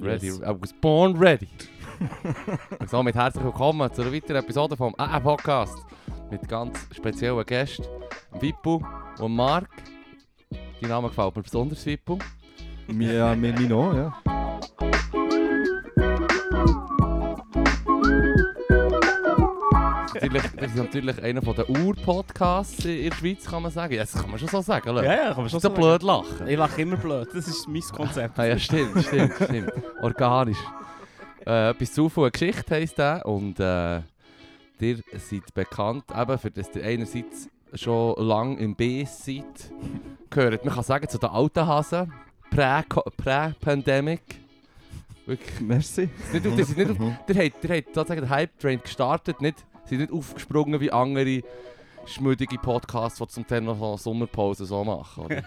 Ready. Yes. I was born ready. Und somit herzlich willkommen zu einer weiteren Episode vom AA Podcast. Mit ganz speziellen Gästen. Vippo und Marc. Dein Name gefällt mir besonders, Vippo. Mir, ja, mir nicht noch, ja. Natürlich, das ist natürlich einer der Ur-Podcasts in der Schweiz, kann man sagen. Ja, das kann man schon so sagen, oder? Ja, ja, kann man Das schon ist so sagen. blöd lachen. Ich lache immer blöd, das ist mein Konzept. Ah, ja, stimmt, stimmt, stimmt. Organisch. Äh, etwas zu viel Geschichte heisst der und äh, ihr seid bekannt, eben, für das ihr einerseits schon lange im BS seid, gehört, man kann sagen, zu den alten Hasen, Prä- Prä-Pandemic. Wirklich. Merci. Nicht, auf- das ist nicht auf, ihr habt, ihr habt sozusagen den Hype-Train gestartet, nicht, sind nicht aufgesprungen wie andere schmüdige Podcasts, die zum Teil noch so Sommerpause so machen. Oder?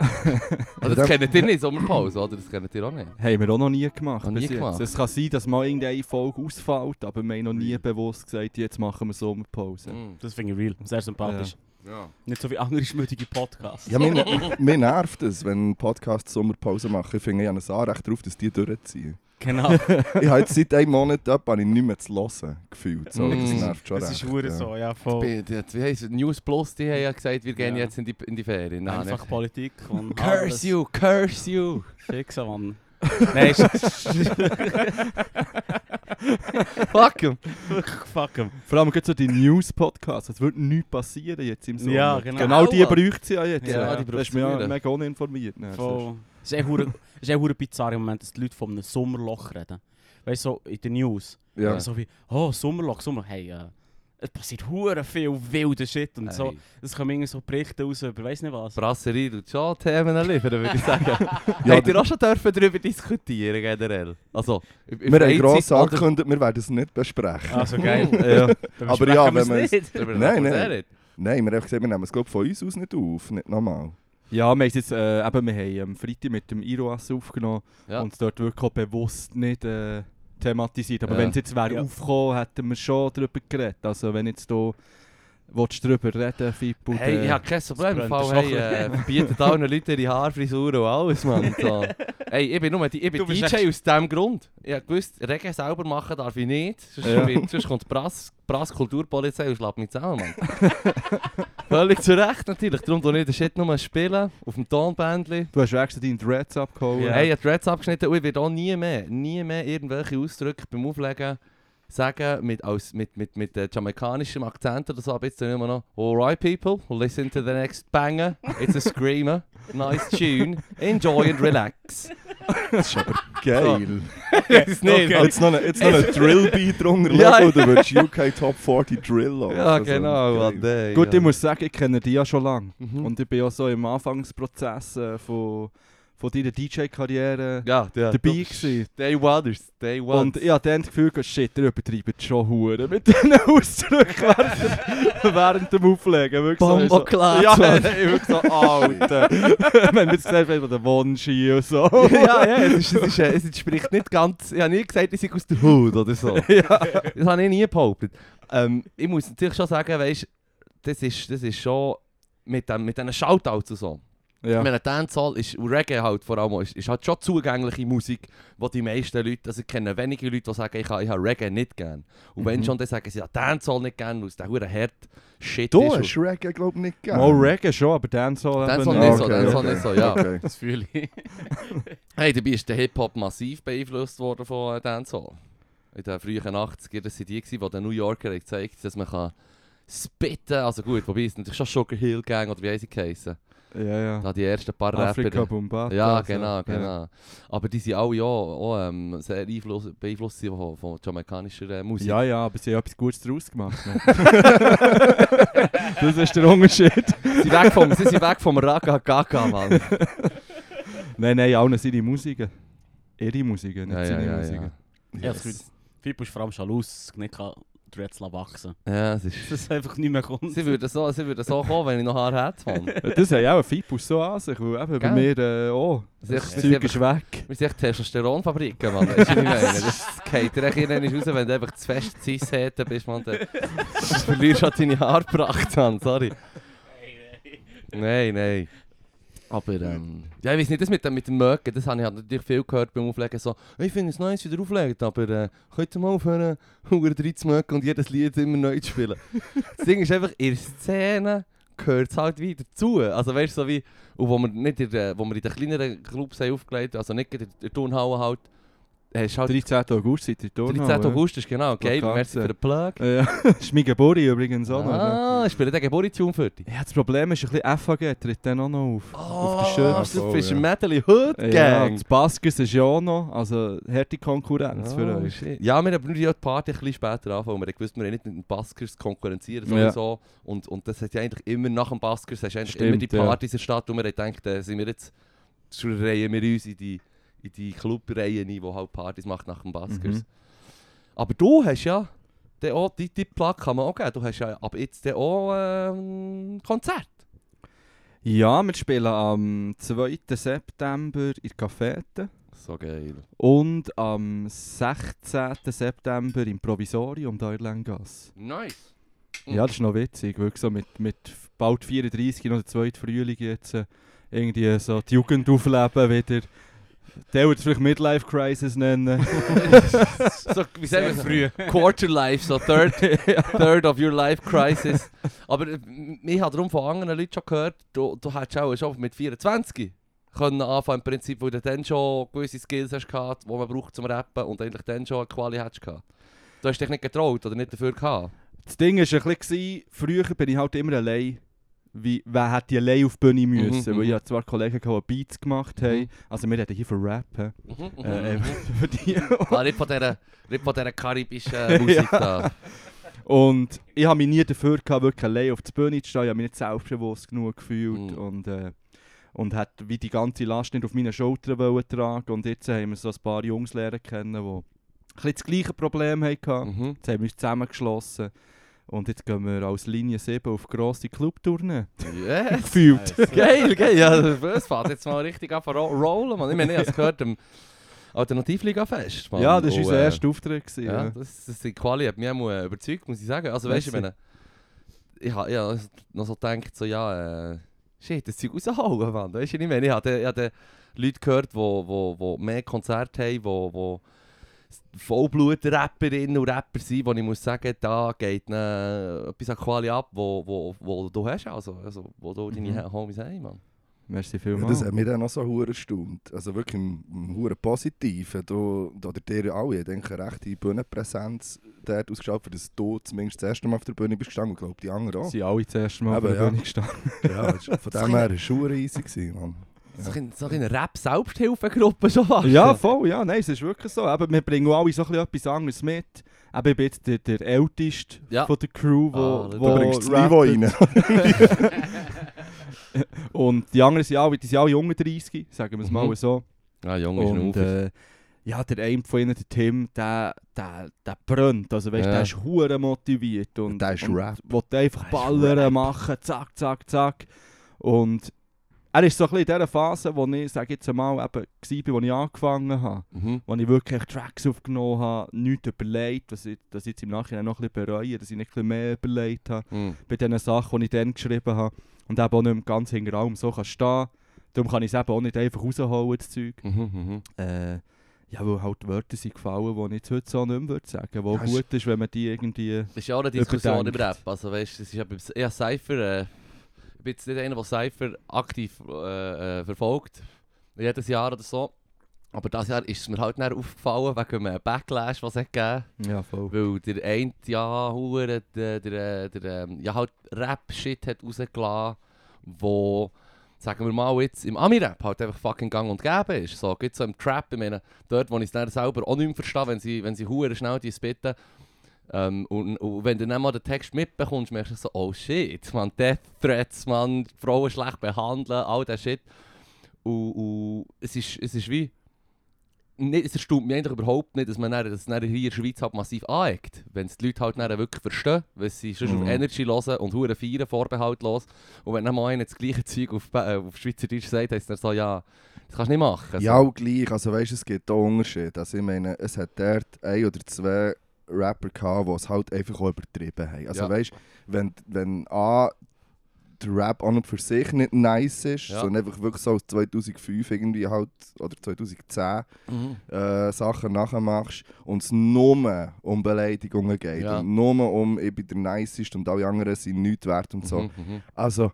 also das kennt ihr nicht, Sommerpause, oder? Das kennt ihr auch nicht. Haben wir auch noch nie gemacht. Noch nie gemacht. Es kann sein, dass mal irgendeine Folge ausfällt, aber wir haben noch nie bewusst gesagt, jetzt machen wir Sommerpause. Mm. Das finde ich real, sehr sympathisch. Ja. Nicht so wie andere schmütige Podcasts. Ja, mir, mir nervt es, wenn Podcasts Sommerpause machen. Ich finde, ich habe ein Anrecht darauf, dass die durchziehen. Genau, Ich habe jetzt seit einem Monat etwa nicht mehr zu hören gefühlt. So, Mm. Das nervt schon das ist recht, hure ja. so, ja, voll. Wie wie heisst es? News Plus, die haben ja gesagt, wir gehen Ja. jetzt in die, in die Ferien. Nein, Einfach nicht. Politik und Curse you, curse you. Fixen, Mann. Nein, Fuck him. fuck him. Vor allem gerade so die News-Podcasts. Es wird nichts passieren jetzt im Sommer. Ja, genau. Genau die Ja. bräuchte sie ja jetzt. Ja, die Da braucht ist mir ja sie mega uninformiert. ne, Voll. Es ist echt hure- es ist echt hure bizarr im Moment, dass die Leute von einem Sommerloch reden. Weißt du, so in den News. Ja. So wie, oh, Sommerloch, Sommer, hey, äh, es passiert hure viel wilder Shit und so. Hey. Es kommen irgendwie so Berichte raus über, weiss nicht was. Brasserie tut schon Themen liefern, würde ich sagen. Ja, Habt ihr auch schon dürfen darüber diskutieren generell? Also, Wir haben gross angekündigt, wir werden es nicht besprechen. Also geil. ja. Aber ja, wenn man es- Nein, nein. Nein, wir haben gesagt, wir nehmen es glaub, von uns aus nicht auf. Nicht nochmal. Ja, wir haben es jetzt, äh, eben, wir haben am Freitag mit dem Iroas aufgenommen Ja. und es dort wirklich auch bewusst nicht äh, thematisiert. Aber Ja. wenn es jetzt wäre Ja. aufgekommen, hätten wir schon darüber geredet. Also wenn jetzt du willst drüber reden, Fippo, Hey, ich habe kein Problem. Fall, hey, äh, verbietet allen Leuten ihre Haarfrisur und alles, Mann. So. Hey, ich bin nur die, ich bin Du DJ aus diesem Grund. Ich habe gewusst, Regen selber machen darf ich nicht. Sonst, Ja. sonst kommt die Brass, Brass Kulturpolizei und schlägt mich zusammen, Mann. Völlig zu Recht natürlich. Darum tue ich den Shit nur spielen, auf dem Tonbändchen. Du hast extra deinen Dreads abgeholt. Ja. Hey, ich habe Dreads abgeschnitten und ich werde auch nie mehr, nie mehr irgendwelche Ausdrücke beim Auflegen sagen mit, aus, mit, mit, mit äh, jamaikanischem Akzent oder so. Aber jetzt immer noch Alright people, listen to the next banger. It's a screamer. Nice tune. Enjoy and relax. Das ist aber geil. Das ist nicht. Okay. Jetzt noch ein jetzt noch ein Drill-Beat drunter Ja. und du würdest UK Top 40 Drill los. Ja, Also, genau. Mann, ey, Gut, ja. ich muss sagen, ich kenne die ja schon lange. Mhm. Und ich bin auch so im Anfangsprozess äh, von, von deiner DJ-Karriere ja, ja, dabei gewesen. Day Oneers. Day One. Und ich hatte dann das Gefühl, shit, ihr übertreibt schon Hure mit diesen Ausdrücken während, während dem Auflegen. Wirklich Bombo so, klar, Ja, ich wirklich so, Alter. Wenn wir jetzt gesagt haben, der Wonski und so. ja, ja, es, ist, es, ist, es entspricht nicht ganz. Ich habe nie gesagt, ich sei aus der Hut oder so. ja. Das habe ich nie behauptet. Ähm, ich muss natürlich schon sagen, weißt, das ist, das ist schon mit, dem, mit diesen Shoutouts und so. Ja. Ich meine, Dancehall ist, und Reggae halt vor allem, ist, ist halt schon zugängliche Musik, wo die meisten Leute, also ich kenne wenige Leute, die sagen, ich habe, ich habe Reggae nicht gern. Und wenn Mhm. schon, dann sagen sie, ja, Dancehall nicht gern, weil es der hure hart Shit Du ist. hast Reggae, glaube ich, nicht gegeben. Mal Reggae schon, aber Dancehall Dancehall nicht nicht. so, okay, Dancehall okay. nicht so, ja. Okay. Das fühle ich. Hey, dabei ist der Hip-Hop massiv beeinflusst worden von äh, Dancehall. In den frühen 80ern das sind die, die den New Yorker haben gezeigt dass man kann spitten Also gut, wobei es natürlich schon Sugar Hill Gang oder wie heisst sie geheißen? Ja, ja. Da die ersten paar Afrika Rapper. Bombata. Ja, also, genau, ja. genau. Aber die sind alle ja auch ähm, sehr einfluss, beeinflusst von, von jamaikanischer äh, Musik. Ja, ja, aber sie haben etwas Gutes daraus gemacht. ne? das ist der Unterschied. Sie, sind weg vom, sie sind weg vom Raga Gaga, Mann. Nein, nein, alle seine Musiken. Ihre Musiken, nicht Ja, ja, seine ja, Musiken. Ja, das Gefühl, Fippo ist vor allem schalus, nicht Dreads wachsen Ja, es ist... Dass es einfach nicht mehr kommt. Sie würden so, sie würden so kommen, wenn ich noch Haar hätte, Mann. Das haben ja auch Fipus so an sich, weil eben bei mir, äh, oh, Sie- das sie- Zeug ist weg. Wir sind echt Testosteronfabriken, Mann. Weißt du, was ich meine? Das geht dir echt irgendwann raus, wenn du einfach zu fest Cis-Häten bist, Mann. Dann verlierst du halt deine Haarpracht, Mann. Sorry. Nein, nein. Aber ähm, ja, ich weiß nicht, das mit, dem- mit den Mögen, das habe ich halt natürlich viel gehört beim Auflegen. So, ich finde es nice, wie ihr auflegt, aber äh, könnt ihr mal aufhören, Hunger drin zu mögen und jedes Lied immer neu zu spielen. das Ding ist einfach, in der Szene gehört es halt wieder dazu. Also weißt du, so wie, und wo wir, nicht in, der, wo wir in den kleineren Clubs haben aufgelegt also nicht in der Turnhalle halt, hast halt 13. August seid ihr da. 13. August ist genau, geil, Plakat, merci für ja. den Plug. Ja, das ist mein Geburi übrigens auch noch. Ah, ich spiele den Geburtstag für dich. Ja, das Problem ist ein bisschen FAG, tritt dann auch noch auf. Oh, auf der Schürze. du bist ja. ein Medley Hood Ja, Gang. das Baskers ist ja auch noch, also harte Konkurrenz für Oh, euch. shit. Ja, wir haben nur die Party ein bisschen später angefangen. Wir gewusst, wir haben nicht mit den Baskers konkurrenzieren Ja. sowieso. Und, und das hat ja eigentlich immer nach dem Baskers hast du eigentlich Stimmt, immer die ja. Partys in der Stadt, wo wir gedacht, äh, sind wir jetzt, schon reihen wir uns in die, in die Clubreihe ein, die halt Partys macht nach dem Baskers. Mhm. Aber du hast ja, dann auch, die, die Plug kann man auch geben, du hast ja ab jetzt auch ähm, Konzert. Ja, wir spielen am 2. September in der Cafete So geil. und am 16. September im Provisorium da in der Lengasse. Nice. Ja, das ist noch witzig, wirklich so mit, mit bald 34 noch der zweite Frühling jetzt äh, irgendwie so die Jugend aufleben wieder. Der würde es vielleicht Midlife Crisis nennen. so, wie sagen wir früh? Quarter Life, so third, third of your life crisis. Aber äh, ich habe darum von anderen Leuten schon gehört, du, du hättest auch schon mit 24 können anfangen, im Prinzip, weil du dann schon gewisse Skills hast gehabt, die man braucht zum Rappen und eigentlich dann schon eine Quali hättest gehabt. Du hast dich nicht getraut oder nicht dafür gehabt. Das Ding war ein bisschen, früher bin ich halt immer allein. Wie, wer hätte allein auf die Bühne müssen? Mhm, Weil ich mhm. hatte zwar Kollegen, gehabt, die Beats gemacht haben. Mhm. Also wir reden hier von Rap. Mhm, mhm, Äh, mhm. für die. Ah, nicht von dieser, nicht von dieser karibischen äh, Musik da. Und ich habe mich nie dafür gehabt, wirklich allein auf die Bühne zu stehen. Ich habe mich nicht selbstbewusst genug gefühlt. Mhm. Und, äh, und hat wie die ganze Last nicht auf meine Schultern tragen. Und jetzt haben wir so ein paar Jungs lernen kennen, die ein bisschen das gleiche Problem hatten. Mhm. Jetzt haben wir uns zusammengeschlossen. Und jetzt gehen wir als Linie 7 auf grosse Clubtournee. Yes. Gefühlt. Geil, geil. Ja, das fährt jetzt mal richtig an ro rollen, man. Ich meine, ich habe es gehört am Alternativliga-Fest, Mann. Ja, das war Und, unser äh, erster Auftritt. Gewesen, Ja, ja. das, das die Quali hat mich auch überzeugt, muss ich sagen. Also weißt du, Merci. wenn ich habe ja noch so gedacht, so ja, äh, shit, das Zeug rausholen, Mann. Weißt du, ich meine, ich habe ich habe Leute gehört, die wo, wo, wo mehr Konzerte haben, die wo Vollblut-Rapperinnen und Rapper sind, wo ich muss sagen, da geht ne, etwas an Quali ab, wo, wo, wo du hast, also, also wo du deine Mhm. Homies haben, Mann. Merci Ja, vielmals. das hat mich dann auch so hure erstaunt. Also wirklich im, im hure Positiven. Du, du oder dir alle, ich denke, eine rechte Bühnenpräsenz dort ausgeschaut, für das du zumindest das erste Mal auf der Bühne bist gestanden und glaube die anderen auch. Sie alle das erste Mal Eben, auf der ja. Bühne gestanden. Ja, das ist- von dem her war es schon easy. Gewesen, Mann. So ein- so eine Rap-Selbsthilfegruppe schon fast. Ja, voll, ja, nein, es ist wirklich so. Aber wir bringen alle so ein bisschen etwas anderes mit. Eben, ich bin jetzt der, der Älteste Ja. von der Crew, wo, du wo bringst das. Niveau rein. Und die anderen sind alle, die sind alle unter 30, sagen wir es Mhm. mal so. Ah, Junge, ist Und noch äh, ja, der eine von ihnen, der Tim, der, der, der brennt. Also weißt, Ja. der ist hure motiviert und, Der ist und Rap. will einfach ist ballern machen, zack, zack, zack. Und er ist so ein bisschen in dieser Phase, wo ich, sage jetzt einmal, eben war, wo ich angefangen habe. Mhm. Wo ich wirklich Tracks aufgenommen habe, nichts überlegt, was ich, dass ich jetzt im Nachhinein noch ein bisschen bereue, dass ich nicht ein bisschen mehr überlegt habe Mhm. bei den Sachen, die ich dann geschrieben habe. Und eben auch nicht ganz hinten Raum so kann stehen. Darum kann ich es eben auch nicht einfach rausholen, das Zeug. Mhm. Mhm. Äh, ja, weil halt Wörter sind gefallen, die ich jetzt heute so nicht mehr würde sagen Wo Ja, gut ist, wenn man die irgendwie... Das ist ja auch eine Diskussion im Überdenkt. Rap. Also weißt du, es ist ja beim- ja, Cypher, äh, ich bin jetzt nicht einer, der Cypher aktiv äh, äh, verfolgt, jedes Jahr oder so. Aber dieses Jahr ist es mir halt dann aufgefallen wegen einem Backlash, was es hat gegeben Ja, voll. Weil der eine ja hure der, der, der, ähm, ja halt Rap-Shit hat rausgelassen, wo, sagen wir mal jetzt, im Ami-Rap halt einfach fucking gang und gäbe ist. So, gibt so im Trap, ich meine, dort, wo ich es dann selber auch nicht mehr verstehe, wenn sie, wenn sie hure schnell die spitten. Ähm, und, und wenn du dann mal den Text mitbekommst, merkst du so, oh shit, man, Death Threats, man, Frauen schlecht behandeln, all der Shit. Und, und es, ist, es ist wie, nicht, es erstaunt mich eigentlich überhaupt nicht, dass man dann, dass dann hier in der Schweiz halt massiv aneckt. Wenn es die Leute halt dann wirklich verstehen, weil sie sonst Mhm. auf Energy hören und hure feiern, vorbehaltlos. Und wenn dann mal einer das gleiche Zeug auf, äh, auf Schweizerdeutsch sagt, heisst er so, ja, das kannst du nicht machen. Ja, auch gleich. Also weißt du, es gibt auch Unterschiede. Also ich meine, es hat dort ein oder zwei Rapper gehabt, die es halt einfach auch übertrieben haben. Also Ja. weißt du, wenn, wenn A, der Rap an und für sich nicht nice ist, Ja. sondern einfach wirklich so aus 2005 irgendwie halt, oder 2010 Mhm. äh, Sachen nachmachst und es nur um Beleidigungen geht Ja. und nur um «Ich bin der Niceste» und alle anderen sind nichts wert und so. Mhm, mhm. Also,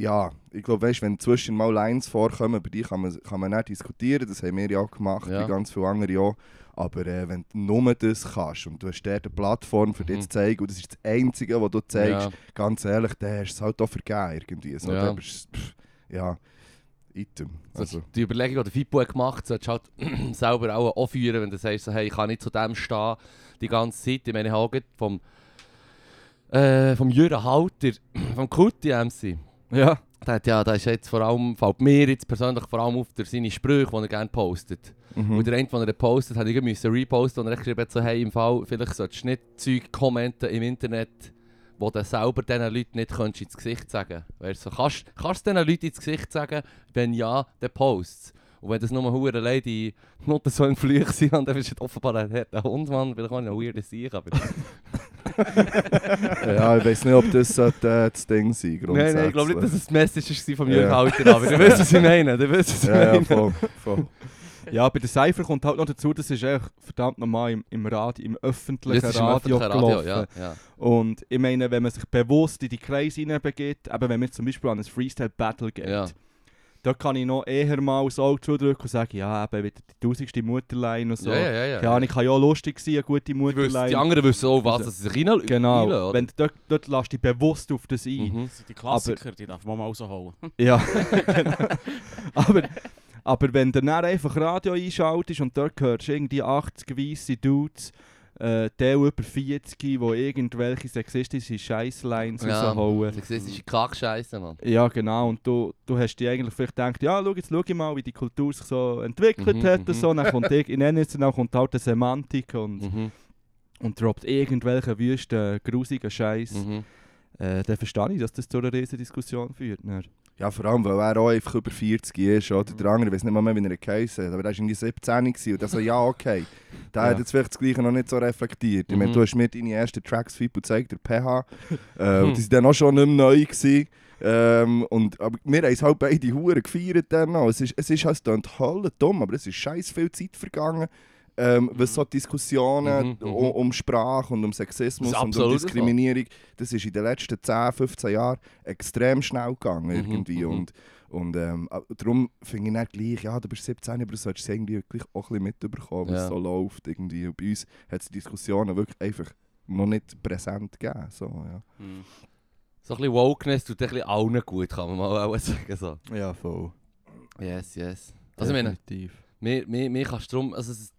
ja, ich glaube, weißt, wenn zwischen mal Lines vorkommen, über die kann man, kann man nicht diskutieren, das haben wir ja auch gemacht, Ja. wie ganz viele andere auch. Aber äh, wenn du nur das kannst und du hast dort eine Plattform für dich Mhm. zu zeigen und das ist das Einzige, was du zeigst, Ja. ganz ehrlich, dann hast du es halt auch vergeben irgendwie. So, Ja. bist pff, ja, Item. Also, die Überlegung, die der Fippo hat gemacht solltest du halt selber auch aufführen, wenn du sagst, so, hey, ich kann nicht zu dem stehen die ganze Zeit. Ich meine, ich habe auch gerade vom, äh, vom Jürgen Halter, vom Kutti MC, Ja. der, hat ja, der ist jetzt vor allem, fällt mir jetzt persönlich vor allem auf der seine Sprüche, die er gerne postet. mhm. Und der eine, den er postet, hat ich müssen reposten und er geschrieben, so, hey, im Fall, vielleicht solltest du nicht Zeug kommenten im Internet, wo du selber diesen Leuten nicht könntest ins Gesicht sagen weißt, so, kannst, kannst du diesen Leuten ins Gesicht sagen? Wenn ja, dann posts. Und wenn das nur hure Lady nicht so ein Flüch sind, dann ist es offenbar ein harter Hund, Mann. Vielleicht auch ein weirder Sieg, aber... ja, ich weiß nicht, ob das sollte, äh, das Ding sein nein, nein, ich glaube nicht, dass es die Message war vom Ja. Jürgen Halter, aber du weißt, was ich meine. Du weißt, was ich Ja, ja, meine. voll, voll. Ja, bei der Cypher kommt halt noch dazu, das ist echt verdammt normal im, im Radio, im öffentlichen Das ist im Radio, öffentlichen gelaufen. ja. ja. Und ich meine, wenn man sich bewusst in die Kreise hineinbegibt, eben wenn man zum Beispiel an ein Freestyle-Battle geht, Ja. Da kann ich noch eher mal das Auge zudrücken und sagen, ja, eben wieder die tausendste Mutterlein und so. Ja, ja, ja, ja. Keine Ahnung, kann ja auch lustig sein, eine gute Mutterlein. die anderen wissen auch, was sie sich rein Genau, reinlassen, oder? wenn du dort, dort lässt du dich bewusst auf das ein. Mhm. Das sind die Klassiker, die darf man mal rausholen. Ja, genau. aber, aber wenn du dann einfach Radio einschaltest und dort hörst du irgendwie 80 weisse Dudes, äh, der über 40, die irgendwelche sexistische Scheisslines Ja. raushauen. Sexistische Kackscheiße, Mann. Ja, genau. Und du, du hast dir eigentlich vielleicht gedacht, ja, schau, jetzt schau ich mal, wie die Kultur sich so entwickelt Mhm, hat mhm. so. Dann kommt, ich, nenne es, dann kommt halt eine Semantik und, Mhm. und droppt irgendwelchen wüsten, grusigen Scheiß. Mhm. Äh, dann verstehe ich, dass das zu einer riesen Diskussion führt. Dann. Ja, vor allem, weil er auch einfach über 40 ist. Oder? Der andere, ich weiß nicht mal mehr, wie er geheißen hat, aber der war irgendwie 17 gewesen und der so, ja, okay. Der Ja. hat jetzt vielleicht das Gleiche noch nicht so reflektiert. Ich meine, Mhm. du hast mir deine ersten Tracks Fipo gezeigt, der PH. Äh, und die waren dann auch schon nicht mehr neu. Gewesen. Ähm, und, aber wir haben es halt beide Huren gefeiert dann noch. Es ist, es ist halt, klingt voll dumm, aber es ist scheiß viel Zeit vergangen. Ähm, was so Diskussionen Mhm, mhm. um, um Sprache und um Sexismus und um. Diskriminierung, das ist in den letzten 10, 15 Jahren extrem schnell gegangen Mhm, irgendwie. mhm. Und, und ähm, darum finde ich nicht gleich, ja, du bist 17, aber du solltest es irgendwie auch ein bisschen mitbekommen, wie Ja. es so läuft. Irgendwie. Und bei uns hat es die Diskussionen wirklich einfach noch nicht präsent gegeben. So, ja. Mhm. So ein bisschen Wokeness tut ein bisschen allen gut, kann man mal auch sagen. So. Ja, voll. Yes, yes. Also Definitiv. mir, mir, mir kannst du drum, also es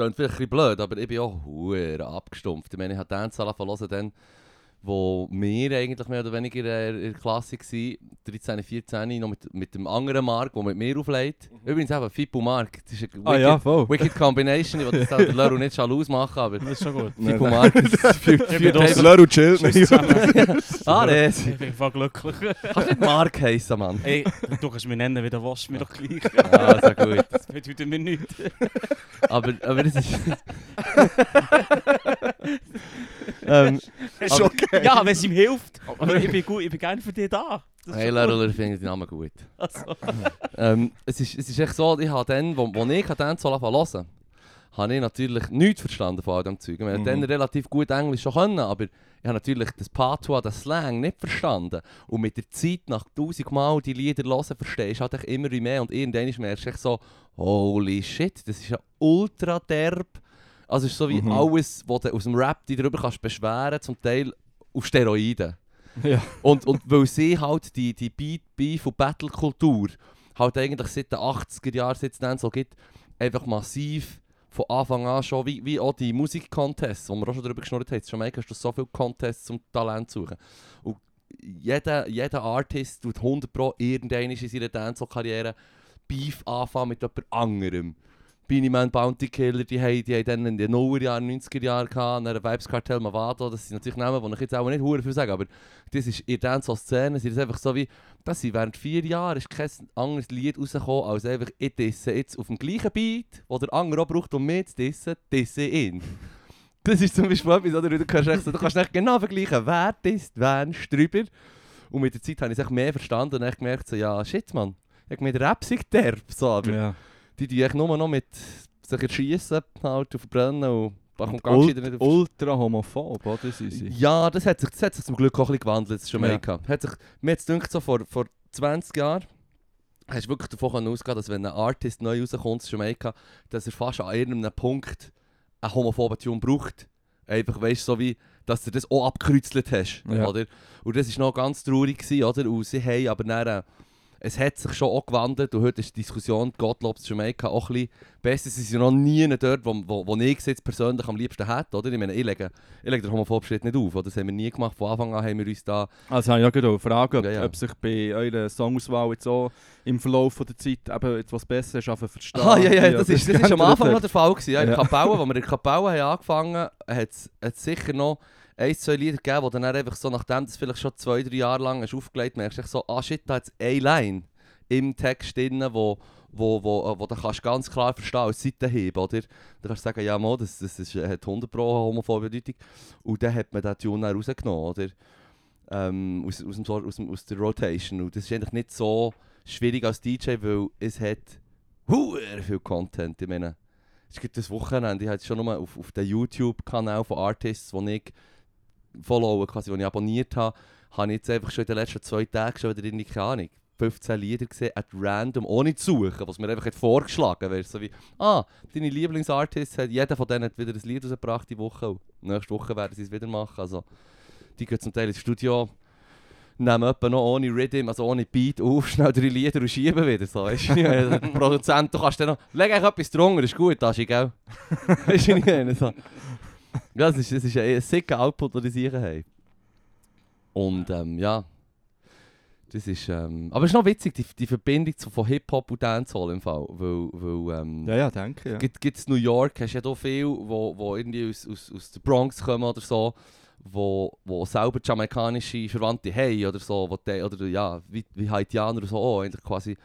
klingt vielleicht ein bisschen blöd, aber ich bin auch hure abgestumpft. Ich meine, ich habe Dance verlassen dann, wo wir eigentlich mehr oder weniger äh, in der Klasse waren, 13, 14, noch mit, mit dem anderen Mark, der mit mir auflegt. Übrigens eben, Fippo Mark, das ist eine Ah wicked, ja, voll. wicked Combination, ich will das der Leru nicht schalus machen, aber Das ist schon gut. Fippo Mark, das. Leru chillt nicht. Ah, das. Ich bin voll glücklich. Kannst nicht Mark heissen, Mann. Ey, du kannst mich nennen, wie du willst, mir doch gleich. Ah, so gut. Das bedeutet mir nichts. Aber, aber das ist... ähm, Ist okay. Ja, wenn es ihm hilft. Aber ich bin, gut, ich bin gerne für dich da. Hey, ich finde den Namen gut. Also, Ähm, es, ist, es ist echt so, ich habe dann, wo, wo ich dann so hören habe ich natürlich nichts verstanden von all dem Zeug. Habe Mhm. dann relativ gut Englisch schon können, aber ich habe natürlich das Patois, das Slang nicht verstanden. Und mit der Zeit, nach tausend Mal die Lieder hören, verstehst du halt echt immer mehr und irgendwann merkst du echt so, holy shit, das ist ja ultra derb. Also es ist so wie Mhm. alles, was du aus dem Rap dich darüber kannst beschweren, zum Teil auf Steroiden. Ja. Und, und weil sie halt die, die Beef und Battle-Kultur halt eigentlich seit den 80er Jahren seit es dann so gibt, einfach massiv von Anfang an schon, wie, wie auch die Musik-Contests, wo wir auch schon darüber geschnurrt haben, Jamaika hast du so viele Contests zum Talent zu suchen. Und jeder, jeder Artist tut 100 Pro irgendwann in seiner Dancehall-Karriere Beef anfangen mit jemand anderem. Beanie Man, Bounty Killer, die haben, die haben dann in den 0er Jahren, 90er Jahren gehabt, dann Vibes Cartel, Mavado, das sind natürlich Namen, die ich jetzt auch nicht hure viel sagen, aber das ist in der Dancehall-Szene, sind das einfach so wie, das sind während vier Jahren ist kein anderes Lied rausgekommen, als einfach, ich disse jetzt auf dem gleichen Beat, wo der andere auch braucht, um mich zu dissen, disse ihn. Das ist zum Beispiel etwas, oder? Du kannst, echt so, du kannst nicht genau vergleichen, wer disst wen drüber. Und mit der Zeit habe ich es echt mehr verstanden und gemerkt, so, ja, shit, man. Ich mit Rap sind derb, so, aber Ja. Die die echt nur noch mit sich erschießen halt und verbrennen und nicht auf ultra homophob, oder? Sie sind. Ja, das hat sich, das hat sich zum Glück auch ein bisschen gewandelt, in Jamaika. Hat sich, mir es gedacht, so vor, vor 20 Jahren, hast du wirklich davon ausgehen dass wenn ein Artist neu rauskommt in Jamaika, dass er fast an irgendeinem Punkt einen homophoben Tune braucht. Einfach, weißt so wie, dass du das auch abgekreuzelt hast, Ja. oder? Und das war noch ganz traurig, gewesen, oder? Und sie haben aber dann, äh, es hat sich schon auch gewandelt und heute ist die Diskussion Gottlob zu Jamaika auch ein bisschen besser. Sie sind noch nie dort, wo, wo, wo ich jetzt persönlich am liebsten hätte, oder? Ich meine, ich lege, ich lege den homophobischen Schritt nicht auf, oder? Das haben wir nie gemacht. Von Anfang an haben wir uns da... Also habe ich auch gerade fragen, ob, Ja, ja. ob sich bei eurer Songauswahl jetzt so im Verlauf der Zeit eben etwas Besseres schaffen verstehen. Ah, ja, ja, das ist, das ist am Anfang noch der Fall gewesen. Ja, in Ja. Kapelle, als wir in der Kapelle haben angefangen haben, hat es sicher noch ein, zwei Lieder gegeben, wo dann einfach so, nachdem das vielleicht schon zwei, drei Jahre lang hast aufgelegt merkst du so, ah shit, da hat es eine Line im Text drin, wo, wo, wo, wo du kannst ganz klar verstehen als Seitenhieb, oder? Du kannst sagen, ja, mo, das, das ist, hat 100 Pro homophobe Bedeutung. Und dann hat man den Tune dann rausgenommen, oder? Ähm, aus, aus, dem, aus, dem, aus der Rotation. Und das ist eigentlich nicht so schwierig als DJ, weil es hat hure viel Content. Ich meine, es gibt das Wochenende, ich habe schon nur auf, auf den YouTube-Kanal von Artists, den ich followe, quasi, den ich abonniert habe, habe ich jetzt einfach schon in den letzten zwei Tagen schon wieder keine Ahnung, 15 Lieder gesehen, at random, ohne zu suchen, was mir einfach hat vorgeschlagen wird. So wie, ah, deine Lieblingsartists, hat jeder von denen hat wieder ein Lied rausgebracht die Woche. Und nächste Woche werden sie es wieder machen. Also, die gehen zum Teil ins Studio, nehmen etwa noch ohne Rhythm, also ohne Beat auf, schnell drei Lieder und schieben wieder. So, weißt du? Der Produzent, du kannst dann noch, leg einfach etwas drunter, ist gut, das ist gell? Weißt du, meine? So. Ja, das ist, das ist ein sicker Output, den sicher haben. Und ähm, ja, das ist, ähm, aber es ist noch witzig, die, die Verbindung zu, von Hip-Hop und Dancehall im Fall, weil, weil ähm, Ja, ja, danke. Ja. Gibt es New York, hast du ja da viel, wo, wo irgendwie aus, aus, aus der Bronx kommen oder so, wo, wo selber jamaikanische Verwandte haben oder so, wo die, oder ja, wie, wie Haitianer oder so auch, eigentlich quasi,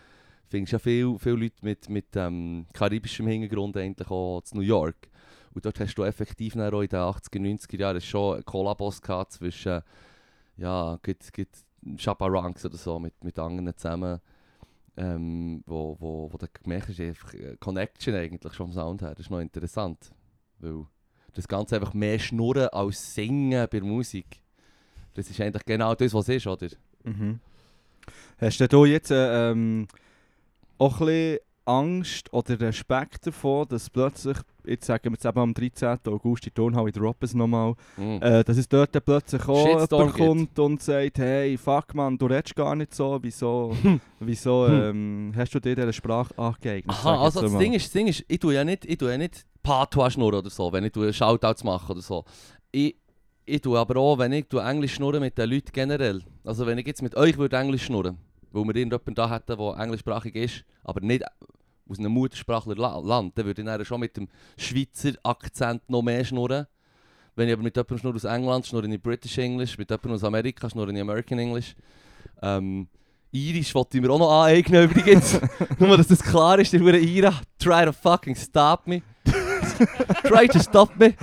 findest du ja viele viel Leute mit, mit ähm, karibischem Hintergrund eigentlich auch zu New York. Und dort hast du effektiv in den 80er, 90er Jahren schon Kollabos gehabt zwischen, ja, gibt, gibt Chaparangs oder so mit, mit anderen zusammen, ähm, wo, wo, wo du gemerkt hast, einfach äh, Connection eigentlich vom Sound her. Das ist noch interessant, weil das Ganze einfach mehr schnurren als singen bei Musik. Das ist eigentlich genau das, was es ist, oder? Mhm. Hast du jetzt äh, ähm, auch ein bisschen Angst oder Respekt davor, dass plötzlich, jetzt sagen wir jetzt eben am 13. August, die Turnhalle in Roppes nochmal, Mhm. äh, dass es dort plötzlich auch jemand kommt und sagt, hey, fuck man, du redest gar nicht so, wieso, wieso ähm, hast du dir diese Sprache angeeignet? Aha, also das mal. Ding, ist, das Ding ist, ich tue ja nicht, ich tue ja nicht Patois schnurren oder so, wenn ich tue Shoutouts mache oder so. Ich, ich tue aber auch, wenn ich tue Englisch schnurren mit den Leuten generell. Also wenn ich jetzt mit euch würde Englisch schnurren, weil wir irgendjemanden da hätten, der englischsprachig ist, aber nicht aus einem Muttersprachler-Land, dann würde ich dann schon mit dem Schweizer Akzent noch mehr schnurren. Wenn ich aber mit jemandem schnurre aus England, schnurre ich British English, mit jemandem aus Amerika schnurre ich American English. Ähm, Irisch wollte ich mir auch noch aneignen übrigens. Nur, dass das klar ist, der hure Ira. Try to fucking stop me. Try to stop me.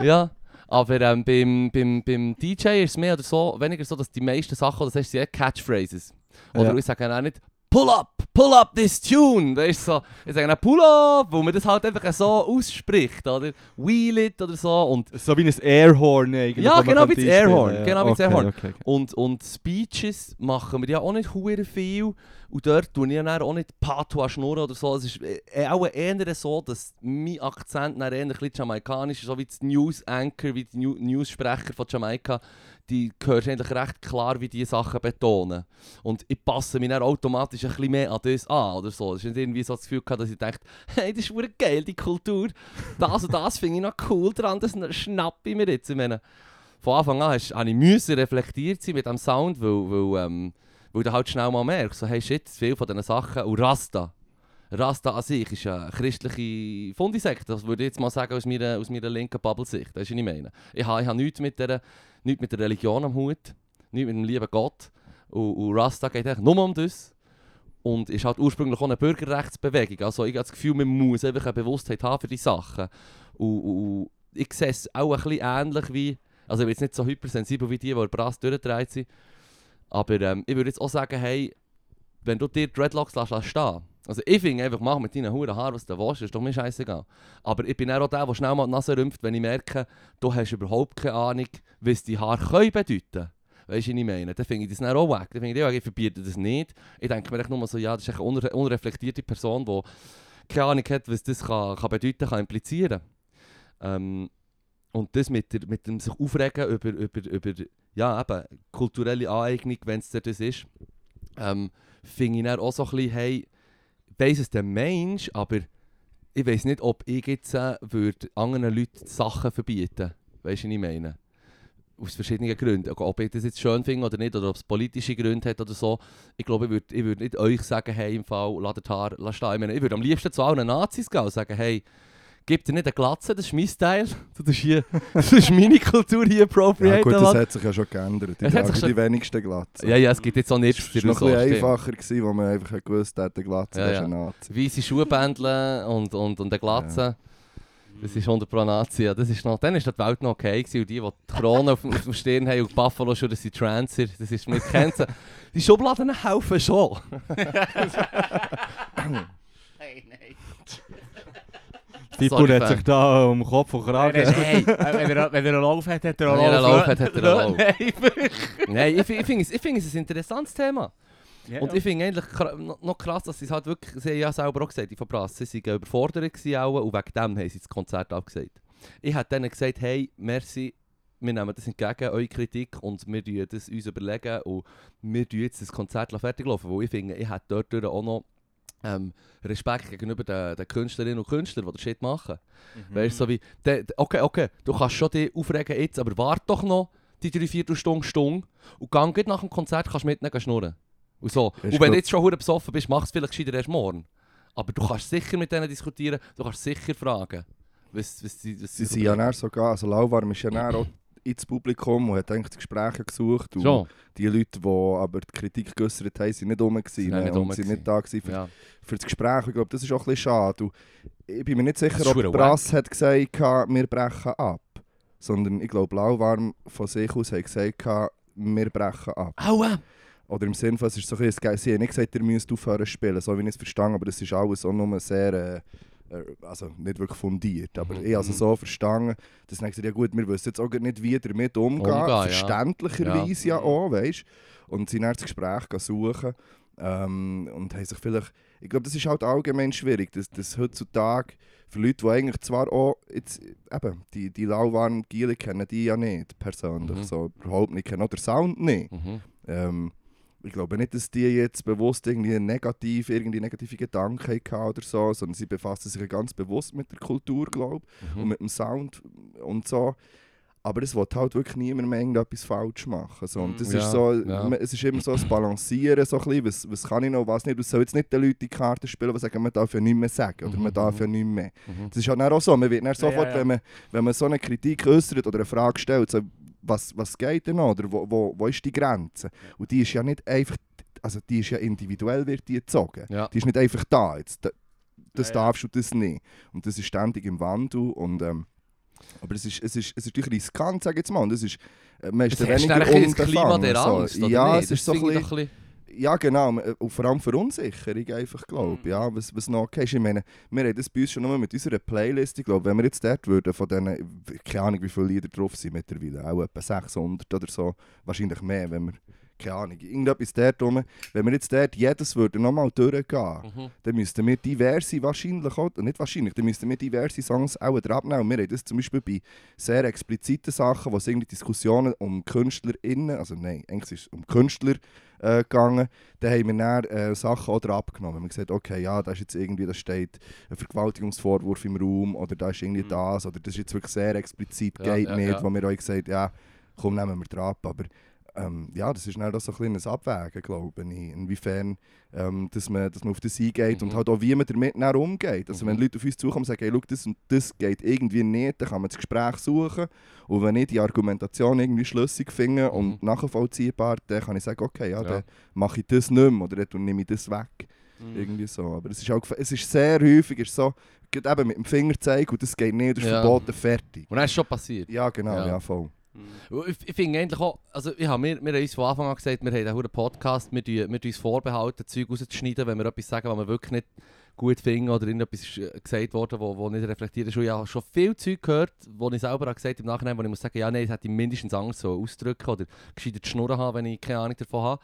ja, aber ähm, beim, beim, beim DJ ist es mehr oder so, weniger so, dass die meisten Sachen, das heißt, sie haben Catchphrases. Oder Ja. ich sage auch nicht, pull up, pull up this tune. Weißt du, so, ich sage dann pull up, wo man das halt einfach so ausspricht, oder? Wheel it oder so. Und So wie ein Airhorn eigentlich. Ja, genau kann wie das Airhorn, ja. genau wie das Okay, Airhorn. okay, okay. Und, und Speeches machen wir ja auch nicht hure viel. Und dort tue ich dann auch nicht Patois schnurren oder so. Es ist äh, auch eher so, dass mein Akzent dann eher ein bisschen jamaikanisch ist, so wie das News Anchor, wie die New News-Sprecher von Jamaika. Die hörst eigentlich recht klar, wie die Sachen betonen. Und ich passe mich dann automatisch ein bisschen mehr an das an oder so. Es ist nicht irgendwie so das Gefühl gehabt, dass ich dachte, hey, das ist hure geil, die Kultur. Das und das finde ich noch cool dran, das schnappe ich mir jetzt. Ich meine, von Anfang an hast- habe ich reflektiert sein mit dem Sound, weil, weil, ähm, weil du halt schnell mal merkst, so, hey shit, viele von diesen Sachen, und Rasta, Rasta an sich ist eine christliche Fundisekte, das würde ich jetzt mal sagen aus meiner, aus meiner linken Bubble-Sicht, das ist, was ich meine. Ich habe, ich habe nichts, mit der, nichts mit der Religion am Hut, nichts mit dem lieben Gott, und, und Rasta geht eigentlich nur um das. Und ist halt ursprünglich auch eine Bürgerrechtsbewegung. Also ich habe das Gefühl, man muss einfach eine Bewusstheit haben für die Sachen. Und, und, ich sehe es auch ein bisschen ähnlich wie, also ich bin jetzt nicht so hypersensibel wie die, die Brass durchgedreht sind, Aber ähm, ich würde jetzt auch sagen, hey, wenn du dir Dreadlocks lässt, lässt stehen. Also ich finde einfach, mach mit deinen Huren Haaren, was du willst, ist doch mir scheißegal. Aber ich bin auch der, der schnell mal die Nase rümpft, wenn ich merke, du hast überhaupt keine Ahnung, was die Haare können bedeuten Weißt du, was ich meine? Dann finde ich das dann auch weg. Dann finde ich, ich verbiete das nicht. Ich denke mir echt nur so, ja, das ist eine unre unreflektierte Person, die keine Ahnung hat, was das kann, kann bedeuten kann, implizieren. Ähm, und das mit, der, mit dem sich aufregen über, über, über ja, eben, kulturelle Aneignung, wenn es das ist, ähm, finde ich dann auch so ein bisschen, hey, weiss es der Mensch, aber ich weiß nicht, ob ich jetzt äh, würde anderen Leuten Sachen verbieten Weißt du, was ich meine? Aus verschiedenen Gründen. Ob ich das jetzt schön finde oder nicht, oder ob es politische Gründe hat oder so. Ich glaube, ich würde ich würd nicht euch sagen, hey, im Fall, lass das Haar lass stehen. Ich, ich würde am liebsten zu allen Nazis gehen und sagen, hey, gib dir nicht eine Glatze, das ist mein Style. Das ist, hier, das ist meine Kultur hier Ja appropriate. gut, das hat sich ja schon geändert. Die tragen schon- die wenigsten Glatzen. ja, ja, es gibt jetzt auch nicht Es war noch ein bisschen einfacher, gewesen, wo man einfach gewusst hat, der Glatze Ja, ist ja. ein Nazi. Weisse Schuhbändel und, und, und eine Glatze. Das ist 100 Pro Nazi. Ja, das ist noch, dann ist die Welt noch okay gewesen. Und die, die die Krone auf, auf dem Stirn haben und die Buffalo schon, das sind Trancer. Das ist mit Kenzen. Die Schubladen helfen schon. Nein, nein. Fippo Sorry, hat sich da um Kopf und Kragen. Hey. wenn, er, wenn er einen Lauf hat, hat er Wenn einen er einen Lauf. Lauf hat, hat er einen Lauf. Nein. Nein, ich, fi- ich finde es, ein interessantes Thema. Ja, Und ich finde eigentlich noch, krass, dass sie es halt wirklich, sie haben ja selber auch gesagt, die von Brass, sie waren überfordert gewesen auch, und wegen dem haben sie das Konzert abgesagt. Ich habe denen gesagt, hey, merci, wir nehmen das entgegen, eure Kritik, und wir das uns überlegen und wir tun jetzt das Konzert fertig laufen, weil ich finde, ich hätte dort auch noch ähm, Respekt gegenüber den, den Künstlerinnen und Künstlern, die den Shit machen. Weißt du, so wie, der, der- okay, okay, du kannst schon dich aufregen jetzt, aber warte doch noch die drei Viertelstunde, Stunde und gang nach dem Konzert kannst du mit ihnen schnurren. Und so. Und wenn du jetzt schon hure besoffen bist, mach es vielleicht gescheiter erst morgen. Aber du kannst sicher mit denen diskutieren, du kannst sicher fragen. Was, was, sie- was Sie sind ja sogar, also Lauwarm ist ja auch ins Publikum und hat eigentlich die Gespräche gesucht. Und die Leute, die aber die Kritik geäußert haben, sind nicht rum gewesen, Sind auch ne, nicht und sind nicht da gewesen für, Ja. für das Gespräch. Ich glaube, das ist auch ein bisschen schade. Und ich bin mir nicht sicher, ob Brass hat gesagt, gehabt, wir brechen ab. Sondern ich glaube, Lauwarm von sich aus hat gesagt, wir brechen ab. Aua! Oder im Sinne von, es ist so ein bisschen, sie haben nicht gesagt, ihr müsst aufhören zu spielen, so wie ich es verstanden aber das ist alles auch nur sehr, äh, äh, also nicht wirklich fundiert, aber Mhm. ich es so verstanden, dass sie gesagt ja gut, wir wissen jetzt auch nicht, wie damit umgehen, Umgehen, ja. verständlicherweise ja, auch, weißt Und sie dann das Gespräch gehen suchen ähm, und haben sich vielleicht, ich glaube, das ist halt allgemein schwierig, dass, dass heutzutage für Leute, die eigentlich zwar auch jetzt, eben, die, die lauwarmen Giele kennen die ja nicht persönlich, Mhm. so überhaupt nicht, kennen den Sound nicht. Mhm. Ähm, ich glaube nicht, dass die jetzt bewusst irgendwie negativ, irgendwie negative Gedanken hatten oder so, sondern sie befassen sich ganz bewusst mit der Kultur, glaube ich, und Mhm. mit dem Sound und so. Aber es will halt wirklich niemand mehr irgendetwas falsch machen. So. Und das Ja, ist so, ja. es ist immer so ein Balancieren, so ein bisschen, was, was kann ich noch, was nicht. Du sollst jetzt nicht den Leuten die Karten spielen, die sagen, man darf ja nichts mehr sagen oder Mhm, man darf mhm. ja nichts mehr. Mhm. Das ist halt auch so, man wird dann Ja, sofort, ja, ja. Wenn, man, wenn man so eine Kritik äußert oder eine Frage stellt, so, was, was geht denn noch oder wo, wo, wo ist die Grenze? Und die ist ja nicht einfach, also die ist ja individuell wird die gezogen. Ja. Die ist nicht einfach da, jetzt, da- das Ja, darfst du, das nicht. Und das ist ständig im Wandel und ähm, aber es ist, es, ist, es ist natürlich riskant, sage ich jetzt mal. Und es ist äh, man ist Es weniger dann ein Klima der so. Angst, oder Ja, es ist so ein bisschen, ja, genau. äh, Und vor allem Verunsicherung einfach, glaube ich. Ja, was, was noch ist. Ich meine, wir haben das bei uns schon nur mit unserer Playlist. Ich glaube, wenn wir jetzt dort würden, von diesen, keine Ahnung, wie viele Lieder drauf sind mittlerweile, auch etwa 600 oder so, wahrscheinlich mehr, wenn wir, keine Ahnung, irgendetwas dort rum, wenn wir jetzt dort jedes würden nochmal durchgehen, Mhm. dann müssten wir diverse wahrscheinlich auch, nicht wahrscheinlich, dann müssten wir diverse Songs auch drauf nehmen. Wir haben das zum Beispiel bei sehr expliziten Sachen, wo es irgendwie Diskussionen um KünstlerInnen, also nein, eigentlich ist es um Künstler äh, gegangen, dann haben wir dann äh, Sachen drauf abgenommen. Wir haben gesagt, okay, ja, da ist jetzt irgendwie, da steht ein Vergewaltigungsvorwurf im Raum oder da ist irgendwie Mhm. das oder das ist jetzt wirklich sehr explizit, Ja, geht ja, nicht, ja. wo wir euch gesagt ja, komm, nehmen wir drauf, aber ähm, ja, das ist dann auch so ein kleines Abwägen, glaube ich, inwiefern ähm, dass, man, dass man auf das eingeht und Mhm. halt auch wie man damit dann umgeht. Also wenn Mhm. Leute auf uns zukommen und sagen, hey, schau, das und das geht irgendwie nicht, dann kann man das Gespräch suchen und wenn ich die Argumentation irgendwie schlüssig finde und nachvollziehbar, dann kann ich sagen, okay, ja, Ja. dann mache ich das nicht mehr oder dann nehme ich das weg. Mhm. Irgendwie so. Aber es ist, auch, es ist sehr häufig ist so, eben mit dem Finger zeigen und das geht nicht, das ist Ja. verboten, fertig. Und dann ist schon passiert. Ja, genau, Ja. ja, voll. Und Ich, ich finde eigentlich auch, also ich habe mir, wir haben uns von Anfang an gesagt, wir haben einen Podcast, wir, tun- wir uns vorbehalten, Zeug rauszuschneiden, wenn wir etwas sagen, was wir wirklich nicht gut finden oder irgendetwas äh, gesagt worden, wo, wo nicht reflektiert ist. Und ich habe schon viel Zeug gehört, wo ich selber gesagt habe im Nachhinein, wo ich muss sagen, ja nein, das hätte ich mindestens anders so ausdrücken oder gescheiter die Schnurren haben, wenn ich keine Ahnung davon habe.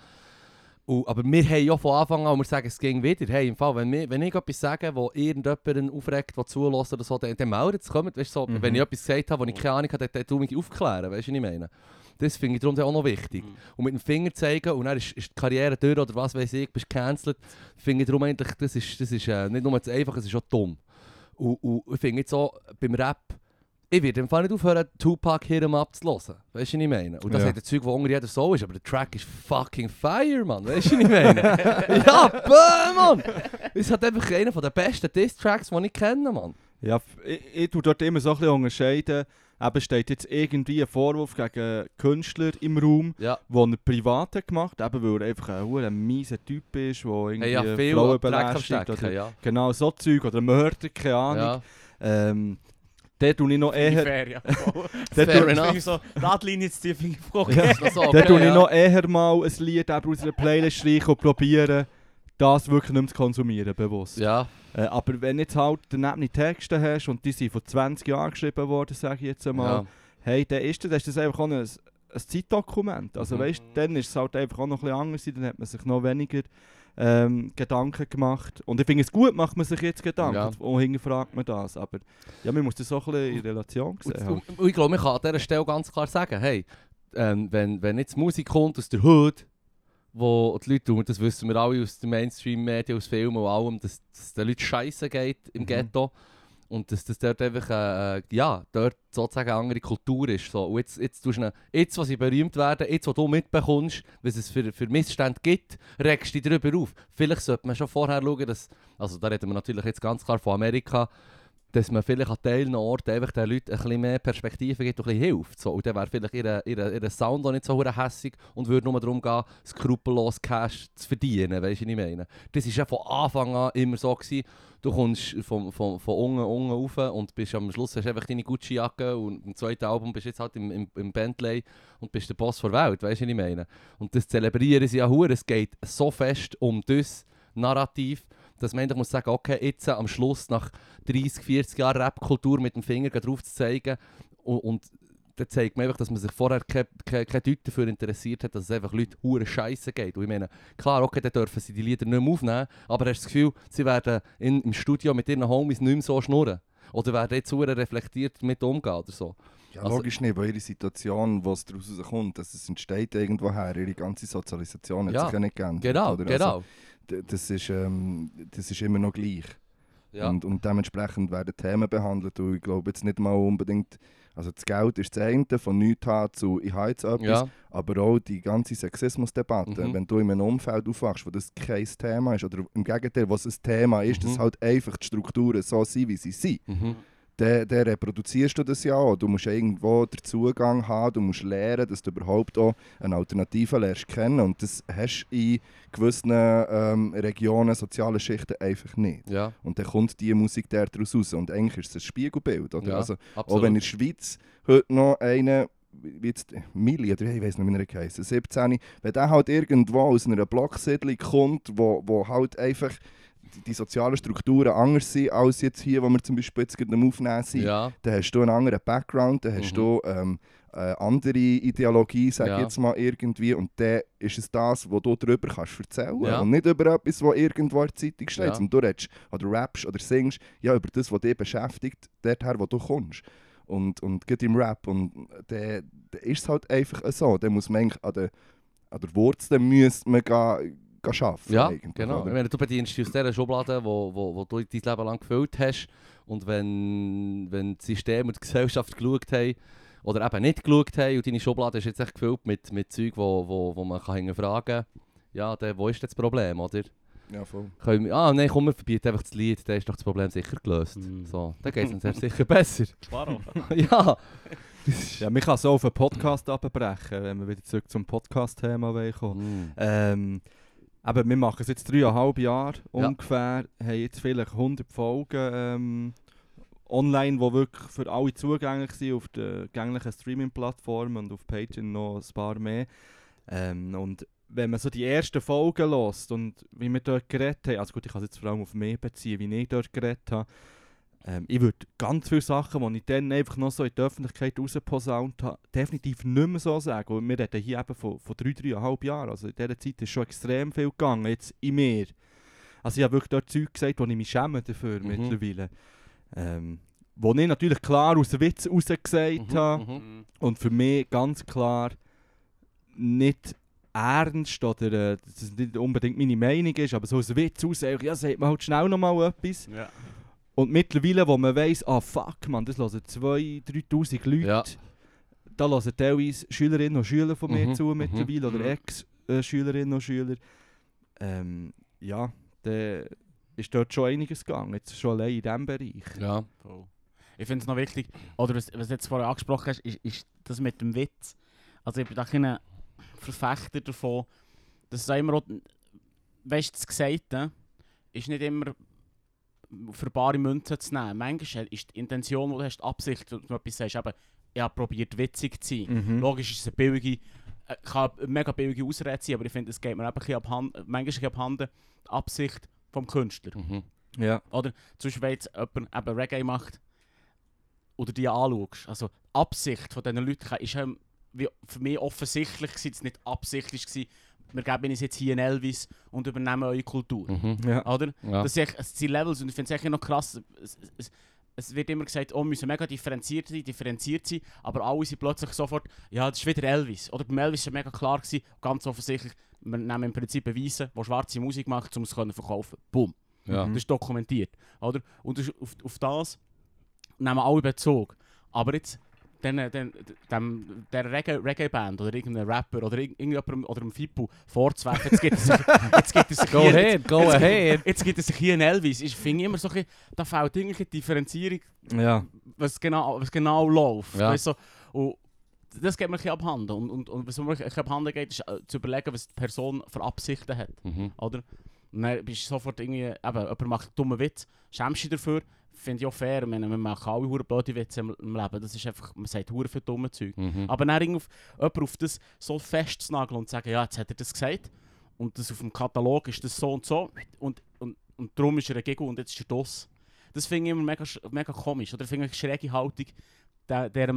Und, aber wir haben ja von Anfang an, wir sagen, es ging wieder. Hey, im Fall, wenn, wir, wenn ich etwas sage, wo irgendjemanden aufregt, der zulässt oder so, dann, dann meldet es, kommt. Weißt, so, Mhm. Wenn ich etwas gesagt habe, wo ich keine Ahnung habe, dann, dann mich aufklären. Weißt du, was ich meine? Das finde ich darum auch noch wichtig. Mhm. Und mit dem Finger zeigen und dann ist, ist die Karriere durch oder was weiß ich, bist gecancelt, finde ich darum eigentlich, das ist, das ist äh, nicht nur zu einfach, es ist auch dumm. Und, und ich finde jetzt auch beim Rap, ich werde im Fall nicht aufhören, Tupac Hit 'em Up zu hören. Weißt du, was ich meine? Und das Ja. hat ein Zeug, das unter jeder so ist, aber der Track ist fucking fire, Mann. Weißt du, was ich meine? ja, bäh, Mann! Es hat einfach einer der besten Diss-Tracks, die ich kenne, Mann. Ja, ich, ich tue dort immer so ein bisschen unterscheiden. Eben steht jetzt irgendwie ein Vorwurf gegen Künstler im Raum, Ja. den er privat hat gemacht hat, eben weil er einfach ein, hure mieser Typ ist, der irgendwie Hey, ja, Frauen belästigt oder ja. genau so Zeug oder Mörder, keine Ahnung. ja. Ähm, der tue ich noch eher... Fair, ja. Der Fair tue, enough. Finde ich so, die Linie jetzt tief in die Ja. Der okay, tue ich ja. noch eher mal ein Lied aus einer Playlist streichen und probieren, das wirklich nicht mehr zu konsumieren, bewusst. Ja, Äh, aber wenn jetzt halt daneben Texte hast und die sind vor 20 Jahren geschrieben worden, sage ich jetzt einmal, ja. hey, dann ist das, ist das einfach auch ein, ein Zeitdokument. Also Mhm. weißt, dann ist es halt einfach auch noch ein bisschen anders, dann hat man sich noch weniger ähm, Gedanken gemacht. Und ich finde es gut, macht man sich jetzt Gedanken Ja. und hinterfragt man das. Aber ja, man muss das auch ein bisschen in Relation sehen. Und, Halt. und, und ich glaube, man kann an dieser Stelle ganz klar sagen, hey, ähm, wenn, wenn jetzt Musik kommt aus der Hood, wo die Leute, und das wissen wir alle aus den Mainstream-Medien, aus Filmen und allem, dass es den Leuten scheiße geht im Mhm. Ghetto und dass das dort einfach, äh, ja, dort sozusagen eine andere Kultur ist. So. Und jetzt, jetzt, tust du ihnen- jetzt, wo sie berühmt werden, jetzt, wo du mitbekommst, was es für, für Missstände gibt, regst du dich darüber auf. Vielleicht sollte man schon vorher schauen, dass, also da reden wir natürlich jetzt ganz klar von Amerika, dass man vielleicht an Teilen Orten einfach den Leuten ein bisschen mehr Perspektive gibt und ein hilft. So. Und dann wäre vielleicht ihr, ihr, ihr Sound auch nicht so hässig und würde nur darum gehen, skrupellos Cash zu verdienen, weißt du, was ich meine? Das war ja von Anfang an immer so. Gewesen. Du kommst von, von, von unten, unten rauf und bist am Schluss hast einfach deine Gucci-Jacke und im zweiten Album bist du jetzt halt im, im, im Bentley und bist der Boss der Welt, weißt du, was ich meine? Und das zelebrieren sie ja hure. Es geht so fest um das Narrativ, dass man muss sagen, okay, jetzt am Schluss nach 30, 40 Jahren Rap-Kultur mit dem Finger drauf zu zeigen und, und dann zeigt man einfach, dass man sich vorher kein, kein, kein Deut dafür interessiert hat, dass es einfach Leute hure Scheiße geht. Und ich meine, klar, okay, dann dürfen sie die Lieder nicht mehr aufnehmen, aber hast du das Gefühl, sie werden in, im Studio mit ihren Homies nicht mehr so schnurren? Oder werden jetzt hure reflektiert damit umgehen oder so? Ja, Also- logisch nicht, weil ihre Situation, was daraus kommt, dass es entsteht irgendwoher, ihre ganze Sozialisation hat Ja, sich ja nicht geändert. Genau, oder? genau. Also, das, ist, ähm, das ist immer noch gleich. ja. Und, und dementsprechend werden Themen behandelt. Und ich glaube jetzt nicht mal unbedingt, also das Geld ist das eine, von nichts haben zu ich habe jetzt etwas, ja. aber auch die ganze Sexismusdebatte. Mhm. Wenn du in einem Umfeld aufwachst, wo das kein Thema ist, oder im Gegenteil, was ein Thema ist, Mhm. dass halt einfach die Strukturen so sind, wie sie sind, Mhm. Dann, dann reproduzierst du das ja auch. Du musst irgendwo den Zugang haben, du musst lernen, dass du überhaupt auch eine Alternative lernst kennen. Und das hast du in gewissen ähm, Regionen, sozialen Schichten einfach nicht. ja. Und dann kommt diese Musik daraus raus. Und eigentlich ist es ein Spiegelbild. Oder? Ja, Also, absolut. auch wenn in der Schweiz heute noch einer, jetzt Milli, oder ich weiß nicht, wie er heisst, 17, wenn der halt irgendwo aus einer Blocksiedlung kommt, wo, wo halt einfach die, sozialen Strukturen anders sind als jetzt hier, wo wir zum Beispiel jetzt gerade Aufnehmen sind, ja. dann hast du einen anderen Background, dann hast Mhm. du ähm, eine andere Ideologie, sag Ja. jetzt mal irgendwie, und dann ist es das, was du darüber kannst erzählen Ja. und nicht über etwas, was irgendwo in der Zeitung steht. Ja. Und du redest oder rappst oder singst ja, über das, was dich beschäftigt, dorthin, wo du kommst. Und, und gerade im Rap, und dann ist es halt einfach so, dann muss man eigentlich an der, an der Wurzel müsste man gehen arbeiten. Ja, eigentlich, genau. oder? Ich meine, du bedienst dich aus dieser Schublade, wo, wo, wo du dein Leben lang gefüllt hast. Und wenn, wenn das System und die Gesellschaft geschaut haben, oder eben nicht geschaut haben, und deine Schublade ist jetzt echt gefüllt mit, mit Zeug, wo, wo, wo man kann hinterfragen kann, ja, dann, wo ist denn das Problem, oder? Ja, voll. Können wir, ah nein, komm, wir verbieten einfach das Lied, dann ist doch das Problem sicher gelöst. Mm. So, dann geht es uns sicher besser. Klaro. ja. Ja, man kann so auf einen Podcast abbrechen, wenn wir wieder zurück zum Podcast-Thema kommen. Mm. Ähm, aber wir machen es jetzt dreieinhalb Jahre Ja. ungefähr, haben jetzt vielleicht 100 Folgen ähm, online, wo wirklich für alle zugänglich sind, auf den gänglichen Streaming-Plattformen und auf Patreon noch ein paar mehr. Ähm, und wenn man so die ersten Folgen lässt und wie wir dort geredet haben, also gut, ich kann es jetzt vor allem auf mich beziehen, wie ich dort geredet habe, ähm, ich würde ganz viele Sachen, die ich dann einfach noch so in die Öffentlichkeit rausposaunt habe, definitiv nicht mehr so sagen. Und wir reden hier eben von, von drei, dreieinhalb Jahren. Also in dieser Zeit ist schon extrem viel gegangen, jetzt in mir. Also ich habe wirklich dort Zeug gesagt, wo ich mich schäme dafür Mhm. mittlerweile. Ähm, wo ich natürlich klar aus dem Witz raus gesagt Mhm, habe. mhm. Und für mich ganz klar nicht ernst oder äh, dass es nicht unbedingt meine Meinung ist, aber so aus dem Witz raus, ja, sagt man halt schnell nochmal etwas. Ja. Und mittlerweile, wo man weiss, ah fuck man, das hören 2'000, 3'000 Leute, Ja. da hören teilweise Schülerinnen und Schüler von mir Mhm, zu mhm, mittlerweile mhm. oder Ex-Schülerinnen und Schüler. Ähm, ja, dann ist dort schon einiges gegangen, jetzt schon allein in diesem Bereich. Ja. Voll. Ich finde es noch wichtig, oder was, was du jetzt vorher angesprochen hast, ist, ist das mit dem Witz. Also ich bin da kein Verfechter davon, dass es auch immer weißt du, das Gesagte ist nicht immer für bare Münzen zu nehmen. Manchmal ist die Intention, die du hast, die Absicht, wenn du etwas sagst, eben, ich habe probiert witzig zu sein. Mhm. Logisch ist es eine billige, äh, kann eine mega billige Ausrede sein, aber ich finde, es geht mir eben ein bisschen abhanden, manchmal abhanden, die Absicht vom Künstler. Mhm. Ja. Oder zum Beispiel, wenn jetzt jemand eben Reggae macht oder die anschaust. Also die Absicht von diesen Leuten ist wie für mich offensichtlich dass es nicht absichtlich war, wir geben uns jetzt hier einen Elvis und übernehmen eure Kultur. Mhm. Ja. Oder? Ja. Das, ist echt, das sind Levels und ich finde es echt noch krass. Es, es, es wird immer gesagt, oh, wir müssen mega differenziert sein, differenziert sein, aber alle sind plötzlich sofort, ja, das ist wieder Elvis. Oder beim Elvis war mega klar, gewesen, ganz offensichtlich, wir nehmen im Prinzip Weissen, der schwarze Musik macht, um es zu verkaufen. Boom. Ja. Mhm. Das ist dokumentiert. Oder? Und das, auf, auf das nehmen alle Bezug. Aber jetzt, den, den, dem, der Reggae- Reggae-Band oder irgendeinem Rapper oder irgend- irgendjemandem oder einem Fippo vorzuwerfen, jetzt gibt es sich, jetzt gibt es sich Go hier, ahead, go jetzt, ahead. Jetzt gibt es sich hier einen Elvis. Ich finde immer so ein bisschen, da fehlt irgendeine Differenzierung, Ja. was genau, was genau läuft. Ja. Weißt du, und das geht mir ein bisschen abhanden. Und, und, und was mir ein bisschen abhanden geht, ist äh, zu überlegen, was die Person für Absichten hat. Mhm. Oder? Und dann bist du sofort irgendwie, eben, jemand macht einen dummen Witz, schämst dich dafür, finde ich auch fair. Meine, wir machen alle hure blöde Witze im, im Leben, das ist einfach, man sagt hure für dumme Zeug. Mhm. Aber dann auf, jemand auf das so festzunageln und zu sagen, ja, jetzt hat er das gesagt und das auf dem Katalog ist das so und so und, und, und darum ist er ein Gegend und jetzt ist er das. Das finde ich immer mega, mega komisch oder finde ich eine schräge Haltung der, der,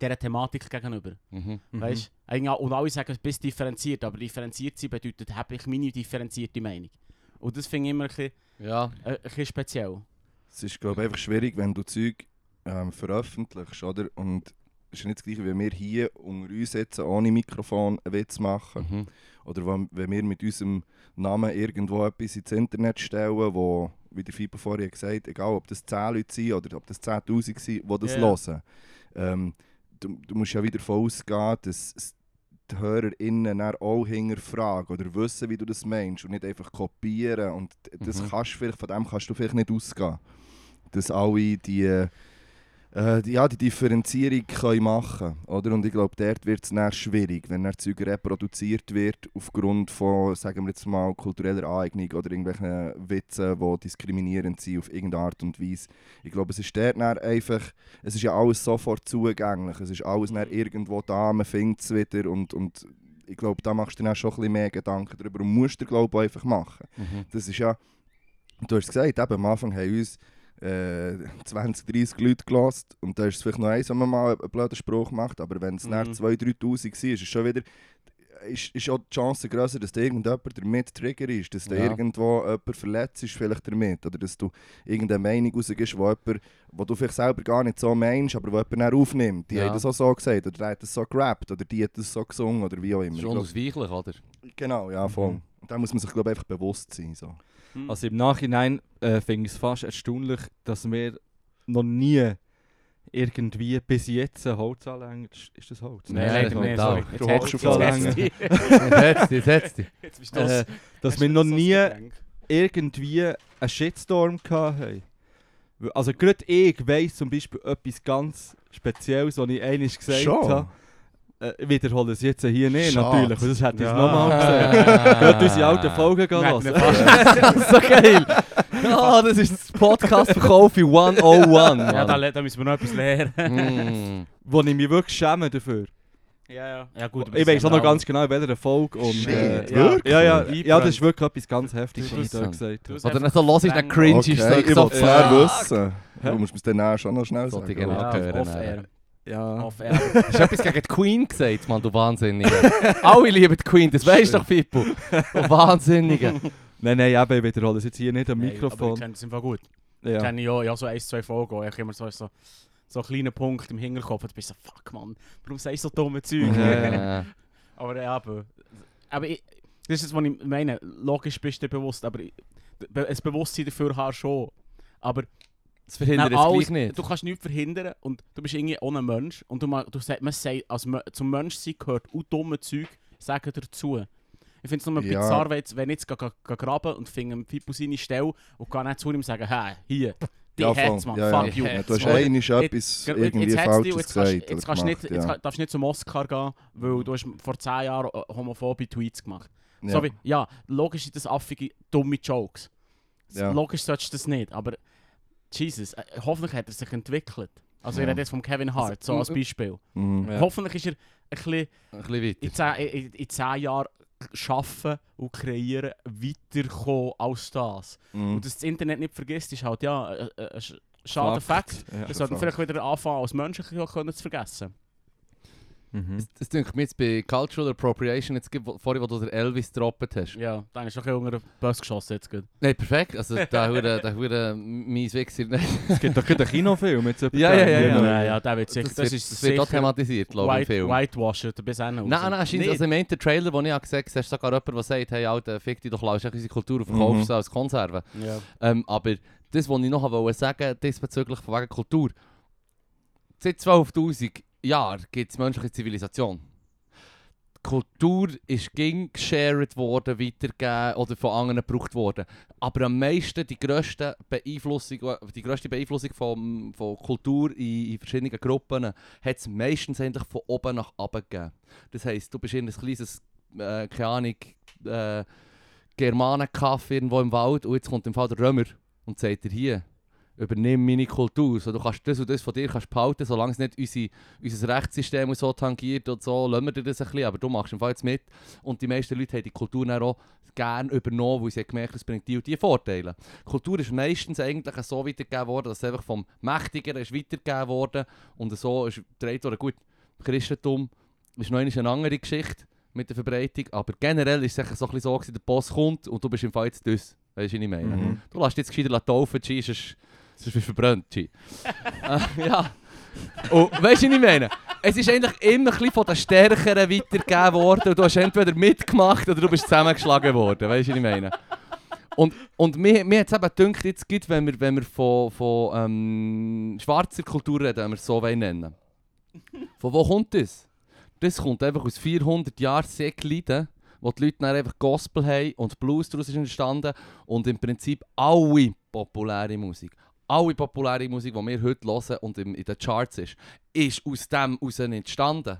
dieser Thematik gegenüber. Mhm. Mhm. Weißt? Und alle sagen, es bist differenziert, aber differenziert sein bedeutet, habe ich meine differenzierte Meinung. Und das finde ich immer ein bisschen, Ja. ein bisschen speziell. Es ist glaube einfach schwierig, wenn du Zeug ähm, veröffentlichst, oder? Und es ist nicht das gleiche, wie wir hier unter uns sitzen, ohne Mikrofon einen Witz machen. Mhm. Oder wenn, wenn wir mit unserem Namen irgendwo etwas ins Internet stellen, wo, wie der Fiber vorher gesagt hat, egal ob das 10 Leute sind oder ob das 10'000 sind, die das Ja. hören. Ähm, du, du musst ja wieder davon ausgehen, dass es die HörerInnen auch hinterfragen oder wissen, wie du das meinst und nicht einfach kopieren. Und das Mhm. kannst du vielleicht, von dem kannst du vielleicht nicht ausgehen. Dass alle die, äh, ja, die Differenzierung können machen oder? Und ich glaube, dort wird es schwierig, wenn dann Zeug reproduziert wird aufgrund von, sagen wir jetzt mal, kultureller Aneignung oder irgendwelchen Witzen, die diskriminierend sind auf irgendeine Art und Weise. Ich glaube, es ist dort einfach, es ist ja alles sofort zugänglich, es ist alles dann irgendwo da, man findet es wieder und, und ich glaube, da machst du dir dann schon ein bisschen mehr Gedanken darüber und musst dir, glaube ich, auch einfach machen. Mhm. Das ist ja, du hast gesagt, eben, am Anfang haben uns äh, 20, 30 Leute gelassen und da ist es vielleicht noch eins, wenn man mal einen blöden Spruch macht, aber wenn es Mhm. nach 2'000, 3'000 war, ist es schon wieder ist, ist auch die Chance grösser, dass da irgendjemand damit Trigger ist, dass da Ja. irgendwo jemand verletzt ist vielleicht damit oder dass du irgendeine Meinung rausgibst, wo, jemand, wo du vielleicht selber gar nicht so meinst, aber wo jemand dann aufnimmt. Die Ja. haben das auch so gesagt oder der hat das so gerappt oder die hat das so gesungen oder wie auch immer. Das Ich ist glaub, unausweichlich, oder? genau, ja voll. Mhm. Da muss man sich glaube einfach bewusst sein. So. Hm. Also im Nachhinein äh, finde ich es fast erstaunlich, dass wir noch nie irgendwie bis jetzt Holz anlängen. Ist das Holz? Nein, das nicht. kommt Sorry. Jetzt Du hast- hockst jetzt auf der hast du- Jetzt, bist du Äh, das- dass wir du noch ein nie Getränk. irgendwie einen Shitstorm hatten. Also gerade ich weiss zum Beispiel etwas ganz Spezielles, was ich einmal gesagt habe. Äh, ich wiederhole es jetzt hier nicht, Schade. natürlich, das hätte ich Ja. nochmal gesagt. Geht unsere alten Folgen hätten fast- so geil. Ah, das ist das Podcast-Verkauf in 101, Ja, da, da müssen wir noch etwas lernen. Mm. Wo ich mich wirklich schäme dafür. ja, ja. Ja, gut. Ich weiß auch noch ganz genau, in welcher Folge. Und, Shit, äh, ja, ja, Eingebrannt. ja, das ist wirklich etwas ganz Heftiges, was ich da gesagt habe. Oder nicht so los ist, dann cringe Okay, ist. ich so, will es wissen. Du musst es dann auch schon noch schnell Sollte sagen. ich. Ja, hören, Ja. Off-air. Hast du etwas gegen die Queen gesagt, Mann, du Wahnsinniger? Alle lieben die Queen, das weißt doch, Pippo. Du Wahnsinniger. Nein, nein, eben, ich wiederhole es jetzt hier nicht am Nein, Aber ich Mikrofon. kenne das einfach gut. Ich Ja. kenne ja, ja so ein, zwei Folgen. auch. Ich habe immer so, so, so einen kleinen Punkt im Hinterkopf. Und du bist so, fuck man, warum sagst du so dumme Zeug? Ja. aber ja, aber, aber ich, das ist das, was ich meine. Logisch bist du dir bewusst, aber ich, be- ein Bewusstsein dafür hast du schon. Aber Das verhindert Nein, es alles- nicht. du kannst nichts verhindern und du bist irgendwie ohne Mensch. Und du, du sagst, man sagt, als zum Menschsein gehört auch dumme Zeug sagen dazu. Ich finde es nur Ja. bizarr, wenn, jetzt- wenn ich jetzt graben und finde Fippo seine Stelle und gehe nicht zu ihm und sage, hey, hier, die Ja, hat's, voll. man, Ja, ja. fuck you. Ja, Du hast Jetzt- etwas Genau, irgendwie jetzt Falsches jetzt kannst, gesagt jetzt kannst nicht, gemacht. jetzt ja. darfst du nicht zum Oscar gehen, weil du hast vor 10 Jahren äh, homophobe Tweets gemacht. Ja. So wie, ja, logisch sind das affige, dumme Jokes. Logisch solltest du das nicht, aber Jesus, äh, hoffentlich hat er sich entwickelt. Also ich Ja. rede jetzt von Kevin Hart, so als m- Beispiel. Mhm. Ja. Hoffentlich ist er ein bisschen Ein bisschen weiter. in 10, in, in 10 Jahren schaffen und kreieren weiterkommen als das. Mhm. Und dass das Internet nicht vergisst, ist halt ja ein, ein, ein sch- schade Fakt. Ja. Wir sollten Fakt. vielleicht wieder anfangen, als Menschen zu vergessen. Mhm. Das, das denke ich mir jetzt bei Cultural Appropriation, jetzt, gibt, wo- vorhin, wo du den Elvis gedroppt hast. Ja, dann ist doch ein unter den Bus geschossen jetzt gut. Nein, perfekt. Also, der hure, der hure mies Wichser. Nein, Es gibt doch gerade einen Kinofilm mit so Ja, ja, ja, Genau. Ja, ja, der wird sicher, das, das, wird, ist das wird auch thematisiert, glaube ich, im white, Film. whitewashed bis Ende Nein, nein, scheint, also im einen Trailer, den ich habe gesehen habe, siehst du sogar jemanden, der sagt, hey Alter, fick dich doch, lass unsere Kultur und Mhm. es als Konserve. Ja. Ähm, aber das, was ich noch wollte sagen, diesbezüglich von wegen Kultur. Seit 12'000 Jahren gibt es menschliche Zivilisation. Die Kultur ist ging geshared worden, weitergegeben oder von anderen gebraucht worden. Aber am meisten, die grösste Beeinflussung, die grösste Beeinflussung von, von Kultur in, in verschiedenen Gruppen hat es meistens eigentlich von oben nach unten gegeben. Das heisst, du bist in ein kleines, äh, keine Ahnung, äh, Germanenkaff irgendwo im Wald und jetzt kommt im Fall der Römer und sagt dir hier, übernimm meine Kultur. So, du kannst das und das von dir kannst behalten, solange es nicht unsere, unser Rechtssystem und so tangiert und so, lassen wir dir das ein bisschen, aber du machst im Fall jetzt mit. Und die meisten Leute haben die Kultur dann auch gerne übernommen, weil sie haben gemerkt es bringt die und die Vorteile. Kultur ist meistens eigentlich so weitergegeben worden, dass es einfach vom Mächtigeren ist weitergegeben worden und so ist gedreht worden. Gut, Christentum ist noch eine andere Geschichte mit der Verbreitung, aber generell ist es so ein bisschen so, gewesen, der Boss kommt und du bist im Fall jetzt das. Weißt du, was ich meine? Mhm. Du lässt jetzt gescheiter taufen, sonst, sonst bist du verbrannt, äh, ja. Und weißt du, was ich meine? Es ist eigentlich immer ein von den Stärkeren weitergegeben worden und du hast entweder mitgemacht oder du bist zusammengeschlagen worden. Weißt du, was ich meine? Und, und mir, mir hat es eben gedacht, jetzt gibt, wenn wir, wenn wir von, von ähm, schwarzer Kultur reden, wenn wir es so nennen Von wo kommt das? Das kommt einfach aus 400 Jahren Säckleiden, wo die Leute dann einfach Gospel haben und Blues daraus ist entstanden und im Prinzip alle populäre Musik, alle populäre Musik, die wir heute hören und in den Charts ist, ist aus dem heraus entstanden.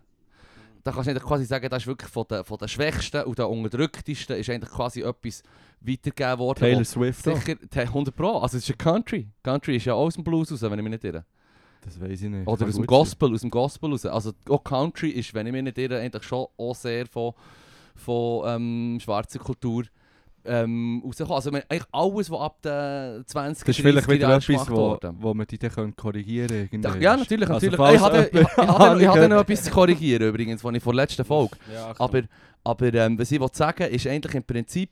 Da kannst du nicht quasi sagen, das ist wirklich von den, von den Schwächsten und den Unterdrücktesten ist eigentlich quasi etwas weitergegeben worden. Taylor Swift. Sicher, te- 100 Pro. Also es ist ein Country. Country ist ja auch aus dem Blues raus, wenn ich mich nicht irre. Das weiß ich nicht. Oder aus dem gut sein. Gospel, aus dem Gospel raus. Also auch Country ist, wenn ich mich nicht irre, eigentlich schon auch sehr von, von ähm, schwarzer Kultur ähm, rausgekommen. Also man- eigentlich alles, was ab den 20 Das ist vielleicht wieder etwas, wo, wo man die dann korrigieren können. Ja, natürlich, Also natürlich. ich hatte, ich, ich, hatte, ich hatte noch etwas zu korrigieren übrigens, von ich vor der letzten Folge. Ja, Aber, aber ähm, was ich sagen ist eigentlich im Prinzip,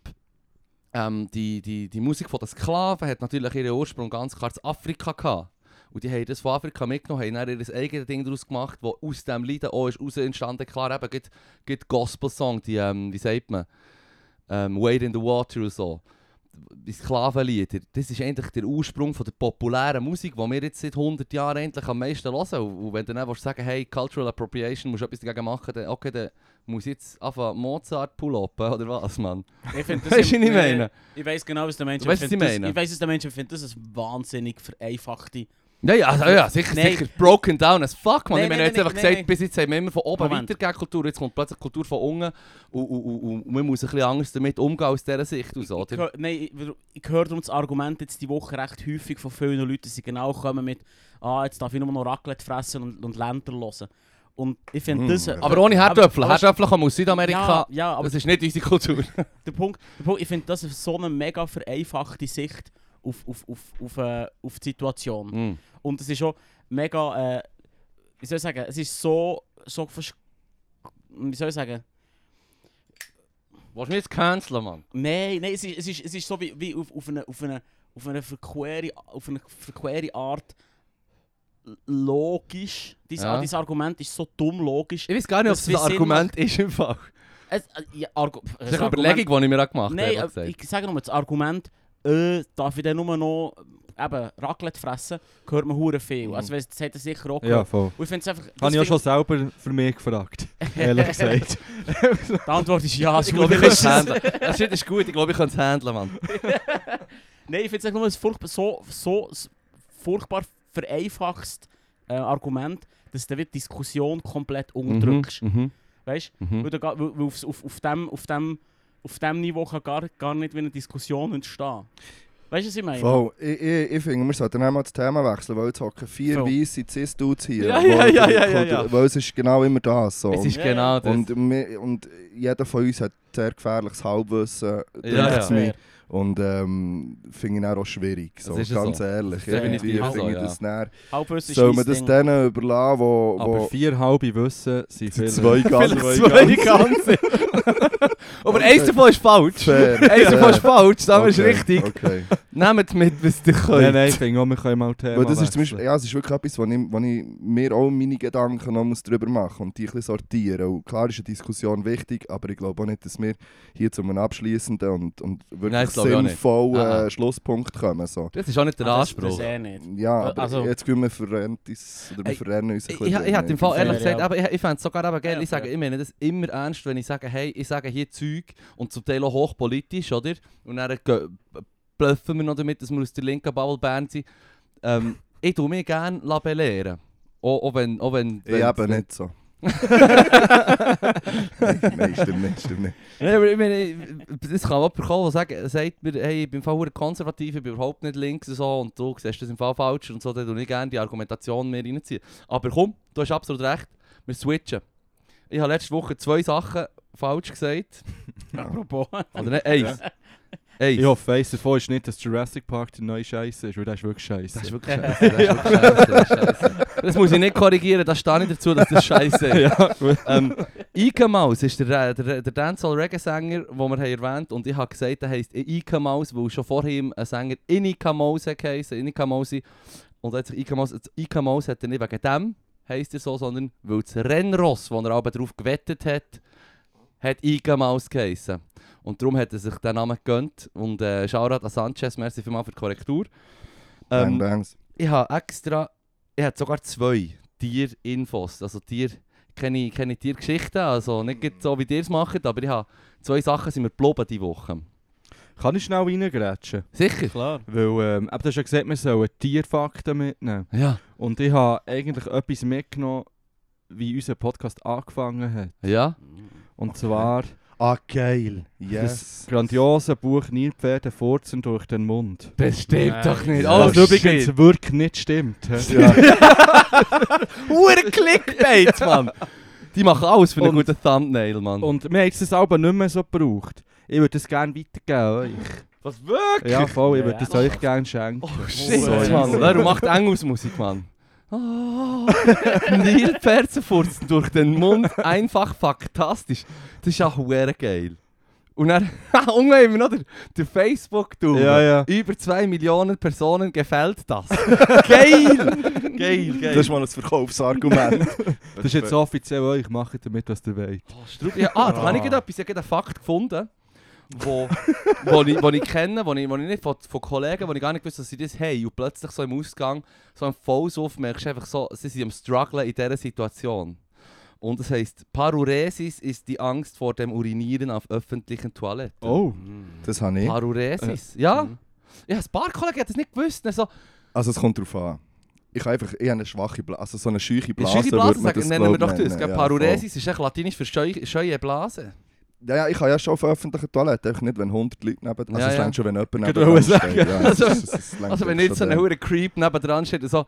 ähm, die, die, die Musik von den Sklaven hat natürlich ihren Ursprung ganz klar in Afrika gehabt. Und die haben das von Afrika mitgenommen, haben dann ihr eigenes Ding daraus gemacht, das aus dem Lied auch ist raus entstanden. Klar, eben, gibt, gibt Gospel-Song, die, ähm, wie sagt man, ähm, Wade in the Water und so. Die Sklavenlieder, das ist eigentlich der Ursprung von der populären Musik, die wir jetzt seit 100 Jahren endlich am meisten hören. Und wenn du dann willst sagen hey, Cultural Appropriation, musst du etwas dagegen machen, dann, okay, dann muss ich jetzt einfach Mozart pull-upen, oder was, Mann? Ich finde das Weißt du, was ich meine? Ich weiß genau, was der Mensch Du weißt, was ich Das- meine? Ich weiß, was der Mensch findet. Das ist eine wahnsinnig vereinfachte Ja, ja, also, ja sicher, Nein. sicher. Broken down as fuck, man. Nein, ich meine, nein, jetzt nein, einfach nein, gesagt, nein. bis jetzt haben wir immer von oben weitergegeben Kultur, jetzt kommt plötzlich Kultur von unten und, und, und, und man muss ein bisschen anders damit umgehen aus dieser Sicht aus, Ich, oder? hör- nein, ich, ich höre das Argument jetzt die Woche recht häufig von vielen Leuten, dass sie genau kommen mit «Ah, jetzt darf ich nur noch Raclette fressen und, und Länder hören». Und ich finde Mm, das... ja. Aber ohne Herdöpfel. Herdöpfel kommen aus Südamerika. Ja, ja, aber das ist nicht unsere Kultur. der Punkt, der Punkt ich finde das ist so eine mega vereinfachte Sicht auf, auf, auf, auf, äh, auf die Situation. Mm. Und es ist auch mega, äh, wie soll ich sagen, es ist so, so wie soll ich sagen, Willst du mich jetzt canceln, Mann? nein, nein, es ist, es ist, es ist so wie, wie auf, auf, eine, auf, eine, auf, eine verquere, auf eine verquere Art logisch. Dein, Ja. dein Argument ist so dumm logisch. Ich weiß gar nicht, ob das ein Argument ist im Fall. Es, äh, ja, Argu Das ist eine Überlegung, die ich mir auch gemacht Nein, habe. äh, ich sage nur, das Argument, äh, darf ich dann nur noch äh, eben, Raclette fressen, hört man hure viel. Mhm. Also weißt, das hat er sicher auch Ja, gehört. voll. Und ich finde es einfach... Habe ich auch schon selber für mich gefragt. Ehrlich gesagt. Die Antwort ist ja, Ich glaube, ich kann es handeln. Das ist gut, ich glaube, ich kann es handeln, Mann. Nein, ich finde es nur ein furchtbar, so, so furchtbar vereinfachtes äh, Argument, dass du die Diskussion komplett unterdrückst. Mhm. Weißt Mhm. Weil, du ga- weil, weil auf, auf, auf, dem, auf, dem, auf dem Niveau kann gar, gar nicht wie eine Diskussion entstehen. Weißt du, was ich meine? Voll. Ich, ich, ich finde, wir sollten einmal das Thema wechseln, weil jetzt hocken vier Voll. weisse Cis-Dudes hier. Ja, ja, ja, ja, ja, ja. Weil es ist genau immer das. So. Es ist Ja, genau ja. das. und, wir, und jeder von uns hat sehr gefährliches Halbwissen, Ja, ja. mir. Und ähm, finde ich auch schwierig, so, Das ist ganz so. ehrlich. Das Irgendwie so, finde ich ja. das näher. Halbwissen ist Soll man das Ding. denen überlassen, wo, Aber wo vier halbe Wissen sind viele. zwei ganz Vielleicht zwei ganze. Aber eins davon ist falsch. fair. Eins davon ist falsch, das ist Okay, richtig. Okay. Nehmt mit, was ihr könnt. Nein, nein, ich finde auch, wir können mal Thema Weil das ist zum. Beispiel, ja, es ist wirklich etwas, wo ich, wo ich mir auch meine Gedanken noch muss darüber machen und die ein bisschen sortieren. Und klar ist eine Diskussion wichtig, aber ich glaube auch nicht, dass wir hier zu einem abschließenden und, und wirklich Nein, ich sinnvollen Ah. äh, Schlusspunkt kommen. So. Das ist auch nicht der Ah, Anspruch. Das eh nicht. Ja, aber Also- jetzt gehen wir verrennen uns ein Ich, bisschen. ich, ich hätte im Fall ehrlich gesagt, aber ich, ich fände es sogar eben geil, Ja, ich sage ich meine das immer ernst, wenn ich sage, hey, ich sage hier Zeug und zum Teil auch hochpolitisch, oder? Und dann bluffen wir noch damit, dass wir aus der linken Bubble Band sind. Ähm, ich tue mich gerne belehren. Auch, auch wenn... Auch wenn, Ich wenn eben nicht so. Nein, stimmt nicht, stimmt nicht. Nein, aber ich meine, ich- das kann jemand bekommen, der sagt, sagt mir, hey, ich bin verdammt konservativ, ich bin überhaupt nicht links und so und du siehst das im Fall falsch und so, dann tue ich gerne die Argumentation mehr reinziehen. Aber komm, du hast absolut recht, wir switchen. Ich habe letzte Woche zwei Sachen falsch gesagt. Apropos. Oder nicht? Eins. Eins. Ich hoffe, eins davon ist nicht, dass Jurassic Park der neue Scheiße ist, weil der ist wirklich scheiße. Das ist wirklich scheiße. Das, ist wirklich scheisse, das, ist das muss ich nicht korrigieren, da stehe ich dazu, dass das scheiße ist. ja, ähm, Ike Maus ist der, der, der Dancehall Reggae-Sänger, den wir haben erwähnt und ich habe gesagt, er heisst Ike Maus, weil schon vor ihm ein Sänger Inika Maus geheißen, Inika Mausi. Und hat sich Ike Maus, Ike Maus hat er nicht wegen dem, heisst er so, sondern weil das Rennross, wo er aber drauf gewettet hat, hat Ike Maus geheißen. Und darum hat er sich den Namen gegönnt. Und äh, Shoutout an Sanchez, merci vielmals für die Korrektur. Bang, Ähm, bangs. ich habe extra, ich habe sogar zwei Tierinfos, also Tier, keine, keine Tiergeschichten, also nicht so wie ihr es macht, aber ich habe zwei Sachen sind mir geblieben diese Woche. Kann ich schnell reingrätschen? Sicher? Klar. Weil, ähm, du hast ja gesagt, wir sollen Tierfakten mitnehmen. Ja. Und ich habe eigentlich etwas mitgenommen, wie unser Podcast angefangen hat. Ja? Und Okay. zwar Ah, geil. das Yes. grandiose Buch Nilpferde furzen durch den Mund. Das stimmt Nein. doch nicht. Oh, Was übrigens shit. wirklich nicht stimmt. Ja. Hure Clickbait, Mann. Die machen alles für einen Und- guten Thumbnail, Mann. Und wir haben das aber nicht mehr so gebraucht. Ich würde das gerne weitergeben. euch. Was wirklich? Ja, voll, ich Ja, würde das ja. euch gerne schenken. Oh shit, Oh, Mann. ja. Darum macht Engelsmusik, Mann. Oh, Nilpferde furzen durch den Mund. Einfach faktastisch. Das ist auch hure geil. Und dann, unten haben wir noch facebook tool Ja, ja. Über 2 Millionen Personen gefällt das. geil! geil, geil. Das ist mal ein Verkaufsargument. Das ist jetzt offiziell euch, macht damit, was ihr wollt. Oh, Strub- ja, ah, da habe ich gerade etwas, ich habe einen Fakt gefunden, wo, wo, ich, wo ich kenne, wo ich, wo ich nicht von, von Kollegen, wo ich gar nicht wusste, dass sie das haben. Und plötzlich so im Ausgang, so ein Falls auf, merkst du einfach so, sie sind am strugglen in dieser Situation. Und das heisst, Paruresis ist die Angst vor dem Urinieren auf öffentlichen Toiletten. Oh. Das habe ich. Paruresis, ja. Mhm. Ja, ein paar Kollegen haben das nicht gewusst. Dann So, Also es kommt drauf an. ich habe einfach habe eine schwache Blase, also so eine scheuche Blase, scheuche würde Blase sagen, nennen wir doch das. ja, Paruresis ist echt latinisch für scheu- scheue Blase. Ja, ja, ich kann ja schon auf öffentlichen Toiletten, einfach nicht, wenn 100 Leute neben... Also Ja, es ja. schon, wenn jemand neben dran steht. Ja, Also- es- es- es reicht Also wenn jetzt so ein hure Creep nebendran steht und so...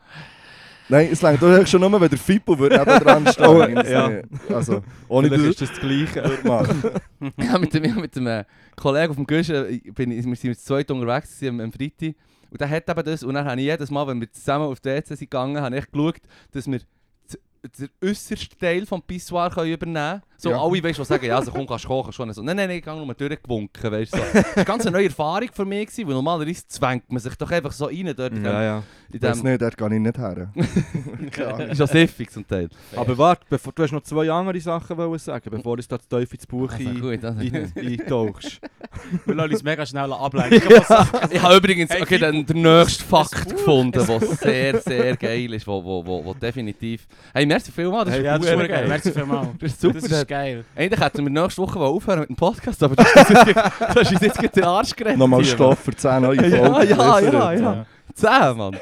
Nein, es reicht doch schon nur, wenn der Fippo neben dran stehen. Oh, ja. Also, ohne das ist das das Gleiche. Ja, mit dem, mit dem äh, Kollegen auf dem Guschen bin, ich- wir sind zu zweit unterwegs am, am Freitag. Und der hat eben das. Und dann habe ich jedes Mal, wenn wir zusammen auf die WC sind gegangen, habe ich geschaut, dass wir den äußersten Teil vom Pissoir können übernehmen können. So Ja. alle, weißt du, die sagen, ja, also komm, kannst du kochen. Schon. So, nein, nein, nein, ich gehe nur durchgewunken, weißt du. So. Das war eine ganz neue Erfahrung für mich, gewesen, weil normalerweise zwängt man sich doch einfach so rein dort. Ja, ja. Ich weiß nicht, dort gehe ich nicht her. Ist ja siffig zum Teil. Aber warte, bevor, du hast noch zwei andere Sachen wollen sagen, bevor du da zu tief ins Buch Also, ein, gut, also. ein, eintauchst. Wir lassen uns mega schnell ablenken. Ich habe übrigens okay, Fippo, den, den nächsten Fakt gefunden, der sehr, sehr geil ist, wo, wo, wo, wo definitiv... Hey, merci vielmals, das ist Ja, das ist geil. Merci vielmals. Das ist super. Das ist geil. Eigentlich hätten wir nächste Woche aufhören mit dem Podcast, aber du hast uns jetzt, jetzt gerade den Arsch gerettet. Nochmal Stoff für 10 neue Folgen. Ja, ja, ja, ja. Mann. Zehn, Mann.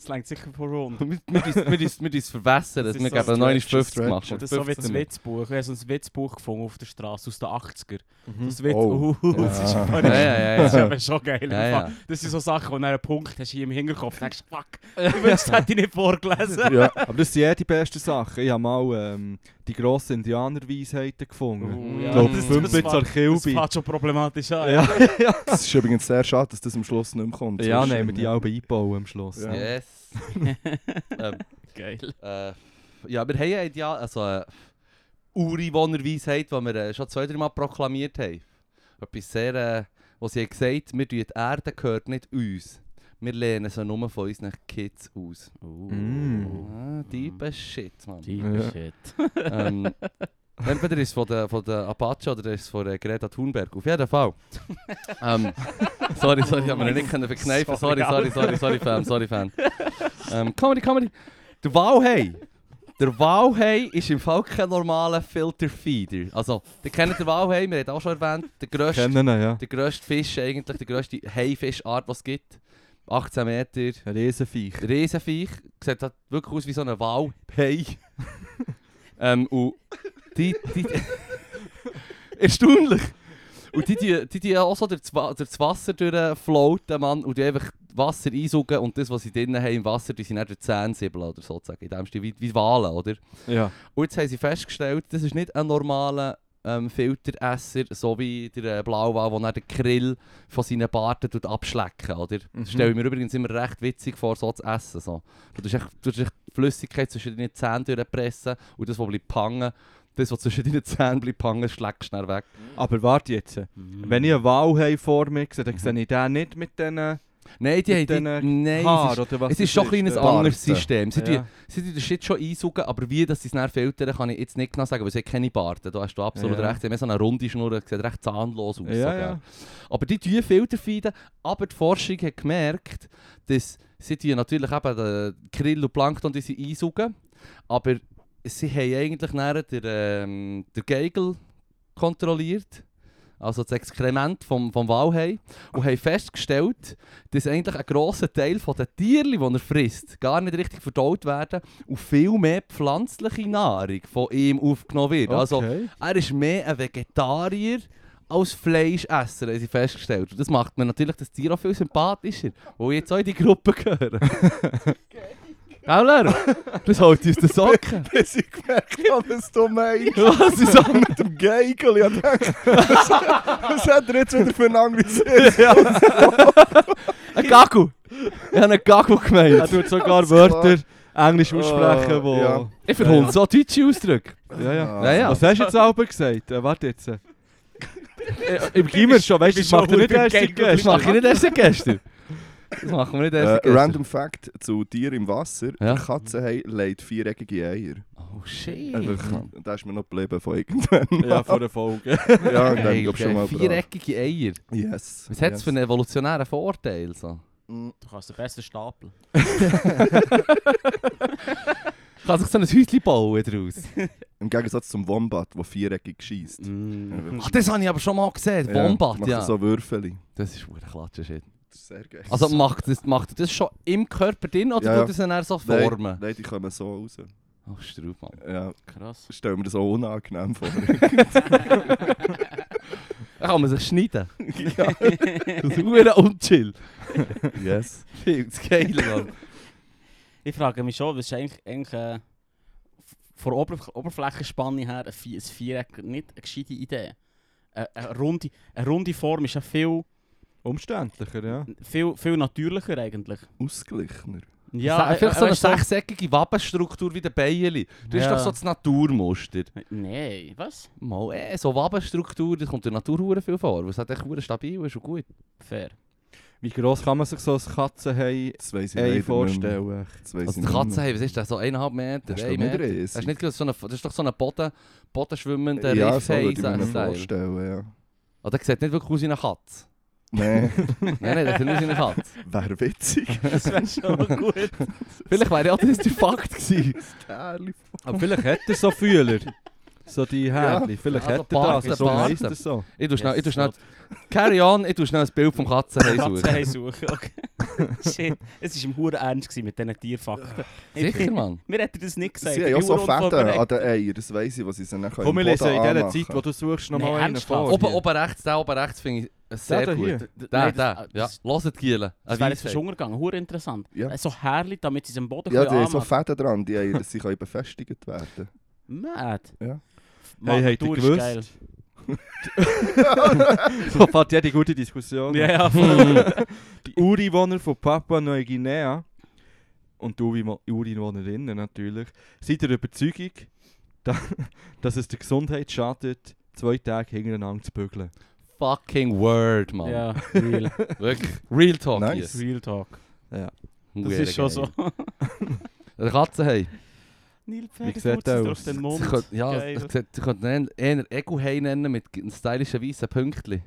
Das längt sicher vor rund. Wir wir uns verwässern, Das dass ist wir geben 59 stretch, machen. Das ist so wie 15 das. Witzbuch. Ich habe so ein Witzbuch gefunden auf der Straße aus den 80er. Mhm. Das Witz. Oh. Uh, das ist funny. Ja, ja, ja, Das ist aber schon geil. Ja. Das sind so Sachen, wo du einen Punkt hast hier im Hinterkopf denkst, fuck, ich wünschte, das hätte ich nicht vorgelesen. Ja. Aber das sind eh die besten Sachen. Ich habe mal ähm, die grossen Indianerweisheiten gefunden. Uh, Ich ja, glaube, das- fünf das Bits war- Das fängt schon problematisch an. Ja, ja. Es ist übrigens sehr schade, dass das am Schluss nicht mehr kommt. ja nehmen wir die alle einbauen am Schluss. Ja. Yes. Ähm, Geil. äh, ja, wir haben ja ideal, also eine Ureinwohnerweisheit, die wir äh, schon zwei, drei Mal proklamiert haben. Etwas sehr, äh, was sie haben gesagt wir tun die Erde gehört nicht uns. Wir lehnen sie nur von unseren Kids aus. Mm. Ah, deeper Shit, Mann. Deep Ja. shit. ähm, entweder ist es von der, von der Apache oder ist es von der Greta Thunberg. Auf jeden Fall. ähm, sorry, sorry, ich habe mir nicht können verkneifen. Sorry, sorry, sorry, sorry, Fan, sorry, Fan. Ähm, Comedy, Comedy. Der Walhai. Der Walhai ist im Fall kein normaler Filterfeeder. Also, ihr kennt den Walhai, wir haben auch schon erwähnt. Der grösste, Kennen ihn, ja. der grösste Fisch eigentlich, die grösste Haifischart, die es gibt. 18 Meter. Ein Riesenviech. Riesenviech. Sieht halt wirklich aus wie so ein Walhai. ähm, und die... die Erstaunlich! Und die, die, die, die auch so durch das, Wa- durch das Wasser durchfloaten, Mann, und die einfach Wasser einsaugen und das, was sie drinnen haben im Wasser, die sind dann durch die Zähne siebeln, oder sozusagen. In dem Stil, wie, wie Wale, oder? Ja. Und jetzt haben sie festgestellt, das ist nicht ein normaler ähm, Filteresser, so wie der äh, Blauwal, der den Grill von seinen Barten tut abschlecken, oder? Mhm. Das stelle ich mir übrigens immer recht witzig vor, so zu essen. So. Du tust echt, du tust echt die Flüssigkeit zwischen deinen Zähnen durchpressen und das, was bleibt hängen, das, was zwischen deinen Zähnen bleibt hängen, schlägst schnell weg. Aber warte jetzt. Wenn ich einen Wal vor mir sehe, dann sehe ich den nicht mit diesen Nein, die haben nein, es ist, oder was es das ist schon ein kleines Ja. anderes. System. Sie, Ja. tun- sie tun den Shit schon einsaugen, aber wie dass sie es dann filtern, kann ich jetzt nicht genau sagen, weil sie haben keine Barten. Da hast du absolut Ja. recht. Sie haben so eine runde Schnur, das sieht recht zahnlos aus. Ja, ja. Aber die tun Filterfeiden, aber die Forschung hat gemerkt, dass sie natürlich eben den Krill und Plankton die sie einsaugen, aber sie haben eigentlich nachher den, ähm, den Geigel kontrolliert, also das Exkrement vom, vom Walhai, und haben festgestellt, dass eigentlich ein grosser Teil von den Tieren, die er frisst, gar nicht richtig verdaut werden und viel mehr pflanzliche Nahrung von ihm aufgenommen wird. Also Okay. er ist mehr ein Vegetarier als Fleischesser, haben sie festgestellt. Und das macht mir natürlich das Tier auch viel sympathischer, wo ich jetzt auch in die Gruppe gehöre. Gell, Lero? Das holt uns den Socken. Bis ich gemerkt habe, was du meinst. Was ist so? mit dem Geigel. Ich dachte, was, was hat er jetzt wieder für einen Anglizismus? Ein Gagu! Ich habe einen Gagu Er gemeint. tut sogar Wörter Englisch aussprechen, Oh, wo... ja. Ich verhunde so deutsche Ausdrücke. Ja, ja. Ja, ja. Was hast du jetzt selber gesagt? Äh, warte jetzt. Äh, Im Gimmer schon, weißt du, das bin macht er nicht erst Das mache ich nicht erst seit gestern. Das machen wir nicht erst Äh, seit gestern. random Fact zu Tieren im Wasser. Ja. Katzen haben legt viereckige Eier. Oh shit. Einfach, da ist mir noch geblieben von irgendwann. Ja, vor der Folge. ja, und dann glaub ich schon mal. Viereckige Eier. Yes. Was hat es yes. für einen evolutionären Vorteil? So? Mm, Du kannst den besten Stapel. Kann sich so ein Häuschen bauen daraus? Im Gegensatz zum Wombat, der viereckig schießt. Ach, das habe ich aber schon mal gesehen. Wombat, macht ja. so Würfel. Das ist ein Klatschen-Shit. Das ist sehr geil. Also macht das, macht das schon im Körper drin oder Ja, ja. tut das dann eher so Nein, formen? Nein, die kommen so raus. Oh, Straub, Mann. Ja, Krass. ich stelle mir das auch unangenehm vor. Da kann man sich schneiden. Das ist verdammt unchill. yes. Viel zu geil, Mann. Ich frage mich schon, was ist eigentlich, eigentlich äh, von der Oberf Oberflächenspannung her ein, Vi- ein Viereck nicht eine gescheite Idee? Eine, eine, runde, eine runde Form ist ja viel, Umständlicher, ja. viel, viel natürlicher eigentlich. Ausgeglichener. Ja, Ja, Vielleicht so eine weißt du, sechseckige Wappenstruktur wie der. Das ist Ja. doch so das Naturmuster. Nein, was? Mal, eh, so Wappenstruktur, das kommt der Natur hure viel vor. Was hat echt hure stabil ist und gut. Fair. Wie gross kann man sich so ein Katzenhai Das weiss ich Ei leider nicht mehr. vorstellen? Das weiss Also ich die nicht Katze, mehr. hey, was ist das? So eineinhalb Meter, Das ist Meter? Das ist, nicht, so eine, das ist doch so ein Boden, bodenschwimmender Ja, so würde ich mir vorstellen, ja. Oh, der sieht nicht wirklich aus wie eine Katze. Nein, nein, nein, das sieht nicht aus wie eine Katze. wäre witzig. Das wäre schon gut. Vielleicht wäre ja das der Fakt gewesen. Aber vielleicht hat er so Fühler. So die Härchen. Vielleicht Also hat er das. So heisst es so. Ich tu schnell, ich tu Yes, schnell, carry on, ich tu schnell ein Bild vom Katzenhai suchen. Katzenhai suchen. Okay. Shit. Es war im Huren ernst mit diesen Tierfakten. Sicher, Mann. Mir hätte das nicht gesagt. Sie haben ja so Fäden an den Eiern, das weiss ich, was sie dann Komm, wir lesen in dieser. Zeit, wo du suchst, noch Nein, mal einen vor. Oben, oben rechts, der oben rechts finde ich sehr da gut. hier. D- Der, nein, der, das- ja. Hört die Gielen. Das wäre jetzt schon untergegangen. Hure interessant. Ja. So herrlich, damit sie es am Boden Ja, die haben so. Fäden dran, die Eier, dass sie können befestigt werden Mad. Ja. Mann, Hey, du gewusst? geil. so fährt jede gute Diskussion. Ja, ja, voll. Die Ureinwohner von Papua-Neuguinea und die Ureinwohnerinnen natürlich sind der Überzeugung, da, dass es der Gesundheit schadet, zwei Tage hintereinander zu bügeln. Fucking word, Mann. ja, real. Wirklich. Real Talk Nice. hier. Real Talk. Ja. Das ist schon so. Der Katzenhai. Neil Wie Pferd sieht aus? den Sie Mund. könnte, ja, Geil. ich könnte- eher Egelhai nennen mit einem stylischen weißen Pünktchen.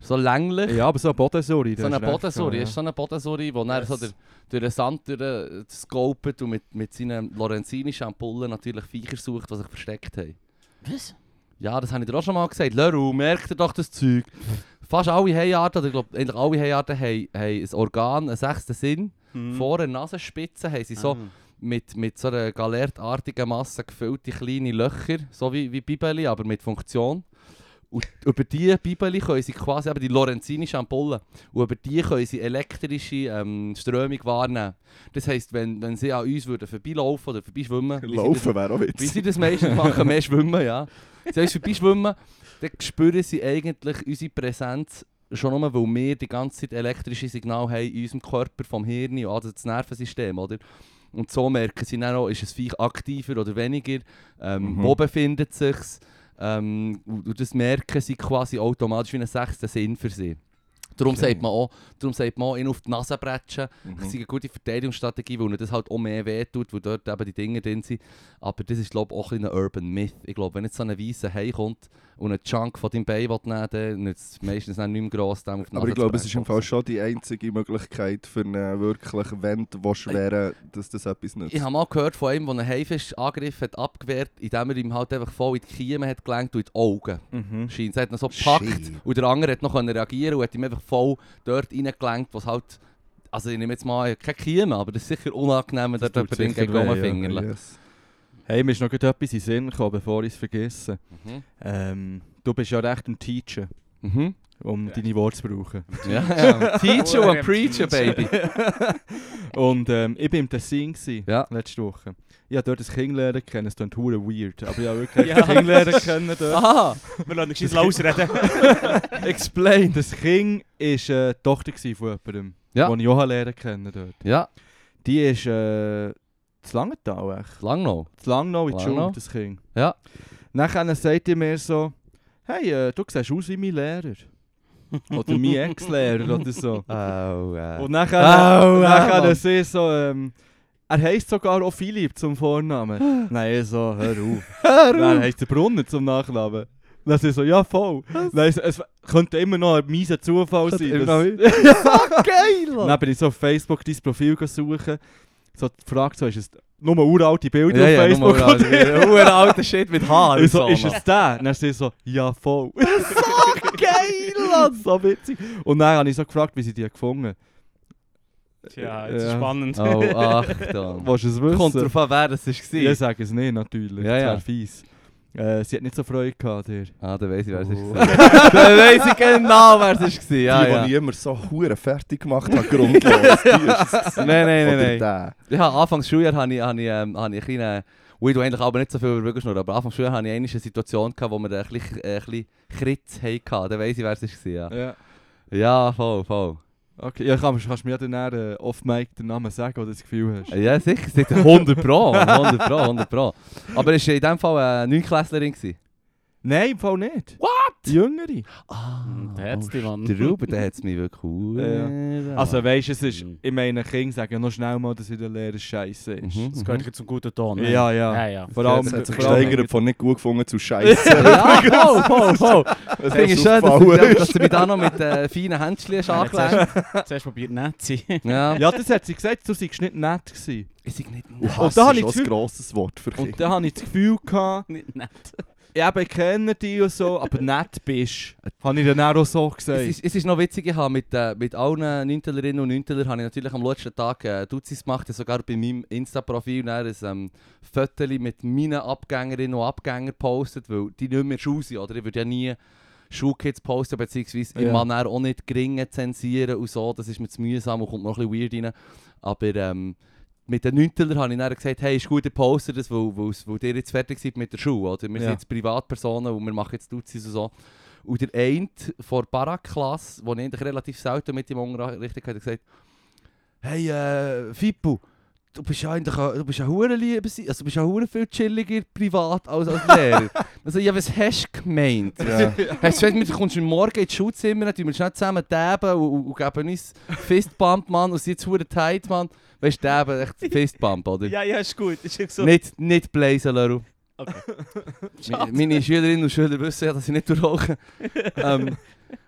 So länglich. Ja, aber so eine Bodensuri. So eine Bodensuri, ist so eine Bodensuri, wo dann so der, durch den Sand durch, äh, und mit, mit seinen lorenzinischen Ampullen natürlich Viecher sucht, die sich versteckt haben. Was? Ja, das habe ich dir auch schon mal gesagt. Leru, merkt ihr doch das Zeug. Fast alle Haiarten, oder ich glaube, eigentlich alle Haiarten haben, haben ein Organ, einen sechsten Sinn. Mhm. Vor der Nasenspitze haben sie so Ah. mit, mit so einer galertartigen Masse gefüllte kleine Löcher, so wie, wie Bibeli, aber mit Funktion. Und über diese Bibeli können sie quasi eben die lorenzinischen Ampullen, und über die können sie elektrische ähm, Strömung wahrnehmen. Das heisst, wenn, wenn sie an uns würden vorbeilaufen oder vorbeischwimmen, wie Laufen wäre auch wie witzig. sie das meistens machen, mehr schwimmen, ja. Sie uns vorbeischwimmen, dann spüren sie eigentlich unsere Präsenz schon nur, weil wir die ganze Zeit elektrische Signale haben in unserem Körper, vom Hirn, also das Nervensystem, oder? Und so merken sie dann auch, ist es Viech aktiver oder weniger, ähm, Mhm. wo befindet es sich. Ähm, und das merken sie quasi automatisch wie einen sechsten Sinn für sie. Darum Okay. sagt man auch, darum sagt man auch, ihn auf die Nase bretschen. Mhm. Das ist eine gute Verteidigungsstrategie, weil ihnen das halt auch mehr wehtut, weil dort eben die Dinge drin sind. Aber das ist, glaube ich, auch ein, ein Urban Myth. Ich glaube, wenn jetzt so ein weißer Hai kommt und einen Chunk von deinem Bein nehmen dann nützt es meistens nicht mehr gross, dem auf Aber ich glaube, es ist im Fall schon die einzige Möglichkeit für einen wirklich Wend, der schwere, dass das etwas nützt. Ich habe mal gehört von einem, der einen Haifisch angegriffen hat, abgewehrt, indem er ihm halt einfach voll in die Kiemen hat gelenkt und in die Augen. Mhm. Scheint. Er hat ihn so gepackt und der andere hat noch reagieren und hat ihm einfach voll dort reingelenkt, was halt... Also ich nehme jetzt mal keine Kiemen, aber das ist sicher unangenehm, wenn Das dort tut jemand ja. rumfingerle. Yes. Hey, mir ist noch etwas in den Sinn gekommen, bevor ich es vergesse. Mhm. Ähm, du bist ja recht ein Teacher, Mhm. um deine Worte zu brauchen. Ja, ja. Teacher und Preacher, Baby. Und ähm, ich war im Tessin gewesen, Ja. letzte Woche. Ich habe dort ein Kind lernen kennen, es klingt hure weird, aber ich habe wirklich Ja. ein Kind lernen kennen dort. Aha, Wir lassen dich losreden. explain. Das Kind war äh, die Tochter von jemandem, Ja. den ich auch lernen kennen dort. Ja, Die ist äh, zu Langenthal echt. lang noch. Zu Langnau in die? Schule, das Kind. Ja. Nachher sagt er mir so, hey, äh, du siehst aus wie mein Lehrer. oder mein Ex-Lehrer oder so. Oh, äh. Und nachher, Au, nachher Mann. sie so, ähm, er heisst sogar auch Philipp zum Vornamen. Nein, so, hör auf. Dann heisst er Brunnen zum Nachnamen. Dann sie so, ja voll. Nein, es, es könnte immer noch ein mieser Zufall sein. immer dass- geil, Dann bin ich so auf Facebook dein Profil suchen. So die Frage so, ist es nur uralte Bilder Ja, auf ja, Facebook. nur alter, uralter Shit mit Haar. Und so, und ist es der? Dann sie so, ja voll. so geil, so witzig. Und dann habe ich so gefragt, wie sie die gefunden Tja, jetzt ist Ja. spannend. Oh, Achtung. Willst du es wissen? Kommt drauf an, wer das war. Ich sage es nicht, natürlich. Ja, das ja. wäre fies. Äh, sie hat nicht so Freude gehabt, dir. Ah, dann weiss ich, wer es Oh. war. Dann weiss ich genau, wer es war. Die, Ja, ja. die ich immer so hure fertig gemacht habe, grundlos. Die. Nein, nein, nein, nein. der. Ja, Anfangs Schuljahr hatte ich, habe ich, ähm, habe ich einen kleinen... Ui, du eigentlich aber nicht so viel über Wirklich aber Anfangs Schuljahr hatte ich eine Situation, gehabt, wo wir ein bisschen, äh, ein bisschen Kritz hatten. Dann weiss ich, wer es war. Ja, Ja. ja voll, voll. Okay, ja, kann, kannst du mir dann äh, off-mic den Namen sagen, oder das Gefühl hast? Ja, sicher. sicher. 100 Pro, 100 Pro, 100 Pro. Aber es war in dem Fall eine 9-Klässlerin. gewesen. Nein, im Fall nicht. What? Die Jüngere. Ah, Der hat's die, Mann. Der Ruben, der hat es mich wirklich cool. Also weißt du, es ist, Mhm. ich meine, Kinder sagen ja noch schnell mal, dass in der Lehre scheiße ist. Mhm, Das mhm. gehört zum guten Ton. ne? Ja, ja. ja, ja. Vor allem, Es hat sich gesteigert von nicht gut gefunden zu scheiße. Ja, voll, voll, voll. Das finde es schön, dass du, dass du mich da noch mit äh, feinen Händchen hast angelegt. Zuerst probiert nett zu sein. Ja. Ja, das hat sie gesagt, du seist nicht nett gewesen. Ist ich nicht Und Und da habe ich das Gefühl- grosses Wort für Und Kinder. dann habe ich das Gefühl gehabt, Nicht nett. Ja, ich kenne dich und so, aber nett bist. Habe ich dann auch so gesagt. Es ist, es ist noch witzig, ich habe mit, äh, mit allen Neuntelerinnen und Neuntelern habe ich natürlich am letzten Tag äh, Duzis gemacht, sogar bei meinem Insta-Profil ein ähm, Foto mit meinen Abgängerinnen und Abgängern gepostet, weil die nicht mehr Schuhe sind, oder? Ich würde ja nie Schulkids posten, beziehungsweise ich Ja. kann dann auch nicht geringe zensieren und so, das ist mir zu mühsam und kommt noch ein bisschen weird rein. Aber ähm, mit den Neuntelern habe ich dann gesagt, hey, ist gut, ihr postet das, weil, weil, weil ihr jetzt fertig seid mit der Schule, oder? Wir Ja. sind jetzt Privatpersonen und wir machen jetzt Duzis und so. Und der eine von der Barak-Klasse, den ich eigentlich relativ selten mit ihm unterrichtet habe, hat gesagt, hey, äh, Fippo, du bist ja eigentlich du bist ja hure lieb, also du bist ja hure viel chilliger privat als als Lehrer. also ja, was hast du gemeint? Ja. Hast du gesagt, du kommst morgen ins Schulzimmer, dann wir schnell zusammen taben und, und, und geben uns Fistbump, Mann, und sind jetzt hure tight, Mann. Weißt du, taben, echt Fistbump, oder? Ja, ja, ist gut. Ist echt so. Nicht, nicht blazen, Leru. Okay. Meine Schülerinnen und Schüler wissen ja, dass ich nicht rauche. ähm,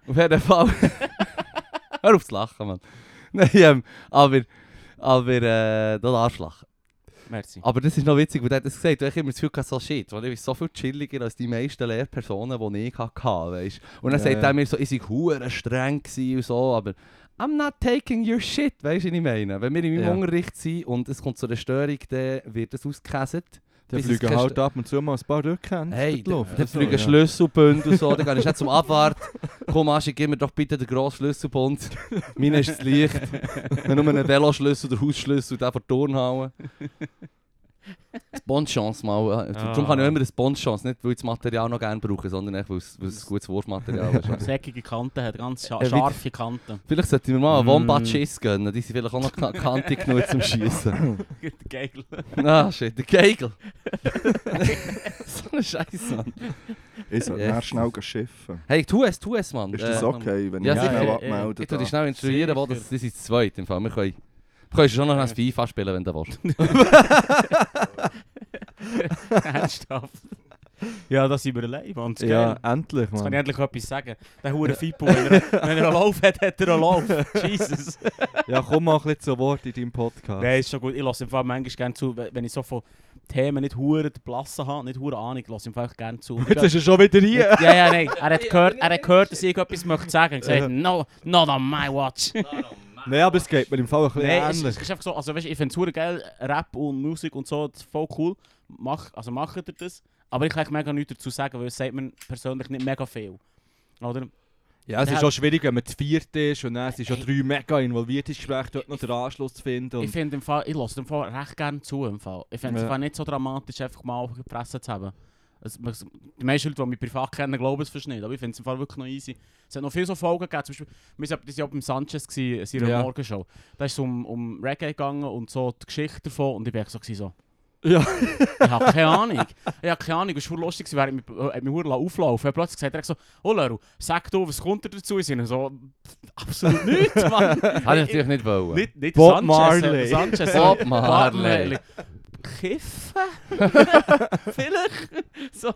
auf jeden Fall. Hör auf zu lachen, Mann. Nein, ähm, aber, aber äh, das Arschlachen. Merci. Aber das ist noch witzig, weil hat das gesagt. Ich habe immer Gefühl, gehabt, so shit, weil ich so viel chilliger als die meisten Lehrpersonen, die ich hatte, weißt Und dann Ja, sagt ja. er mir so, ich war streng und so, aber I'm not taking your shit, weißt du, was ich meine? Wenn wir in meinem Ja. Unterricht sind und es kommt zu einer Störung, dann wird das ausgehäselt. Dann es fliegen halt ab und zu mal ein paar Rückhände Hey, dann So, fliegen ja. Schlüsselbunde und so, dann gehe ich nicht zum Abwart. Komm Aschi, gib mir doch bitte den grossen Schlüsselbund. Meine ist das Licht. Wenn nur einen Veloschlüssel oder Hausschlüssel und den vor die Mal. äh, Darum kann ich auch immer das Bonchance, nicht weil ich das Material noch gerne brauche, sondern weil es, weil es ein gutes Wurfmaterial ist. Säckige Kanten hat, ganz scha Ja, wie- scharfe Kanten. Vielleicht sollten wir mal einen Mm. Wombat-Schiss gönnen, die sind vielleicht auch noch ka- kantig genug zum Schießen. Geil. Ah, shit, der Geigel. so ein Scheiß, Mann. Ich soll Yes. schnell schiffen. Hey, tu es, tu es, Mann. Ist das Äh, okay, wenn ja, ich sicher. schnell Ja, abmelde? Ich da? dich schnell instruieren, wo das, das ist das zweite im Fall. Wir können, können schon noch ein FIFA spielen, wenn du willst. Ernsthaft. Ja, da sind wir allein, Mann. Das ist Ja, geil. endlich, Jetzt kann ich Mann. endlich etwas sagen. Der hure Fippo, wenn er, wenn er einen Lauf hat, hat er einen Lauf. Jesus. Ja, komm mal ein bisschen zu Wort in deinem Podcast. Nein, ist schon gut. Ich lasse im Fall manchmal gerne zu, wenn wenn ich so von Themen nicht hure blassen habe, nicht hure Ahnung, lasse ich im Fall echt gerne zu. Jetzt ist er schon wieder hier. ja, ja, nein. Er hat gehört, er hat gehört dass ich etwas möchte sagen. Ich gesagt, no, not on my watch. Nein, aber es geht mir im Fall ein bisschen Nein, es, ähnlich. es ist einfach so, also weißt, ich finde es geil, Rap und Musik und so, das ist voll cool. Mach, also macht ihr das. Aber ich kann eigentlich mega nichts dazu sagen, weil es sagt mir persönlich nicht mega viel. Oder? Ja, es ist schon schwierig, wenn man zu viert ist und dann sind schon drei mega involviert ins Gespräch, dort noch den Anschluss zu finden. Ich finde im Fall, ich lasse im Fall recht gerne zu im Fall. Ich finde es Ja. nicht so dramatisch, einfach mal auf die Presse zu haben. Es, die meisten Leute, die mich privat kennen, glauben es fast nicht. Aber ich finde es im Fall wirklich noch easy. Es hat noch viele so Folgen gegeben. Zum Beispiel, wir waren ja beim Sanchez, in seiner Ja. Morgenshow. Da ist es um, um Reggae gegangen und so die Geschichte davon. Und ich war so, so ja. ich habe keine Ahnung. Ich habe keine Ahnung. Es war lustig, während ich mich, äh, mich verdammt auflaufen. Hat plötzlich gesagt, er hat so, oh Leru, sag du, was kommt da dazu? Ich so, absolut nichts, Mann. Hätte ich natürlich nicht wollen. Nicht, nicht Bob Sanchez, Marley. äh, Sanchez, Bob äh, Marley. Kiffen? Vielleicht? so.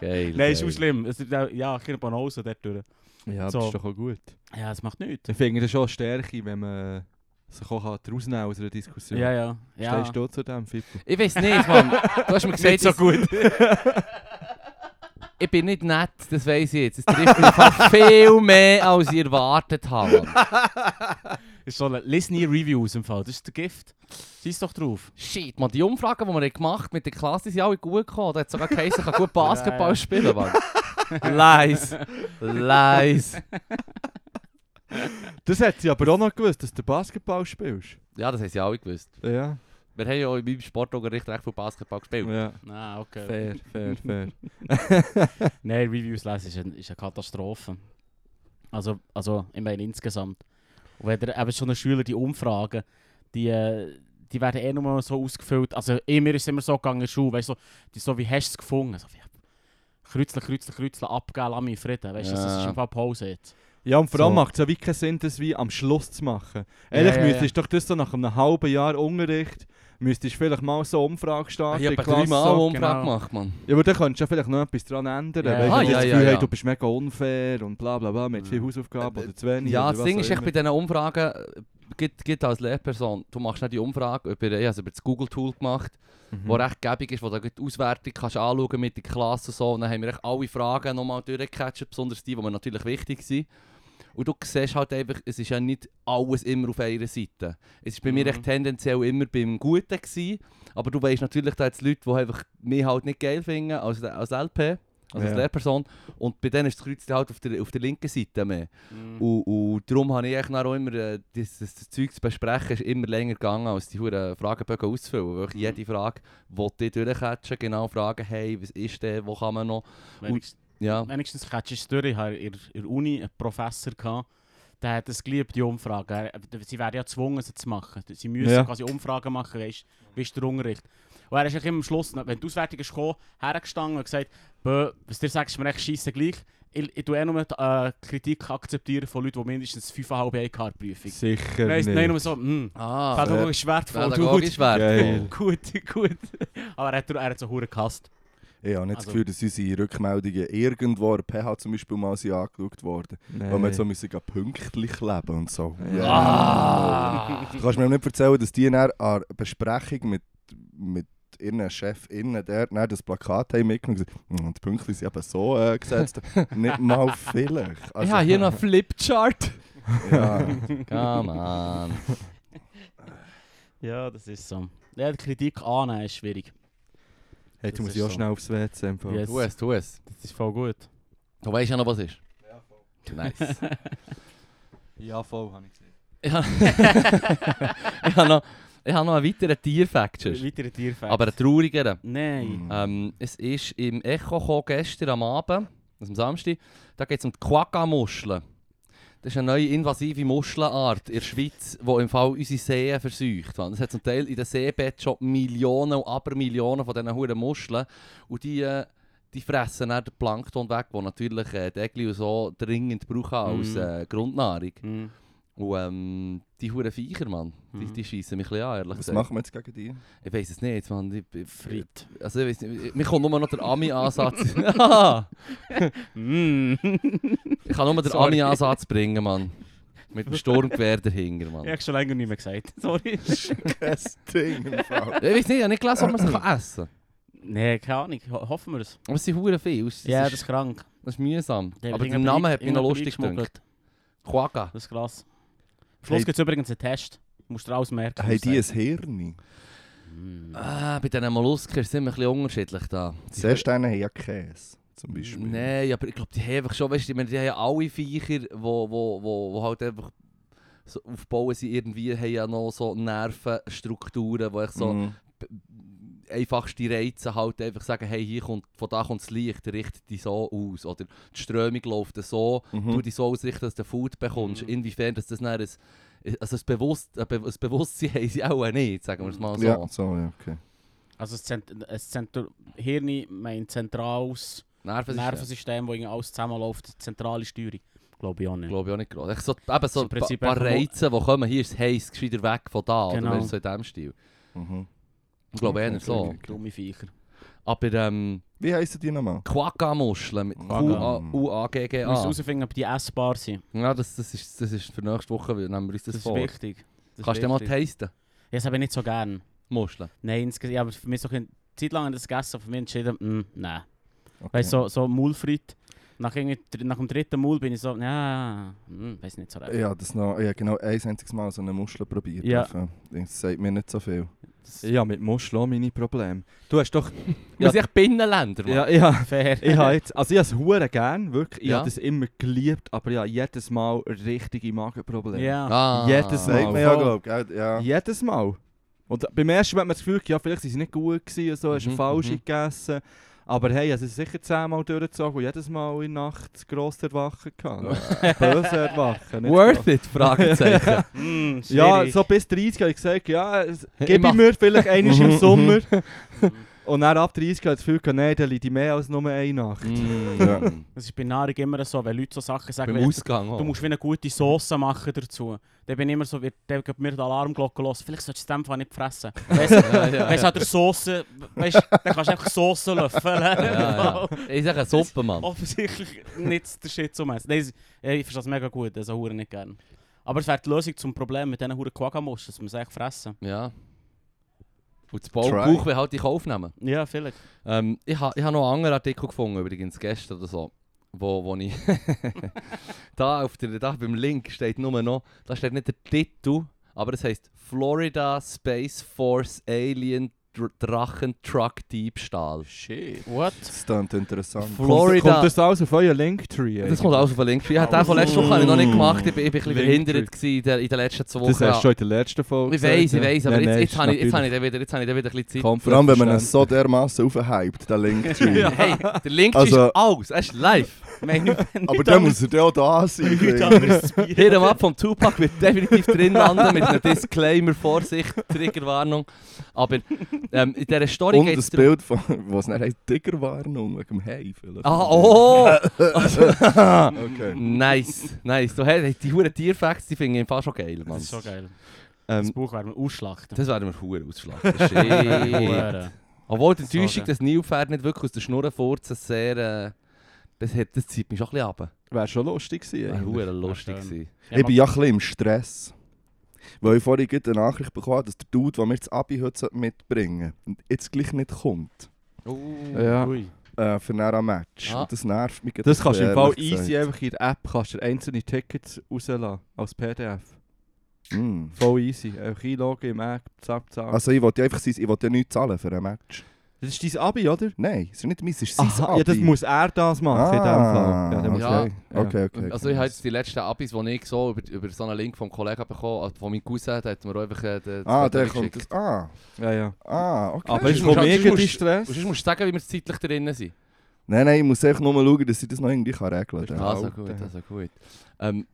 Geil. Nein, ist auch schlimm. Es ist, ja, keine Banause dort durch. Ja, das So. ist doch auch gut. Ja, das macht nichts. Ich finde das schon eine Stärke, wenn man sich auch kann rausnehmen aus einer Diskussion. Ja, ja. ja. Stehst du zu dem, Fippo? Ich weiß nicht, Mann. Du hast mir gesagt, Nicht so gut. ich bin nicht nett, das weiß ich jetzt. Es trifft mich viel mehr, als ich erwartet habe. Mann. Ist so ein Lies nie Reviews im Fall. Das ist der Gift. Scheiß doch drauf. Shit, man, die Umfragen, die wir haben gemacht mit der Klasse, die sind alle gut gekommen. Da hat sogar geheißen, ich kann gut Basketball spielen, Mann. Lies. Lies. Das hat sie aber auch noch gewusst, dass du Basketball spielst. Ja, das haben sie alle gewusst. Ja. Wir haben ja auch in meinem Sportunterricht recht viel Basketball gespielt. ja. Ah, okay. Fair, fair, fair. Nein, Reviews lesen ist eine, ist eine Katastrophe. Also, also, ich meine insgesamt. Und wenn ihr eben schon eine Schüler die Umfragen, die, äh, die werden eh nur so ausgefüllt. Also, eh, mir ist es immer so gegangen in der Schule, weißt du, so, die so wie hast du es gefunden? So wie, Kreuzle, Kreuzle, Kreuzle, abgeben, lass mich in Frieden. Weißt du, das ist Ja. im Fall Pause jetzt. Ja, und vor allem So. macht es ja wie keinen Sinn, das wie am Schluss zu machen. Ehrlich, Ja, ja, müsstest doch das so nach einem halben Jahr Unterricht, müsstest du vielleicht mal so eine Umfrage starten. Ich habe dreimal so. Umfrage genau. gemacht, Mann. Ja, aber dann könntest du ja vielleicht noch etwas daran ändern. Ja. Weißt, Ah, wenn du ja, das ja, Gefühl ja. hast, du bist mega unfair und bla bla bla, mit viel Hausaufgaben oder zu wenig. Ja, das Ding ist, echt bei diesen Umfragen, äh, gibt, gibt als Lehrperson, du machst nicht die Umfrage über, ich habe es über das Google-Tool gemacht, Mhm. wo recht gäbig ist, wo du die Auswertung kannst anschauen mit der Klasse und so. Und dann haben wir echt alle Fragen nochmal durchgecatcht, besonders die, die mir natürlich wichtig sind. Und du siehst halt einfach, es ist ja nicht alles immer auf einer Seite. Es war bei mir Mhm. echt tendenziell immer beim Guten gewesen, aber du weißt natürlich, da jetzt Leute, die einfach mich halt nicht geil finden als, als LP, also als Ja. Lehrperson. Und bei denen ist das Kreuz halt auf der, auf der linken Seite mehr. Mhm. Und, und darum habe ich auch immer äh, das, das, das Zeug zu besprechen, ist immer länger gegangen, als die huren Fragebögen auszufüllen. Weil ich jede Frage, die ich durchcatchen, genau fragen, hey, was ist der, wo kann man noch... Wenigstens, Ja, wenigstens catchst du es durch. Ich hatte in der Uni einen Professor, gehabt, der hat es geliebt, die Umfragen. Er- Sie werden ja gezwungen, sie zu machen. Sie müssen Ja. quasi Umfragen machen, weißt wie ist der Unterricht. Und er ist eigentlich immer am Schluss, wenn die Auswertung ist gekommen, hergestanden und gesagt, «Bö, was dir sagst, ist mir echt scheisse gleich. Ich, ich tue eh nur die, äh, Kritik akzeptieren von Leuten, die mindestens 5,5 haben in der Prüfung. Sicher Nein, nicht. nein, nur so, hm, ah, pädagogisch wertvoll, pädagogisch Geil. wertvoll. gut, gut. Aber er hat, er hat so hure gehasst. Ich habe nicht Also- das Gefühl, dass unsere Rückmeldungen irgendwo an PH zum Beispiel mal sind angeschaut worden. Nein. Weil wir jetzt so müssen pünktlich leben und so. Ja. Ah! Du kannst mir nicht erzählen, dass die an der Besprechung mit, mit ihren ChefInnen der dann das Plakat haben mitgenommen und gesagt, «Hm, die Pünktchen sind eben so äh, gesetzt. nicht mal vielleicht. ich Also, habe hier noch einen Flipchart. Ja. Come on. Ja, das ist so. Ja, die Kritik annehmen ist schwierig. Hey, jetzt Das muss ist ich auch so. schnell aufs WC. Fall. Yes. Tu es, tu es. Das ist voll gut. Du weißt ja noch, was ist. Nice. Ja, voll, habe ich gesehen. ich habe noch, ich habe noch einen weiteren Tierfact. sonst. Weitere Tierfakt. Aber einen traurigeren. Nein. Mhm. Ähm, es ist im Echo gestern am Abend, also am Samstag, da geht es um die Quagga-Muscheln. Das ist eine neue invasive Muschelart in der Schweiz, die im Fall unsere Seen verseucht. Es hat zum Teil in den Seebetten schon Millionen und Abermillionen von diesen huren Muscheln. Und die, äh, die fressen dann den Plankton weg, den natürlich äh, die Egli und so dringend brauchen als Mhm. äh, Grundnahrung. Hm. Und ähm, die huren Viecher, Mann, die, Mhm. die schießen mich ein bisschen an, ehrlich Was gesagt. machen wir jetzt gegen die? Ich weiß es nicht, Mann. Ich, ich, Frit. also, ich weiss nicht, mir kommt nur noch der Ami-Ansatz. Mm. ich kann nur den. Ami-Ansatz bringen, Mann. Mit dem Sturmgewehr dahinter, Ich Mann. habe schon länger nicht mehr gesagt. Sorry. Kein Ding im Fall. Ich weiß nicht, ich habe nicht gelesen, ob man kann essen kann. Nein, keine Ahnung. Ho hoffen wir es. Aber es sind hure viel. Es, Ja, das ist, krank. das ist mühsam. Der Aber der Name hat mich noch lustig reingeschmuggelt. Quagga. Das ist krass. Am Schluss Hey. gibt es übrigens einen Test. Du musst dir alles merken. Haben die ein Hirn? Mm. Ah, bei diesen Mollusken ist es immer ein bisschen unterschiedlich da. Seesterne haben ja Käse, zum Beispiel. Nein, aber ich glaube, die haben einfach schon, weißt du, ich meine, die haben ja alle Viecher, wo, wo, wo, wo halt einfach so aufbauen sie irgendwie, haben ja noch so Nervenstrukturen, wo ich so Mhm. Einfachste Reize halt einfach sagen, hey, hier kommt, von da kommt das Licht, richte dich so aus. Oder die Strömung läuft so, Mhm. du dich so ausrichten, dass du Food bekommst. Mhm. Inwiefern dass das dann ein, also ein, Bewusst, ein, Be ein Bewusstsein haben sie auch nicht, sagen wir es mal so. Ja, so, ja, okay. Also das, Zent das Zentr Hirn meint zentrales Nervensystem. Nervensystem, wo alles zusammenläuft. Zentrale Steuerung. Glaube ich auch nicht. Glaube ich auch nicht gerade. So, eben so ein paar Reize, die kommen, hier ist es heiß, gescheiter weg von da. Genau. Oder so in diesem Stil. Mhm. Ich glaube eher so. Dumme Viecher. Aber ähm, Wie heissen die nochmal? Quagga-Muscheln mit Quagga. Wir müssen Q-A-U-A-G-G-A. herausfinden, ob die essbar sind. Ja, das, das, ist, das ist für nächste Woche, wir nehmen wir uns das, Das ist vor. wichtig. Das Kannst ist du mal tasten? Ja, das habe ich nicht so gern. Muscheln. Nein, insgesamt, ja, aber für mich so eine Zeit lang das gegessen, aber für mich entschieden, mm, nein. Okay. Weißt du, so, so Maulfrit. Nach, nach dem dritten Maul bin ich so, ja, mm, weiß nicht so recht. Ja, das noch, ich habe genau ein einziges Mal so eine Muschel probiert. Ja. Das sagt mir nicht so viel. Das- Ja, mit Muscheln auch meine Probleme. Du hast doch... Wir Ja. sind echt Binnenländer, Mann. Ja, ja. Fair. Ich habe jetzt, also ich habe es hure gern, wirklich. Ich Ja. habe das immer geliebt, aber ich habe jedes Mal richtige Magenprobleme. ja. Ah. Jedes Mal. Sagt ja, glaube ich. Ja. Jedes Mal. Und beim ersten Mal hat man das Gefühl, ja, vielleicht sind sie nicht gut gewesen, und so, hast du Mhm, falsch mhm. gegessen. Aber hey, also sicher zehnmal durchgezogen und jedes Mal in der Nacht gross erwachen gehabt. Böse erwachen. Worth it? Fragezeichen. Mm, Ja, so bis 30 habe ich gesagt, ja, es- Ich mir vielleicht einmal im Sommer. Und dann ab 30 habe ich das Gefühl, nein, da liegt ich mehr als nur eine Nacht. mm. Ja. Das ist bei Nahrung immer so, wenn Leute so Sachen sagen, Beim wie- Ausgang auch. du musst wie eine gute Sauce machen dazu. Dann bin ich immer so, wird der gibt mir die Alarmglocke los. Vielleicht solltest du es in dem Fall nicht fressen. Weißt du, ja, ja, weißt, Sauce, weißt, dann kannst du einfach Sauce löffeln. Ja, ja. Ich sage eine Suppe, Mann. Offensichtlich nicht der Shit zum Essen. Nein, ich ich verstehe das mega gut, das Huren nicht gern. Aber es wäre die Lösung zum Problem mit diesen Huren Quaggamusch, dass wir es echt fressen. Ja. Und das Bauch, Try. Bauch will halt dich aufnehmen. Ja, vielleicht. Ähm, ich habe ich ha noch einen anderen Artikel gefunden, übrigens gestern oder so. Wo, wo ich. da, auf der, da beim Link steht nur noch. Da steht nicht der Titel, aber es heißt Florida Space Force Alien Drachentruck-Diebstahl. Shit. What? Das klingt interessant. Florida. Kommt das alles auf euer Linktree? Das kommt alles auf den Link. Ich habe den von letzter Woche habe ich noch nicht gemacht. Ich bin ein bisschen Linktree. verhindert gewesen in, der, in den letzten zwei Wochen. Das hast du schon in der letzten Folge ich weiß, ich weiß, aber Nein, jetzt, habe ich, jetzt, habe ich wieder, jetzt habe ich wieder ein bisschen Zeit. Komplett Vor allem, wenn man es so dermaßen aufhypt, der Linktree. Hey, der Link Also- ist alles. Er ist live. Meine, Aber dann muss er ja auch da sein. Hier am Ab vom Tupac wird definitiv drin landen mit einem Disclaimer, Vorsicht, Triggerwarnung. Aber ähm, in dieser. Story Und geht das es darum... Bild, von, was es heisst, Tigerwarnung wegen dem Hai. vielleicht. Ah, oh! Okay. nice, nice. Du, hey, die huren Tierfacts, die finde ich Fall schon geil, Mann. Das ist schon geil. Das Ähm, Buch werden wir ausschlachten. das werden wir huren. Shit. Huren. Obwohl die So, Enttäuschung, gell. das Nilpferd nicht wirklich aus der Schnur furzen, sehr... Äh, das, hat, das zieht mich schon ein bisschen runter. Wäre schon lustig gewesen. Wäre huren lustig gewesen. Ja, Ich bin ja ein bisschen im Stress. Weil ich vorhin gerade eine Nachricht bekommen habe, dass der Dude, der mir das Abi heute mitbringen sollte, jetzt gleich nicht kommt. Oh. Ja. Ui. Äh, für ein Match. Ah. Und das nervt mich Das kannst du im Fall easy gesagt. einfach in der App kannst du einzelne Tickets rauslassen als PDF. Mm. Voll easy. Einfach einloggen im App, zack, zack. Also ich wollte ja einfach sein, ich wollte ja nichts zahlen für ein Match. Das ist dein Abi, oder? Nein, es ist nicht meins, es ist sein Aha, Abi. ja, das muss er das machen in dem Fall. Ja, dann muss Ja. okay. Ja. okay, okay. Also ich habe jetzt die letzten Abis, die ich so über, über so einen Link vom Kollegen bekommen habe, von meinem Cousin, der hat mir auch einfach äh, den, ah, das der Foto kommt... geschickt. Ah, ja, ja. ah, okay. Aber musst du- sonst irgendwie musst- Stress. Musst du sagen, wie wir zeitlich drinnen sind. Nein, nein, ich muss einfach nur schauen, dass ich das noch irgendwie kann regeln kann. Ja. Also Alter. gut, also gut. Ähm,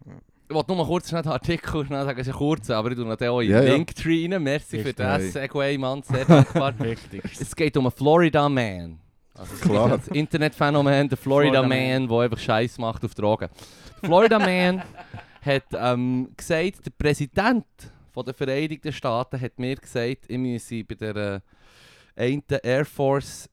ich wollte nur mal kurz den Artikel schnell sagen, es ist kurz, aber ich tue noch den auch in Ja. Linktree rein. Merci für Richtig. das Segway, Mann, sehr dankbar. Es geht um einen Florida Man. Also Klar. das Internetphänomen, der Florida, Florida Man, der einfach Scheiß macht auf Drogen. Der Florida Man hat ähm, gesagt, der Präsident von der Vereinigten Staaten hat mir gesagt, ich müsse bei der äh, einen Air Force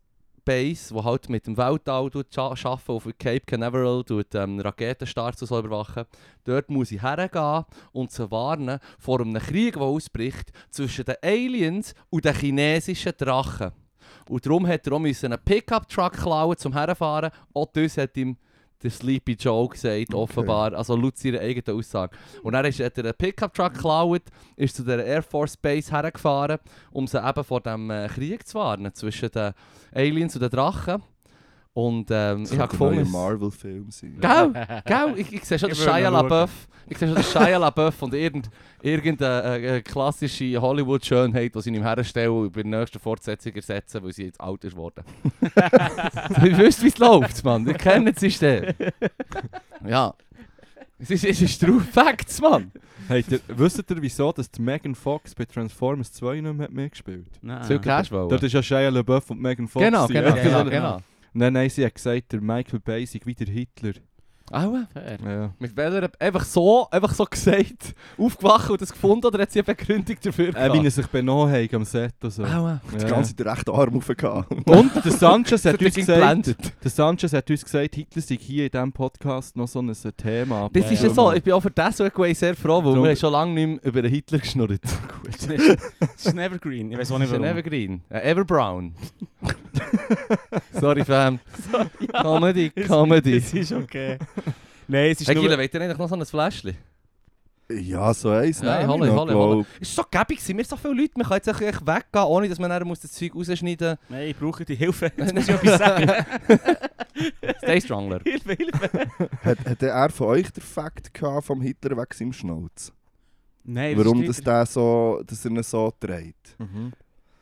Base, wo halt mit dem Weltall arbeiten, auf Cape Canaveral tut, ähm, Raketenstarts und so überwachen. Dort muss ich hergehen und sie warnen vor einem Krieg, der ausbricht zwischen den Aliens und den chinesischen Drachen. Und darum hat er auch einen Pickup-Truck klauen zum Herfahren. Auch das hat ihm der Sleepy Joe gesagt, offenbar, also laut seiner eigenen Aussage. Und dann ist, hat er einen Pickup-Truck geklaut, ist zu der Air Force Base hergefahren, um sie eben vor dem äh, Krieg zu warnen zwischen den Aliens und den Drachen. Und ähm, ich habe gefunden... ein es- Marvel-Film sein. Gell? Gell? Ich, ich sehe schon den Shia. LaBeouf. Ich sehe schon den Shia LaBeouf und irgend, irgendeine äh, äh, klassische Hollywood-Schönheit, die sie ihm herstellen und bei der nächsten Fortsetzung ersetzen, weil sie jetzt alt ist worden. Ihr wisst, wie es läuft, Mann. Ihr kennt das System. Ja. Es ist, es ist True Facts, Mann. Hey, der, wisst ihr, wieso dass die Megan Fox bei Transformers 2 nicht mehr hat mitgespielt Nein. Zu wollen. Dort ist ja Shia LaBeouf und Megan Fox. Genau, gewesen, genau, ja. genau, ja, genau. Nein, sie hat gesagt, der Michael Bay sei wie der Hitler. Aua. Fair. Ja. Mit welcher, einfach so, einfach so gesagt, aufgewacht und das gefunden oder hat sie eine Begründung dafür Äh, wie er sich benommen hat am Set und so. Das Ja. Ganze den rechten Arm aufgehauen. Und der Sanchez hat Das uns gesagt, der Sanchez hat uns gesagt, Hitler sei hier in diesem Podcast noch so ein Thema. Das Ja, ist ja ja. so, ich bin auch für das Segway sehr froh, weil Drum- wir haben schon lange nicht mehr über den Hitler geschnurrt. Das ist- das ist ein Evergreen. Ich weiß auch Das nicht ist ein warum. Evergreen. Ein Everbrown. Sorry, Fam. Comedy, Es- Comedy. Es ist okay. Nein, es ist Hey, nur... Gila, wollt ihr eigentlich noch so ein Fläschchen? Ja, so eins. Hol ich, hol glaub. Es ist so gäbig, sind wir so viele Leute, man kann jetzt echt weggehen, ohne dass man dann muss das Zeug rausschneiden Nein, ich brauche die Hilfe. Jetzt muss ich etwas sagen. muss. Stay stronger. Hilfe, Hilfe. Hat, hat er von euch den Fakt gehabt vom Hitler weg seinem Schnauz? Nein, Warum ist das der so, dass er ihn so dreht? Mhm.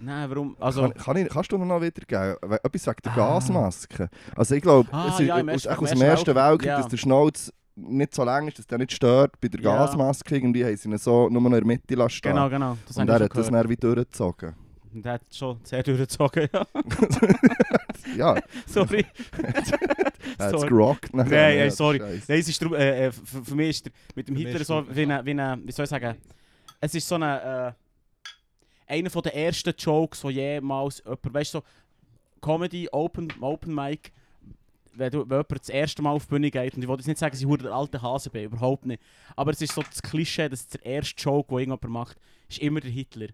Nein, warum? Also... kann, kann ich, kannst du mir noch wiedergeben? We- Etwas wegen der Ah. Gasmaske. Also ich glaube, Ah, es ist ja, im aus, im aus dem Ersten Weltkrieg, ja. dass der Schnauz nicht so lang ist, dass der nicht stört bei der. Gasmaske. Irgendwie haben sie ihn so nur noch in der Mitte stehen. Genau, genau. Das Und er hat das dann wieder durchgezogen. Der hat schon sehr durchgezogen, ja. Ja, Sorry. er hat gerockt. Nein, Ja, sorry. Nein, es ist drum, äh, äh, für, für mich ist der, mit dem Hitler so wie eine, wie wie soll ich sagen, es ist so eine, äh, einer von den ersten Jokes, die jemals jemand, weißt du, so Comedy, Open, Open Mic, wenn, du, wenn jemand das erste Mal auf die Bühne geht, und ich wollte jetzt nicht sagen, sie hure der alte Hase bin, überhaupt nicht, aber es ist so das Klischee, dass der erste Joke, den irgendjemand macht, ist immer der Hitler.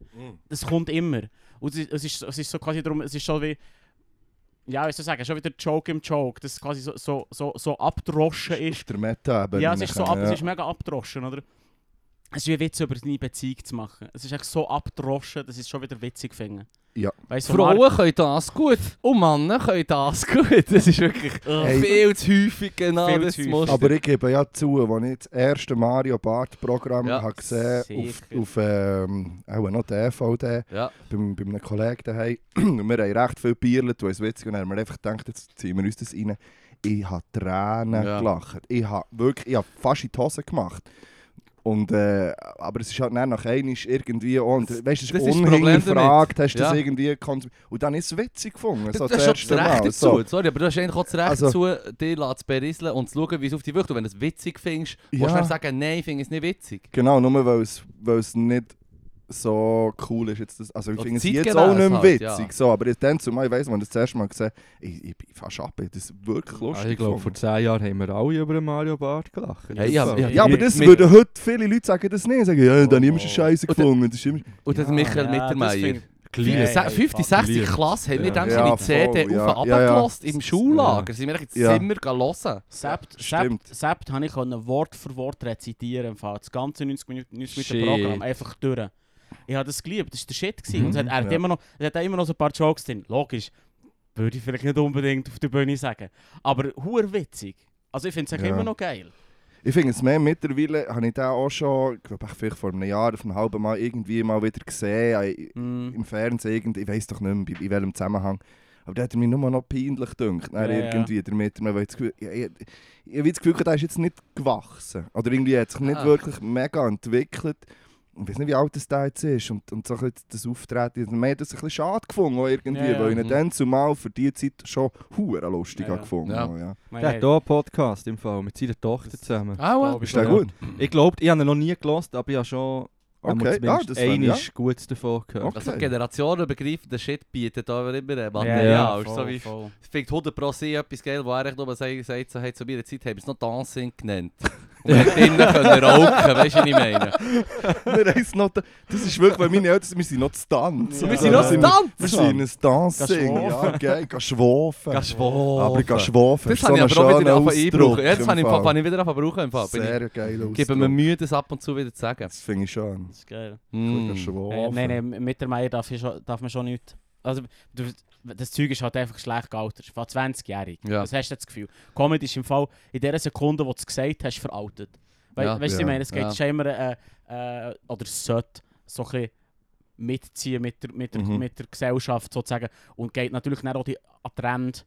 Das kommt immer. Und es ist, es ist, es ist so quasi darum, es ist so wie, ja, wie soll ich sagen, schon wieder Joke im Joke, dass es quasi so, so, so, so abgedroschen ist. Der Meta-Ebene. Ja, es ist, so ab, es ja. ist mega abgedroschen, oder? Es ist wie ein Witz über deine Beziehung zu machen. Es ist echt so abgedroschen, dass ich es schon wieder witzig finde. Ja. Weißt Frauen können das gut und Männer können das gut. Das ist wirklich Hey. viel zu häufig genau Viel das zu häufig. Aber ich gebe ja zu, als ich das erste Mario Bart Programm Ja, habe gesehen auf, sicher. auf ähm, auch noch DVD, ja. bei, bei einem Kollegen daheim. Und wir haben recht viel gebierlet, weil es witzig und dann haben wir einfach gedacht, jetzt ziehen wir uns das rein. Ich habe Tränen Ja. gelacht. Ich habe wirklich, ich habe fast in die Hose gemacht. Und, äh, aber es ist halt dann nach einmal irgendwie, oh, und, weißt du, es Das ist das unhingefragt, hast du das Ja. irgendwie konsum- Und dann ist es witzig gefunden, so Du das hast schon das Recht dazu. So. Sorry, aber du hast eigentlich auch das Recht Also- dazu, dir zu berieseln und zu schauen, wie es auf dich wirkt. Und wenn du es witzig findest, Ja. musst du dann sagen, nein, ich finde es nicht witzig. Genau, nur weil es, weil es nicht so cool ist. Jetzt das, also ich finde es jetzt auch nicht mehr halt, witzig. ja. So, aber jetzt dann zumal, ich weiss, wenn ich das erste Mal gesehen ich, ich bin fast ab, das wirklich lustig Also ich glaube, vor. 10 Jahren haben wir alle über den Mario Bart gelacht. Hey, ja, ja. Ja, aber das würden heute viele Leute sagen das nicht. Sagen, ja, dann Oh. immer schon Scheiße Und gefunden. Das ist immer... Und das Ja, Michael ja, Mittermeier. das Geliebt. Ja, Se- ja, 50, ja, 60 geliebt. Klasse haben wir Ja. dem Ja, seine CD voll, ja. auf und Ja, ja. im Schullager. Sind wir ins Ja. Zimmer hören. Sept. Sept, Sept habe ich Wort für Wort rezitieren. Das ganze 90 Minuten, 90 Shit. Minuten Programm einfach durch. Ich habe das geliebt, das war der Shit. gewesen. Und es hat, er, hat ja. immer noch, er hat auch immer noch so ein paar Jokes drin. Logisch, würde ich vielleicht nicht unbedingt auf der Bühne sagen. Aber hure witzig. Also ich finde es Ja. immer noch geil. Ich finde es mehr, mittlerweile habe ich den auch schon, ich glaube vielleicht vor einem Jahr, auf einem halben Mal irgendwie mal wieder gesehen, Mm. im Fernsehen, irgend- ich weiß doch nicht mehr, in welchem Zusammenhang. Aber der hat mir nur noch peinlich gedacht. Dann Ja, ja. irgendwie damit, man das Gefühl, ich, ich, ich habe das Gefühl, der ist jetzt nicht gewachsen. Oder irgendwie hat sich nicht Ah. wirklich mega entwickelt. Ich weiß nicht, wie alt das der jetzt ist. Und, und so ein bisschen das Auftreten, mir hat das ein bisschen schade gefunden, irgendwie, Ja, ja. weil ich ihn Mhm. dann zumal für die Zeit schon hure lustig Ja, ja. habe gefunden Ja. habe, ja. Mein Der hat hier einen Podcast im Fall mit seiner Tochter zusammen. Aua. Ist der Ja. gut? Ich glaube, ich habe ihn noch nie gelost, aber ich habe schon Okay, ja, zumindest das einmal ja. Gutes davon gehört. Okay. Also generationenübergreifender Shit bietet da immer ein Ja, Material. ja, so voll, wie voll. Es findet 100 Pro sie etwas geil, wo er nur sagt, sagt so, hey, zu meiner Zeit haben wir es noch Dancing genannt. Und wir hätten drinnen können rauchen, weißt du, was ich meine? wir haben es noch, das ist wirklich, weil meine Eltern, wir sind noch zu tanzen. Ja. Wir sind noch Ja. zu Wir tanzen! sind ein Dancing, Geh ja, geil, geh schwafen. Geh schwafen. Aber ich gehe schwafen, Das ist so habe ich ein aber auch wieder schöner Ausdruck einbrauchen. Jetzt habe ich, fange ich wieder brauchen. Bin Sehr geil Ausdruck. gebe mir Mühe, das ab und zu wieder zu sagen. Das finde ich schön. Das ist geil. Mm. Schwafen. Äh, nein, nein, mit der Meier darf, ich schon, darf man schon nicht. Also, das Zeug ist halt einfach schlecht gealtert. Von 20-jährig. Ja. Was hast du das Gefühl? Comedy ist im Fall in der Sekunde, wo du es gesagt hast, veraltet. We Ja. Weißt du, Ja, ich meine? Es geht ja. schon immer, äh, äh, oder sollte so ein bisschen mitziehen mit der, mit, der, Mhm. mit der Gesellschaft sozusagen. Und geht natürlich dann auch die, an die Ränder,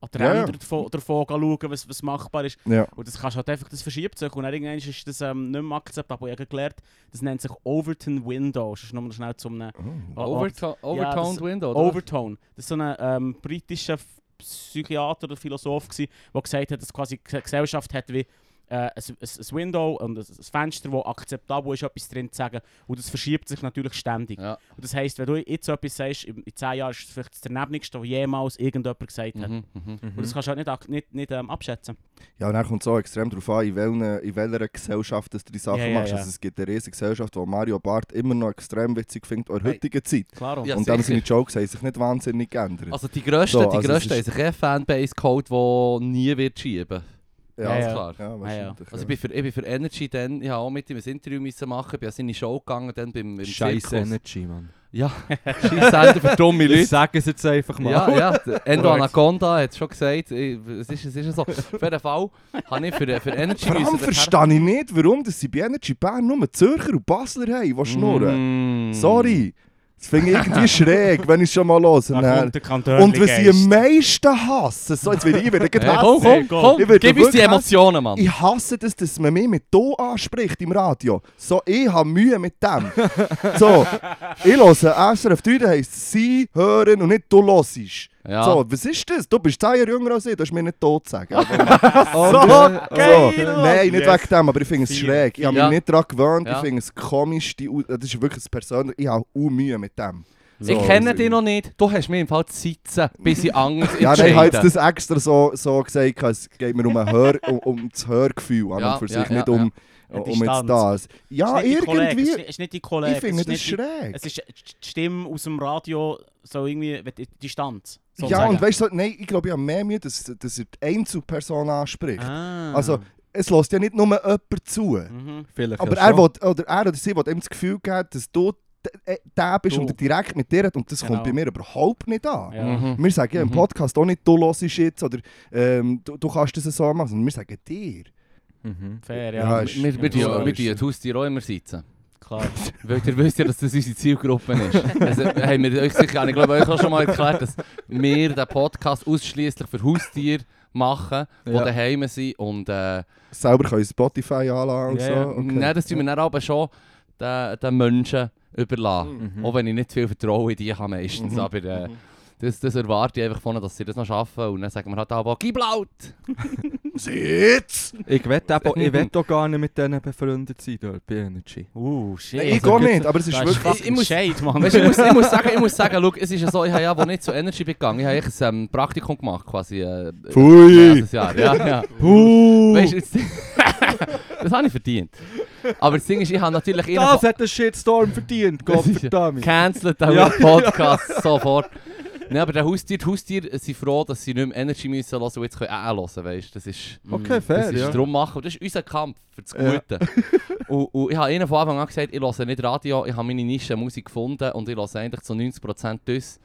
an die Ja, ja. Ränder davon, davon schauen, was, was machbar ist. Ja. Und das kannst du halt einfach, das verschiebt sich und dann irgendwann ist das ähm, nicht mehr akzeptabel. Ich habe gelernt, das nennt sich Overton Window. Das ist nur schnell zum... Oh. Oh, Overto Ja, Overtoned das- Window, oder? Overtone. Das ist so ein ähm, britischer Psychiater oder Philosoph, gewesen, der gesagt hat, dass quasi die Gesellschaft hat wie äh, ein, ein, ein Window und ein, ein Fenster, das akzeptabel ist, etwas drin zu sagen. Und das verschiebt sich natürlich ständig. Ja. Und das heisst, wenn du jetzt etwas sagst, in in 10 Jahren ist es vielleicht das Danebnigste, was jemals irgendjemand gesagt hat. Mhm, mhm. Und das kannst du halt nicht, nicht, nicht ähm, abschätzen. Ja, und dann kommt es auch extrem darauf an, in, welchen, in welcher Gesellschaft dass du die Sachen Ja, ja, machst. ja. Also es gibt eine riesige Gesellschaft, die Mario Barth immer noch extrem witzig findet, in der Hey. heutigen Zeit. Klar. Ja, und dann seine Jokes haben sich nicht wahnsinnig geändert. Also die grössten, So, die also grössten es haben ist- sich eh Fanbase-Code, der nie wird schieben. Ja, ja. klar. Ja, wahrscheinlich. Also ich bin für, ich bin für Energy dann, ich habe auch mit ihm ein Interview müssen machen, ich bin an seine Show gegangen, dann beim, beim Scheiß. Energy, Mann. Ja, scheiß Sender für dumme Ich Leute. sage es jetzt einfach mal. Ja, ja, Endo Anaconda hat es schon gesagt, ich- es ist, es ist so. Auf jeden Fall habe ich für, für Energy Vor allem verstehe ich nicht, warum dass sie bei Energy Bern nur Zürcher und Basler haben, die schnurren. Mm. Sorry. Das finde ich irgendwie schräg, wenn ich es schon mal höre. Und was sie am meisten hassen, so jetzt will ich wieder Hey, komm, komm, komm, Ich gib uns die Emotionen, Mann. Ich hasse das, dass man mich mit «do» anspricht im Radio. So, ich habe Mühe mit dem. so, ich höre SRF 3, das heisst «Sie hören» und nicht «du hörst». Ja. So, was ist das? Du bist 10 Jahre jünger als ich, du hast mir nicht «tot» zu sagen. Okay. geil, so, nein, nicht Yes. wegen dem, aber ich finde es schräg. Ich habe mich Ja. nicht daran gewöhnt, ich finde es komisch. Die, das ist wirklich ein persönlich, ich habe auch Mühe mit dem. So, ich kenne dich noch nicht, du hast mir im Fall Zeit, bis ich anders Ja, nein, ich habe jetzt das extra so, so gesagt, es geht mir um, ein Hör, um, um das Hörgefühl an Ja, und für ja, sich, ja, nicht um, um jetzt das. Ja, Kollege, irgendwie. Es ist- nicht die Kollege. Ich finde es das nicht die- schräg. Es ist die Stimme aus dem Radio, so irgendwie die Distanz. Ja, sozusagen. und weißt du, nein, ich glaube, ich habe mehr Mühe, dass, dass er die Einzelperson anspricht. Ah. Also, es lässt ja nicht nur jemand zu. Mhm. Vielleicht Aber ja er, will, oder er oder sie will ihm das Gefühl geben, dass du äh, der bist Du. und er direkt mit dir hat. Und das Genau. kommt bei mir überhaupt nicht an. Ja. Mhm. Wir sagen ja im Mhm. Podcast auch nicht, du hörst jetzt oder ähm, du, du kannst das so machen, sondern wir sagen dir. Mhm. Fair, Ja, ja. ist- Wir, wir, Ja, wir, wir ist- die Haustiere auch immer sitzen. Klar. Weil ihr wisst ja, dass das unsere Zielgruppe ist. Also, haben wir euch sicher, ich glaube, euch auch schon mal erklärt, dass wir den Podcast ausschließlich für Haustiere machen, die Ja. daheim sind. Und äh, Selber können Spotify anladen und Ja, so. Okay. nein, das tun wir dann aber schon den, den Menschen überlassen. Mhm. Auch wenn ich nicht viel Vertrauen in die habe meistens. Mhm. Aber äh, das, das erwarte ich einfach von ihnen, dass sie das noch schaffen. Und dann sagen wir halt auch, gib laut! Sitz! Ich wette aber- ich wett auch gar nicht mit denen befreundet sein dort bei Energy. Uh, shit. Nein, ich Also, gehe nicht, aber es ist Das ist wirklich... ich muss- Shade, Mann. Weißt, ich, muss, ich, muss sagen, ich muss sagen, schau, es ist ja so, ich habe ja, wo nicht zu Energy bin gegangen, ich habe eigentlich ein ähm, Praktikum gemacht, quasi. Äh, Pfui! Ein Jahr, ja, ja. Puh! Weißt du, jetzt, das habe ich verdient. Aber das Ding ist, ich habe natürlich Das hat einen Shitstorm verdient, Das ist- Gottverdammt. cancelt den Ja. Podcast sofort. Nein, aber der Haustier, die Haustiere sind froh, dass sie nicht mehr Energy müssen hören und jetzt können auch hören, weißt. Das ist... Okay, fair, Das ist ja. drum machen. Und das ist unser Kampf für das Ja. Gute. und, und ich habe ihnen von Anfang an gesagt, ich höre nicht Radio, ich habe meine Nische Musik gefunden und ich höre eigentlich zu 90% das.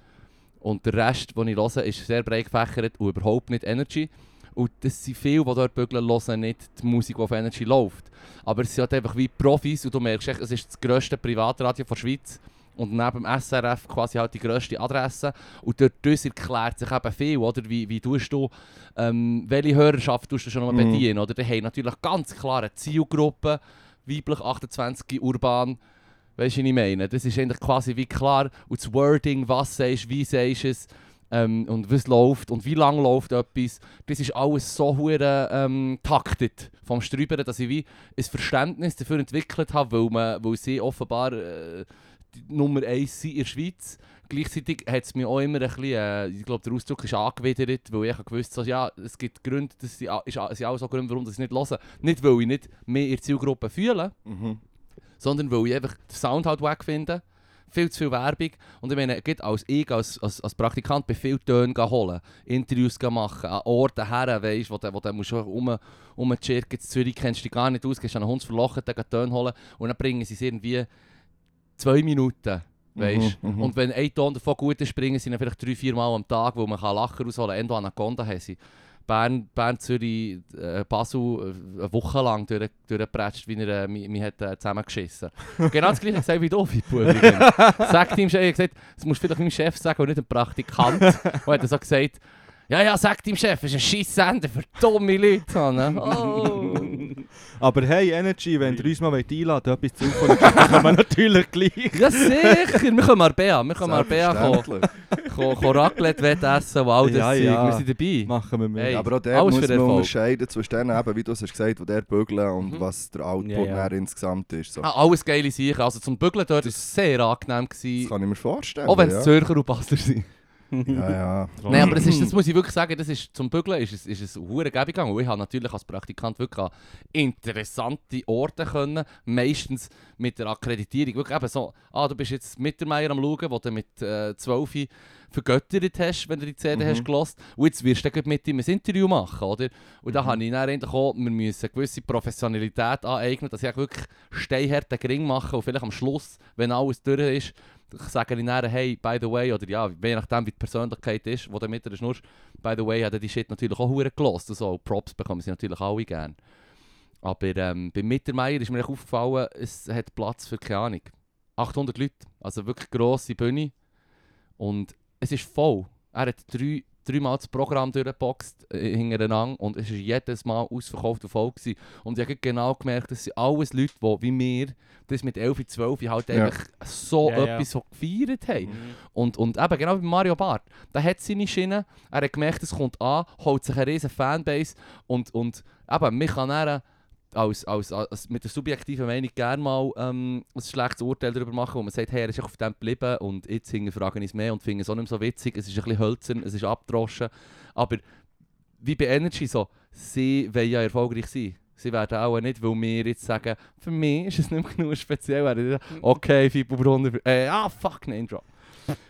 Und der Rest, den ich höre, ist sehr breit gefächert und überhaupt nicht Energy. Und das sind viele, die dort bügeln, hören nicht die Musik, die auf Energy läuft. Aber es sind halt einfach wie Profis und du merkst, es ist das grösste Privatradio der Schweiz. Und neben dem SRF quasi halt die grösste Adresse. Und dort das erklärt sich eben viel, oder? Wie, wie tust du, ähm, welche Hörerschaft tust du schon mal Mhm. bedienen, oder? Die haben natürlich ganz klare Zielgruppe, weiblich 28, urban. Weißt du, was ich meine? Das ist eigentlich quasi wie klar. Und das Wording, was sagst wie sagst es, ähm, und was läuft und wie lange läuft etwas, das ist alles so hure ähm, taktet vom Strüberen, dass ich wie ein Verständnis dafür entwickelt habe, weil, man, weil sie offenbar äh, Nummer 1 sind in der Schweiz. Gleichzeitig hat es mir auch immer ein bisschen, äh, ich glaube der Ausdruck ist angewidert, weil ich habe gewusst so, ja, es gibt Gründe, das sind, auch so Gründe, warum ich es nicht höre. Nicht, weil ich nicht mehr in der Zielgruppe fühle, Mhm. sondern weil ich einfach den Sound halt wack finde. Viel zu viel Werbung. Und ich meine, als ich als, als, als Praktikant bei viel Tönen holen, Interviews machen, an Orten her, weißt, wo du, wo du musst um, um Chirk in Zürich kennst du dich gar nicht aus, gehst an einen Hund verlochen, dann Töne holen und dann bringen sie es irgendwie zwei Minuten. Weißt? Mhm, mhm. Und wenn ein Ton davon gut ist, bringen sie ihn vielleicht drei, vier Mal am Tag, wo man kann Lacher rausholen kann. Endo Anaconda haben sie. Bern, Bern Zürich, äh, Basel äh, eine Woche lang durch, durchgepratscht, wie er äh, mich, mich hat, äh, zusammengeschissen Genau das gleiche gesagt wie du, Fippo. übrigens. Sagt ihm, ich gesagt, das musst du vielleicht meinem Chef sagen und nicht dem Praktikant. Und hat er so gesagt, ja, ja, sagt ihm Chef, es ist ein Scheisssender für dumme Leute. Oh. Aber hey, Energy, wenn ihr uns mal einladen wollt, etwas zu kommen, dann können wir natürlich gleich. Ja, sicher. Wir können mal Bea, wir können mal Bea kommen. Selbstverständlich. ko- ko Raclette essen, wo all das Ja, Zeug, ja. wir sind dabei. Machen wir mit. Hey. Aber auch der muss man Erfolg. unterscheiden zwischen denen, eben, wie du es hast gesagt die der bügeln und Mhm. was der Output Ja, ja. insgesamt ist. So. Ah, alles geile Sachen. Also zum Bügeln dort war es sehr angenehm. Das Gewesen, kann ich mir vorstellen. auch wenn es ja. Zürcher und Basler sind. Ja, ja. Nein, aber das, ist, das muss ich wirklich sagen, das ist, zum Bügeln ist es, ist es hure gäbig gegangen. Und ich habe natürlich als Praktikant wirklich an interessante Orte können, meistens mit der Akkreditierung. Wirklich eben so, ah, du bist jetzt Mittermeier am Schauen, wo du mit äh, 12 vergöttert hast, wenn du die CD Mhm. hast gelost. Und jetzt wirst du dann mit ihm ein Interview machen, oder? Und da Mhm. habe ich dann endlich auch, wir müssen eine gewisse Professionalität aneignen, dass ich wirklich steinharten Gring mache und vielleicht am Schluss, wenn alles durch ist, sage ich dann, hey, by the way, oder ja, je nachdem wie die Persönlichkeit ist, die da mit der Schnurst, by the way, hat er die Shit natürlich auch hure gelost und so. Props bekommen sie natürlich alle gerne. Aber ähm, beim Mittermeier ist mir aufgefallen, es hat Platz für, keine Ahnung, 800 Leute. Also wirklich grosse Bühne. Und es ist voll. Er hat drei, dreimal das Programm durchgeboxt äh, hintereinander und es war jedes Mal ausverkauft und voll. Gewesen. Und ich habe genau gemerkt, das sind alles Leute, die wie mir das mit 11, 12 halt Ja. einfach so Ja, ja. etwas so gefeiert haben. Mhm. Und, und eben genau wie Mario Barth. Der hat seine Schiene, er hat gemerkt, es kommt an, holt sich eine riesen Fanbase und, und eben, mich kann er als, als, als, mit der subjektiven Meinung gerne mal ähm, ein schlechtes Urteil darüber machen, wo man sagt, hey, er ist auf dem geblieben und jetzt hinterfragen ich es mehr und finde es auch nicht mehr so witzig, es ist ein bisschen hölzern, es ist abgedroschen, aber wie bei Energy so, sie wollen ja erfolgreich sein. Sie werden auch nicht, weil wir jetzt sagen, für mich ist es nicht mehr genug speziell. sagen, Okay, Fippo Brunner, äh, ah fuck, Name Drop.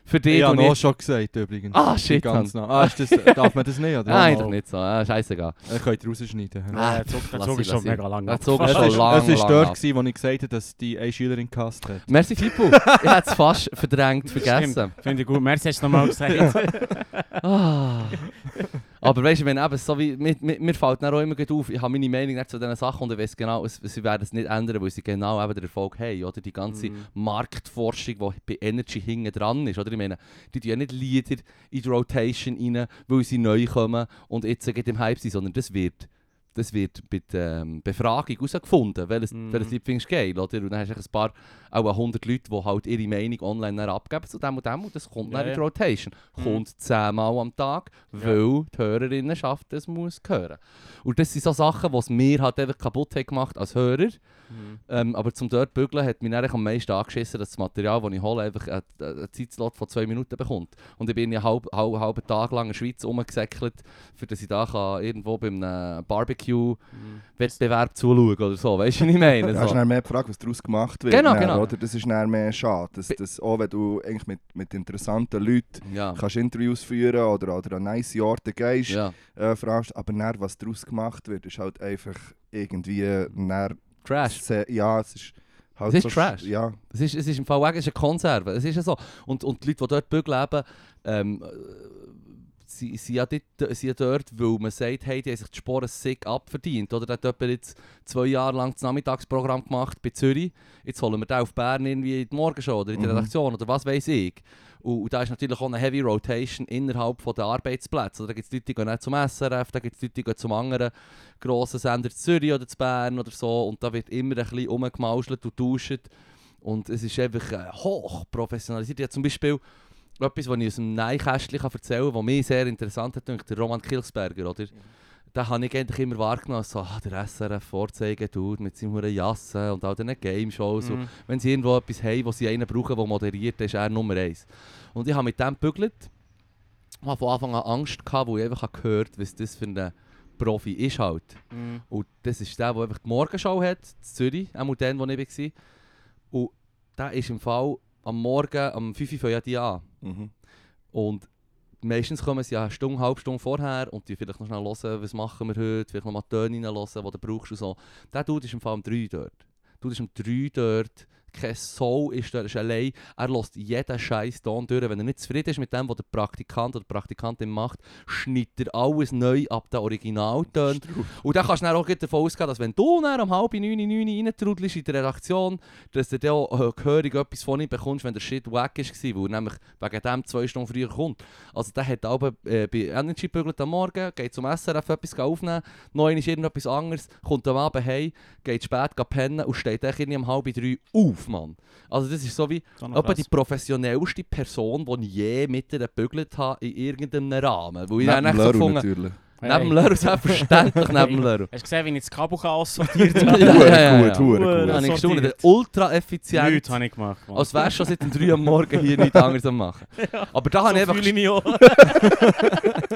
Für dich Ich habe ich... schon gesagt übrigens. Ah, shit, ganz nah. Ah, ist das, darf man das nicht, oder? Nein, doch nicht so, ah, scheißegal. Ihr könnt rausschneiden. Ah, der Zug, der ist schon mega lang. Der Zug ist schon ist, lang, es ist lang dort, wo ich gesagt habe, dass die eine Schülerin gehasst hat. Merci Fippo, ich hätte es fast verdrängt, vergessen. Finde ich gut. Merci, hast du nochmal gesagt. Ah. Aber weißt du, wenn eben so wie, mir, mir, mir fällt dann auch immer auf, ich habe meine Meinung nicht zu diesen Sachen und ich weiß genau, es, sie werden es nicht ändern, weil sie genau eben den Erfolg haben, oder? Die ganze Mhm. Marktforschung, die bei Energy hinten dran ist, oder? Ich meine, die tun ja nicht Lieder in die Rotation rein, weil sie neu kommen und jetzt geht im Hype sind, sondern das wird, das wird bei der ähm, Befragung herausgefunden, welches, Mhm. welches Lied findest du geil, oder? Und dann hast du ein paar, auch 100 Leute, die halt ihre Meinung online abgeben zu dem und dem und das kommt Ja, dann in die Rotation. Mhm. Kommt zehnmal am Tag, weil die Hörerinnen schafft, das muss hören. Und das sind so Sachen, die es mir halt einfach kaputt hat gemacht als Hörer. Mhm. Ähm, aber zum dort bügeln hat mich dann am meisten angeschissen, dass das Material, das ich hole, einfach einen, einen Zeitslot von zwei Minuten bekommt. Und ich bin ja halb, halb, halben Tag lang in der Schweiz rumgesäckelt, für dass ich da kann irgendwo beim Barbecue-Wettbewerb Mhm. zuschauen oder so. Weißt du, was ich meine? Da hast du So. dann mehr gefragt, was daraus gemacht wird. Genau, genau. Oder? Das ist dann mehr schade. Dass, dass auch wenn du eigentlich mit, mit interessanten Leuten Ja. kannst Interviews führen oder, oder an nice Orte gehst, ja. äh, fragst, aber dann, was daraus gemacht wird, ist halt einfach irgendwie dann Trash. sehr, ja, es ist halt Es ist so, Trash. Ja, Es ist, es ist im Fall weg, es ist eine Konserve. Es ist ja so. Und, und die Leute, die dort bügeln, eben, ähm, sie sind ja, dort, sind ja dort, weil man sagt, hey, die haben sich die Sporen sick abverdient. Oder da hat jemand jetzt zwei Jahre lang das Nachmittagsprogramm gemacht bei Zürich. Jetzt holen wir den auf Bern irgendwie in die Morgenshow oder in die Mhm. Redaktion oder was weiß ich. Und, und da ist natürlich auch eine Heavy Rotation innerhalb von der Arbeitsplätze. Oder Da gibt es Leute, die gehen nicht zum SRF, da gibt es Leute, die gehen zum anderen grossen Sender in Zürich oder zu Bern oder so. Und da wird immer ein bisschen rumgemauschelt und getauscht. Und es ist einfach äh, hoch professionalisiert. Habe zum Beispiel etwas, was ich aus dem Neinkästchen erzählen kann, was mich sehr interessant hat, der Roman Kilsberger, oder? Da habe ich eigentlich immer wahrgenommen, so, ah, der SRF vorzeigen tut mit seinem Huren Jassen und all diesen Game-Shows. Mhm. Wenn sie irgendwo etwas haben, wo sie einen brauchen, der moderiert, dann ist er Nummer eins. Und ich habe mit dem gebügelt. Ich hatte von Anfang an Angst, gehabt, weil ich einfach gehört habe, was das für ein Profi ist halt. Mhm. Und das ist der, der einfach die Morgenschau hat, in Zürich, auch den, wo ich war. Und der ist im Fall am Morgen, am 5 Uhr fangen ja die an. mhm. Und meistens kommen sie ja eine Stunde, eine halbe Stunde vorher und die vielleicht noch schnell hören, was machen wir heute, vielleicht noch mal die Töne reinhören, die du brauchst und so. Der Dude ist im Fall um 3 dort. Der Dude ist um 3 dort. Kein Soul ist dort, ist allein. Er lässt jeden scheiß Ton durch. Wenn er nicht zufrieden ist mit dem, was der Praktikant oder die Praktikantin macht, schneidet er alles neu ab den Originaltönen. Und dann kannst du dann auch davon ausgehen, dass wenn du dann um halb neun, neun reintrudelst in der Redaktion, dass du dann auch äh, gehörig etwas von ihm bekommst, wenn der Shit weg war, weil er nämlich wegen dem zwei Stunden früher kommt. Also der hat auch äh, bei Energy bügelt am Morgen, geht zum SRF etwas aufnehmen, neun ist irgendetwas anderes, kommt am Abend heim, geht spät gehen pennen und steht dann irgendwie um halb drei auf. Auf, Mann. Also das ist so wie So noch etwa krass. die professionellste Person, die ich je mit ihr gebügelt habe in irgendeinem Rahmen. Wo ich dann echt so gefunden natürlich. Hey. Neben Leru, selbstverständlich neben Leru. Hast du gesehen, wie ich das Kabelchaos sortiert Ja, habe? ja, ja, ja. gut, gut. Da habe ich gestaunt, ultra effizient. Nichts habe ich gemacht. Mann. Als wärst du schon seit dem 3 Uhr am Morgen hier nichts anderes am machen. Aber da habe ich so einfach fühle ich mich auch.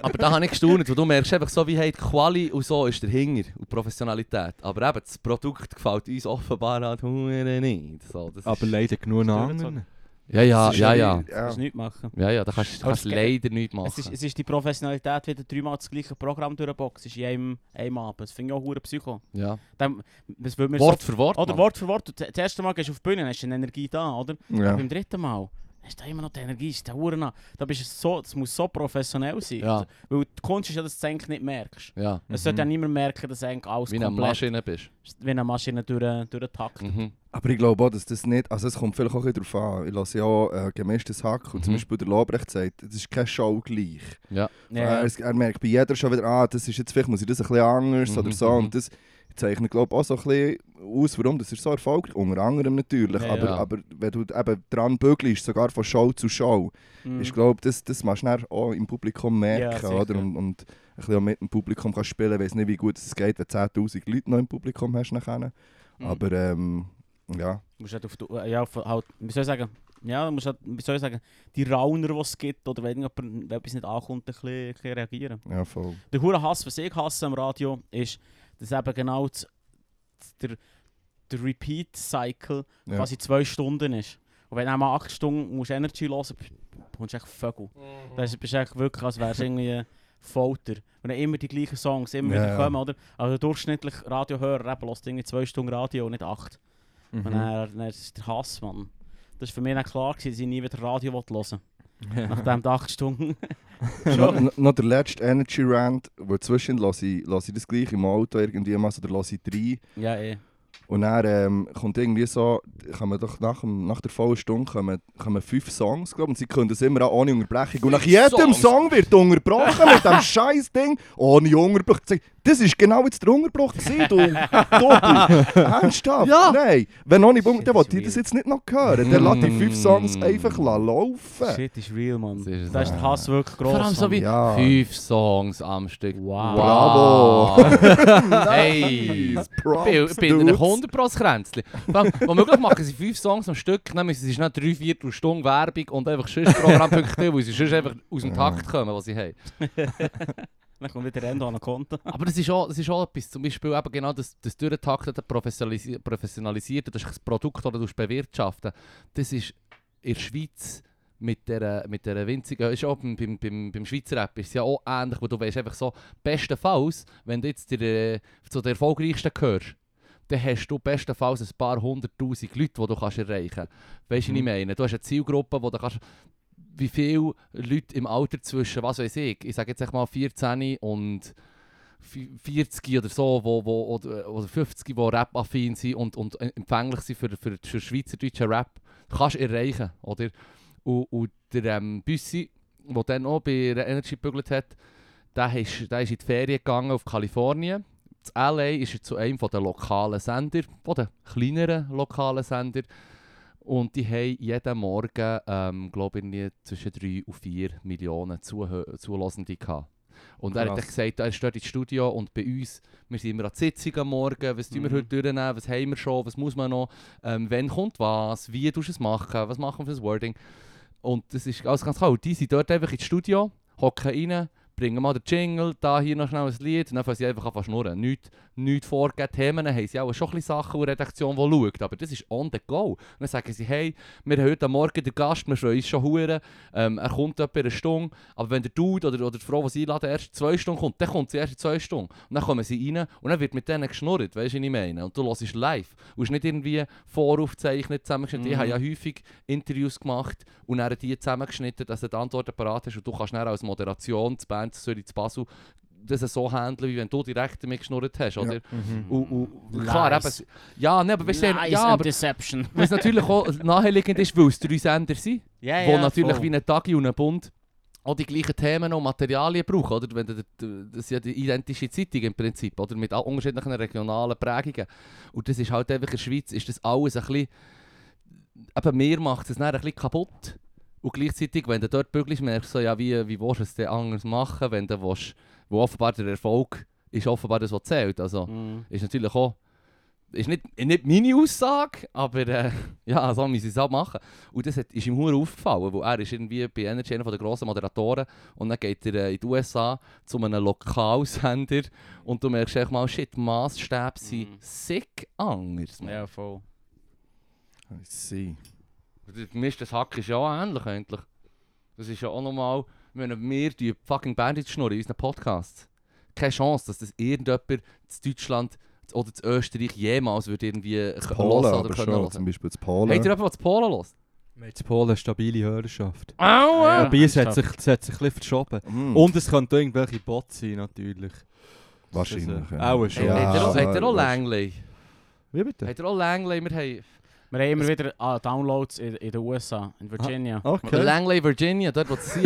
Aber da habe ich gestaunt, weil du merkst einfach so, wie hey, die Quali und so ist der Hinger und Professionalität. Aber eben, das Produkt gefällt uns offenbar halt nicht. So, das Aber leider genug anderen. Ja, ja, ist ja, ja. Du kannst nichts machen. Ja, ja, da kannst du Aber kannst es- leider nichts machen. Es ist, es ist die Professionalität, wie du dreimal das gleiche Programm durchboxst in einem, einem Abend. Das finde ich auch hure Psycho. ja. Dann, das mir Wort so, für Wort. oder Mann. Wort für Wort. Das erste Mal gehst du auf die Bühne, hast du eine Energie da, oder? Ja. Beim dritten Mal hast du da immer noch die Energie, ist der Huren an. Da bist du so, das muss so professionell sein. Ja. Weil die Kunst ist ja, dass du es eigentlich nicht merkst. Ja, Es sollte ja niemand merken, dass eigentlich alles wie eine komplett Maschine bist. wie eine Maschine durch, durch den Takt. Mhm. Aber ich glaube auch, dass das nicht, also es kommt vielleicht auch ein bisschen darauf an. Ich lasse ja auch äh, gemischtes Hack und zum Mhm. Beispiel der Lobrecht sagt, das ist keine Show gleich. Ja. Ja. Er, er merkt bei jeder schon wieder, ah, das ist jetzt vielleicht, muss ich das ein bisschen anders Mhm, oder so. mhm. Und das zeichnet, glaube auch so ein bisschen aus, warum das ist so erfolgreich Unter anderem natürlich. Ja, aber, ja. aber wenn du eben dran bügelst, sogar von Show zu Show, Mhm. ich glaube, das, das machst du auch im Publikum merken. sicher. oder? Und, und ein bisschen mit dem Publikum kannst spielen. Ich weiß nicht, wie gut es geht, wenn 10'000 Leute noch im Publikum hast. Nachher. Mhm. Aber ähm, ja. Du musst halt auf die, ja, auf- halt, wie soll ich sagen, ja, du musst halt, wie soll ich sagen, die Rauner, die es gibt, oder wenn, jemand, wenn etwas nicht ankommt, ein bisschen, ein bisschen reagieren. Ja, voll. Der hure Hass, was ich hasse am Radio, ist, dass eben genau das, der, der Repeat-Cycle Ja. quasi zwei Stunden ist. Und wenn du einmal acht Stunden musst Energy hören musst, kommst du echt Vögel. Da bist du echt wirklich, als wärst du irgendwie Folter. Wenn immer die gleichen Songs immer Ja, wieder ja. kommen, oder? Also durchschnittlich Radiohörer eben hört irgendwie zwei Stunden Radio und nicht acht. Mhm. Und dann, dann ist der Hass, Mann. Das war für mich dann klar, gewesen, dass ich nie wieder Radio hören wollte. Nachdem die acht Stunden. noch, der letzte Energy Rant, wo zwischen lasse ich, lasse ich das gleich im Auto irgendwie mal, oder lasse ich drei. ja, eh. Und dann ähm, kommt irgendwie so, kann man doch nach, dem, nach der vollen Stunde kommen, kommen fünf Songs, glaube und sie können das immer auch ohne Unterbrechung. Und nach jedem Songs? Song wird unterbrochen mit dem scheiß Ding, ohne Unterbruch. Das ist genau jetzt der Unterbruch gewesen, du Doppel. Ernsthaft? Ja. Nein. Wenn noch nicht bunkt, dann ist ich das jetzt nicht noch hören. Dann lass die fünf Songs Mm. einfach laufen. Shit ist real, Mann. Das ist Da ist der Hass wirklich gross. Vor allem so wie Ja. fünf Songs am Stück. Wow. Bravo. hey! Ich Props, bin- ich bin in dudes. 100 Pro Kränzli. Womöglich machen sie fünf Songs am Stück, dann müssen sie schnell drei Viertelstunde Werbung und einfach sonst Programmpunkte, weil sie sonst einfach aus dem. Takt kommen, was sie haben. Dann kommt wieder Endo den Konto. Aber das ist auch, das ist auch etwas, zum Beispiel eben genau das, das durchtaktete, professionalisi professionalisierte, das ist das Produkt, das du bewirtschaften Das ist in der Schweiz mit der, mit der winzigen, ist auch beim, beim, beim, Schweizer Rap ist ja auch ähnlich, wo du weißt einfach so, bestenfalls, wenn du jetzt der, äh, zu den erfolgreichsten gehörst, dann hast du bestenfalls ein paar hunderttausend Leute, die du kannst erreichen kannst. Weißt du, was ich Mhm. meine? Du hast eine Zielgruppe, wo du kannst, wie viele Leute im Alter zwischen, was weiß ich, ich sage jetzt mal 14 und vi- 40 oder so, wo, wo, oder, oder 50, die Rap-affin sind und, und empfänglich sind für, für, für schweizerdeutschen Rap, kannst du erreichen, oder? Und, und der ähm, Büssi, der dann auch bei Energy gebügelt hat, der ist, der ist in die Ferien gegangen auf Kalifornien. In LA ist er zu einem der lokalen Sender, von den kleineren lokalen Sender. Und die haben jeden Morgen, ähm, glaube ich, zwischen 3 und 4 Millionen Zuhö- Zulassende gehabt. Und er hat Krass. gesagt, er ist dort ins Studio und bei uns, wir sind immer an Sitzung am Morgen, was tun wir Mhm. heute durchnehmen, was haben wir schon, was muss man noch, ähm, wann kommt was, wie tust du es machen, was machen wir für das Wording. Und das ist alles ganz klar. Und die sind dort einfach ins Studio, hocken rein, bringen mal den Jingle, da hier noch schnell ein Lied und dann fangen sie einfach an schnurren. Nicht, nicht vorgegeben Themen, haben sie auch schon ein bisschen Sachen, die Redaktion die schaut, aber das ist on the go. Und dann sagen sie, hey, wir haben heute am Morgen den Gast, wir freuen uns schon hure. Ähm, er kommt etwa eine Stunde, aber wenn der Dude oder, oder die Frau, die sie einladen, erst zwei Stunden kommt, dann kommt sie erst in zwei Stunden. Und dann kommen sie rein und dann wird mit denen geschnurrt, weißt du, was ich meine? Und du hörst es live. Und es ist nicht irgendwie voraufgezeichnet, zusammengeschnitten. Ich Mhm. habe ja häufig Interviews gemacht und dann die zusammengeschnitten, dass du die Antworten parat hast und du kannst dann als Moderation zu Band Zürich, zu Basel das so handeln, wie wenn du direkt damit geschnurrt hast, oder? Mhm. Und, und, klar, eben, ja, nee, aber weißt du, ja, aber Deception. was natürlich auch naheliegend ist, weil es drei Sender sind, Ja, wo ja, natürlich voll. wie ein Tagi und ein Bund auch die gleichen Themen und Materialien brauchen, oder? Wenn das ist ja die identische Zeitung im Prinzip, oder? Mit unterschiedlichen regionalen Prägungen. Und das ist halt einfach in der Schweiz, ist das alles ein bisschen eben mir macht es dann ein bisschen kaputt. Und gleichzeitig, wenn du dort bügelst, merkst du so, ja, wie, wie willst du es denn anders machen, wenn du willst, wo offenbar der Erfolg ist offenbar das, was zählt. Also, Mhm. ist natürlich auch, ist nicht, nicht meine Aussage, aber äh, ja, so müssen sie es auch machen. Und das hat, ist ihm hure aufgefallen, weil er ist irgendwie bei Energy einer der grossen Moderatoren und dann geht er äh, in die USA zu einem Lokalsender und du merkst echt mal, shit, die Massstäbe sind Mhm. sick anders. man. Ja, voll. I see. Gemischtes Hack ist ja auch ähnlich eigentlich. Das ist ja auch nochmal, wenn wir die fucking Bandits schnurren in unseren Podcasts. Keine Chance, dass das irgendjemand in Deutschland oder in Österreich jemals würde irgendwie Das hören Polen oder können schon, hören. zum Beispiel das Polen. Habt ihr jemanden, der zu Polen hört? Mit Polen eine stabile Hörerschaft. Aua! Ja. Aber es hat sich, es hat sich ein bisschen verschoben. Mm, Und es könnten auch irgendwelche Bots sein, natürlich. wahrscheinlich. das, äh, ja. auch schon. Hey, Ja, habt ihr auch- Langley? Wie bitte? Habt ihr auch Langley? Wir haben... Wir haben immer wieder ah, Downloads in, in den USA, in Virginia. Okay. Langley, Virginia, dort wo das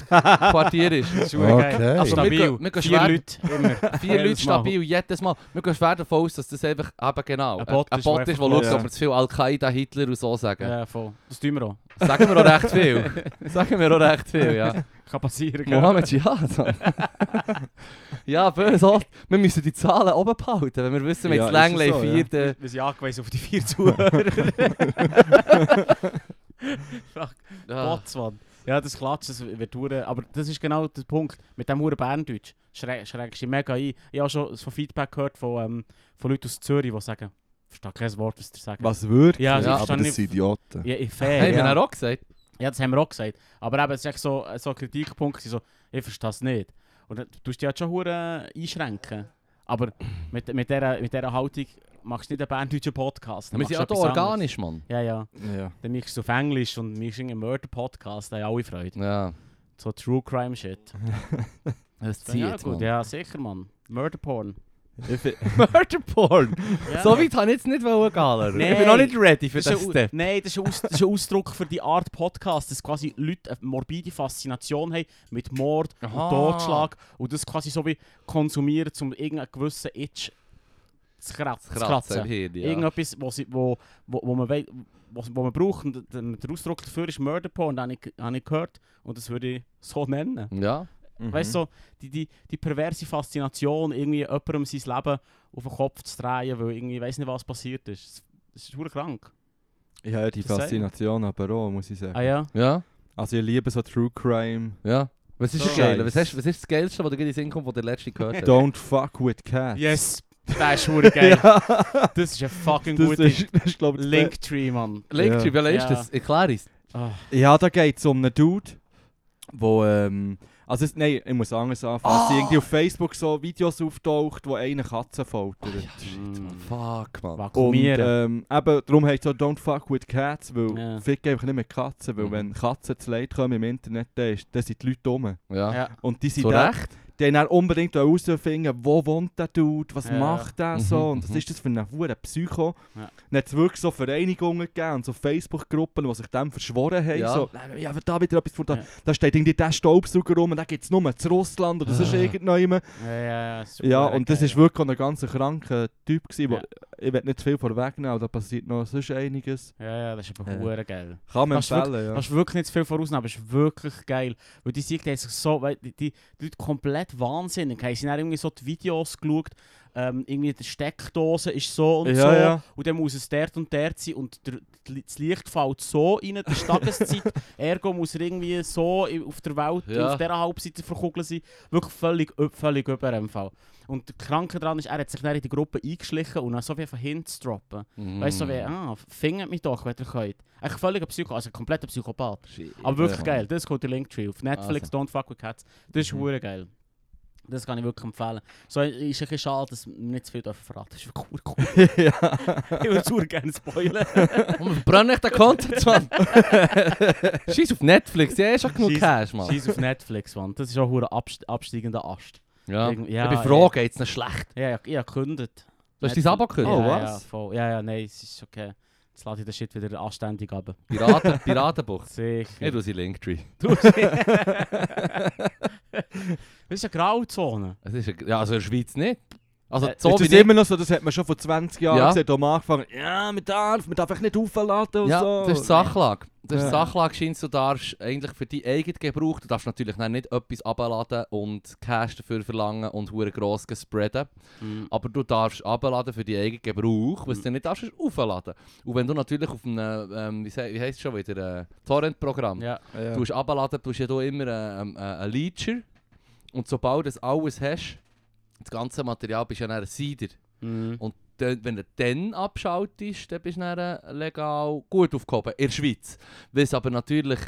CIA-Hauptquartier ist. Das ist Okay. geil. Also, Stabil. wir wir Vier schwer- Leute immer. Vier Leute stabil, jedes Mal. Wir gehen schwer davon aus, dass das einfach, eben genau, Ein Bot ein ist, Bot ist, der schaut, ob wir zu viel Al-Qaida, Hitler und so sagen. Ja, voll. Das tun wir auch. Sagen wir auch recht viel. Sagen wir auch recht viel, ja. Kann passieren, gell? Mohammed Jihad. Mann. ja, böse auch. Wir müssen die Zahlen oben behalten, wenn wir wissen, wir Ja, es Langley so, ja. vier, dann- Wir sind angewiesen auf die vier Zuhörer. Ah. Bots, Mann. Ja, das klatscht, das wird hure- Aber das ist genau der Punkt. Mit dem Huren Berndeutsch schrä- schrägst du dich mega ein. Ich habe schon so Feedback gehört von, ähm, von Leuten aus Zürich, die sagen, ich verstehe kein Wort, was sie sagen. Was würde? Ja, Ja, ich aber das sind Idioten. Ja, ich Hey, fair, wir ja. haben auch gesagt. Ja, das haben wir auch gesagt. Aber eben, es ist echt so, so ein Kritikpunkt, so, ich verstehe es nicht. Und dann tust du dich halt schon hure einschränken. Aber mit, mit, dieser, mit dieser Haltung machst du nicht einen berndeutschen Podcast. Wir sind du anderes. organisch, Mann. Ja, ja. Ja. Dann machst du auf Englisch und machst einen Murder-Podcast, da haben alle Freude. Ja. So True Crime Shit. Das zieht, ja, gut, Mann. ja, sicher, Mann. Murder Porn. Murder Porn. Ja. So weit habe ich jetzt nicht wollen gehen, Alter. Ich bin noch nicht ready für Das das Step. Nein, das ist, ein Aus, das ist ein Ausdruck für die Art Podcast, dass quasi Leute eine morbide Faszination haben mit Mord Aha. und Totschlag und das quasi so wie konsumieren, um irgendeinen gewissen Itch zu kratzen. Zu Kratzen Hirn, ja. Irgendetwas, wo, sie, wo, wo, wo, man wei- wo, wo man braucht. Und der, Ausdruck dafür ist Murder Porn, habe ich, habe ich gehört und das würde ich so nennen. Ja. Mhm. Weißt du, so, die, die, die perverse Faszination, irgendwie jemandem sein Leben auf den Kopf zu drehen, weil irgendwie, ich weiß nicht, was passiert ist. Das- ist krank. Ich habe die Das. Faszination aber auch, muss ich sagen. Ah ja? Ja. Also ich liebe so True Crime. Ja. Was ist So. das Geile? Was, hast, was ist das Geilste, was du gerade in den Sinn kommt, was der letzte gehört hast? Don't fuck with cats. Yes! Das ist verdammt geil. ja. Das ist ein fucking Das guter ist, das ist glaube ich, das Linktree, Mann. Linktree, Ja. welcher ist Ja. das? Erklär es. Ah. Ja, da geht es um einen Dude, wo, ähm, also es, nein, ich muss anders anfangen. Ah! irgendwie auf Facebook so Videos auftaucht, wo eine Katze foltert. Mm. Fuck, man. Und Vakuumieren. ähm, eben, darum heißt es so Don't fuck with cats, weil Ja. fick einfach nicht mit Katzen, weil Mhm. wenn Katzen zu leid kommen im Internet, dann, ist, dann sind die Leute dumm. Ja. ja. Und die sind da, Recht. Die haben dann unbedingt herausfinden, wo wohnt der Dude, was Ja. macht der Mhm, so und was mhm. ist das für ein verdammter Psycho. Ja. Dann hat es wirklich so Vereinigungen gegeben und so Facebook-Gruppen, die sich dem verschworen haben. Ja. So, «Nein, ja, da wieder etwas vor, da, Ja. da steht irgendwie der Staubsauger rum und da gibt es nur zu Russland oder sonst Ah. irgendjemand. Ja, ja, ist Ja, und das ist wirklich ein ganz kranker Typ gewesen, wo, ich will nicht zu viel vorwegnehmen, aber da passiert noch sonst einiges. Ja, ja, das ist aber Ja. verdammt geil. Kann man ist wirklich- empfehlen, ja. Das ist wirklich nicht zu viel vorausnehmen, aber es ist wirklich geil. Weil die Sieg, die sich so, die, die, die Leute komplett wahnsinnig. Haben sie dann irgendwie so die Videos geschaut, ähm, irgendwie die Steckdose ist so und Ja, so. ja. Und dann muss es dort und dort sein und der, das Licht fällt so rein, ist Tageszeit. Ergo muss er irgendwie so auf der Welt, Ja. auf dieser Halbseite verkugeln sein. Wirklich völlig, völlig über im Fall. Und der Kranke daran ist, er hat sich dann in die Gruppe eingeschlichen und dann so wie von hinten zu droppen. Mhm. Weißt du, so wie, ah, finget mich doch, wenn ihr könnt. Eigentlich völlig ein Psycho, also ein kompletter Psychopath. Shit. Aber wirklich geil, das kommt der Linktree auf Netflix, Don't Fuck With Cats. Das ist Mhm. geil. Das kann ich wirklich empfehlen. So ist ein bisschen schade, dass wir nicht zu viel verraten. Das ist wirklich cool. ja. ich würde es hure gerne spoilern. Und wir verbrennen nicht den Content, Mann. Scheiß auf Netflix, ja, eh schon genug Scheiss- Cash, Mann. Scheiß auf Netflix, Mann. Das ist auch hure abst absteigender Ast. Ja. Irgend- Ich ja, bin ja. froh, geht's noch schlecht. Ja, ja, ich habe gekündigt. Du hast dein Abo gekündigt? Oh, ja, was? Ja, ja, ja, nein, es ist okay. Jetzt lade ich den Shit wieder anständig ab. Piraten, Piratenbuch. Sicher. Ich tue sie Linktree. Das ist eine Grauzone. Ja, also in der Schweiz nicht. Also Äh, so ist wie das ich, immer noch so, das hat man schon vor 20 Jahren Ja. gesehen, wir angefangen, ja, man darf, man darf echt nicht aufladen und Ja, so. das ist die Sachlage. Das ist die Ja. Sachlage, scheint du darfst eigentlich für deinen eigenen Gebrauch, du darfst natürlich nicht etwas abladen und Cash dafür verlangen und hure gross spreaden. Mhm. Aber du darfst abladen für deinen eigenen Gebrauch, was Mhm. du nicht darfst, ist aufladen. Und wenn du natürlich auf einem, ähm, wie, wie heisst es schon wieder, äh, Torrent-Programm, Ja. Ja. du hast abladen, du hast ja hier immer einen, einen, einen Leacher. Und sobald du das alles hast, das ganze Material bist du ja dann ein Cider. Mhm. Und dann, wenn du dann abschaltest, dann bist du dann legal gut aufgehoben, in der Schweiz. Was aber natürlich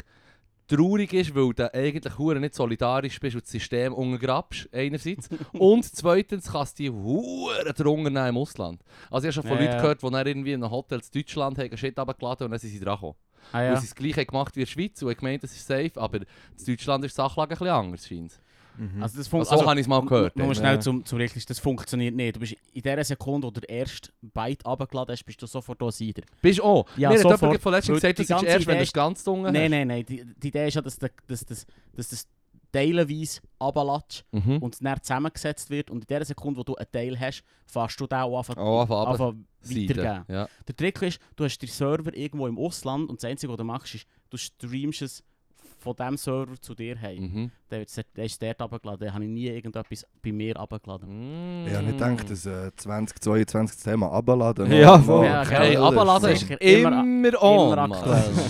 traurig ist, weil du eigentlich hure nicht solidarisch bist und das System untergrabst, einerseits. und zweitens kannst du die hure drunter nehmen im Ausland. Also ich habe schon von Ja, Leuten gehört, die dann irgendwie in einem Hotel in Deutschland haben Shit runtergeladen und dann sind sie dran gekommen. Ah, Weil ja. sie das gleiche gemacht wie in der Schweiz und haben gemeint, das ist safe, aber in Deutschland ist die Sachlage ein bisschen anders, scheint Mhm. Also das also, funkt- So habe ich es mal gehört. Nur schnell Ja. zum, zum Richten, das funktioniert nicht. Du bist in der Sekunde, wo du den ersten Byte runtergeladen hast, bist du sofort da Cider. Bist du auch? Ja, Mir hat sofort. jemand von letztem gesagt, bist ganze erst, wenn du es ganz unten Nein, hast. nein, nein. Die, die Idee ist ja, dass, der- dass, dass, dass das teilenweise runterlässt Mhm. und es dann zusammengesetzt wird. Und in der Sekunde, wo du einen Teil hast, fährst du den auch an, Oh, einfach an weitergeben. Ja. Der Trick ist, du hast den Server irgendwo im Ausland und das Einzige, was du machst, ist, du streamst es von diesem Server zu dir heim. Mhm. Der ist dort runtergeladen. Den habe ich nie irgendetwas bei mir runtergeladen. Mm. Ich habe nicht gedacht, dass äh, 2022 das Thema abladen Ja, voll. Ja, Hey, Ja, abladen ist immer, Immer- on, Immer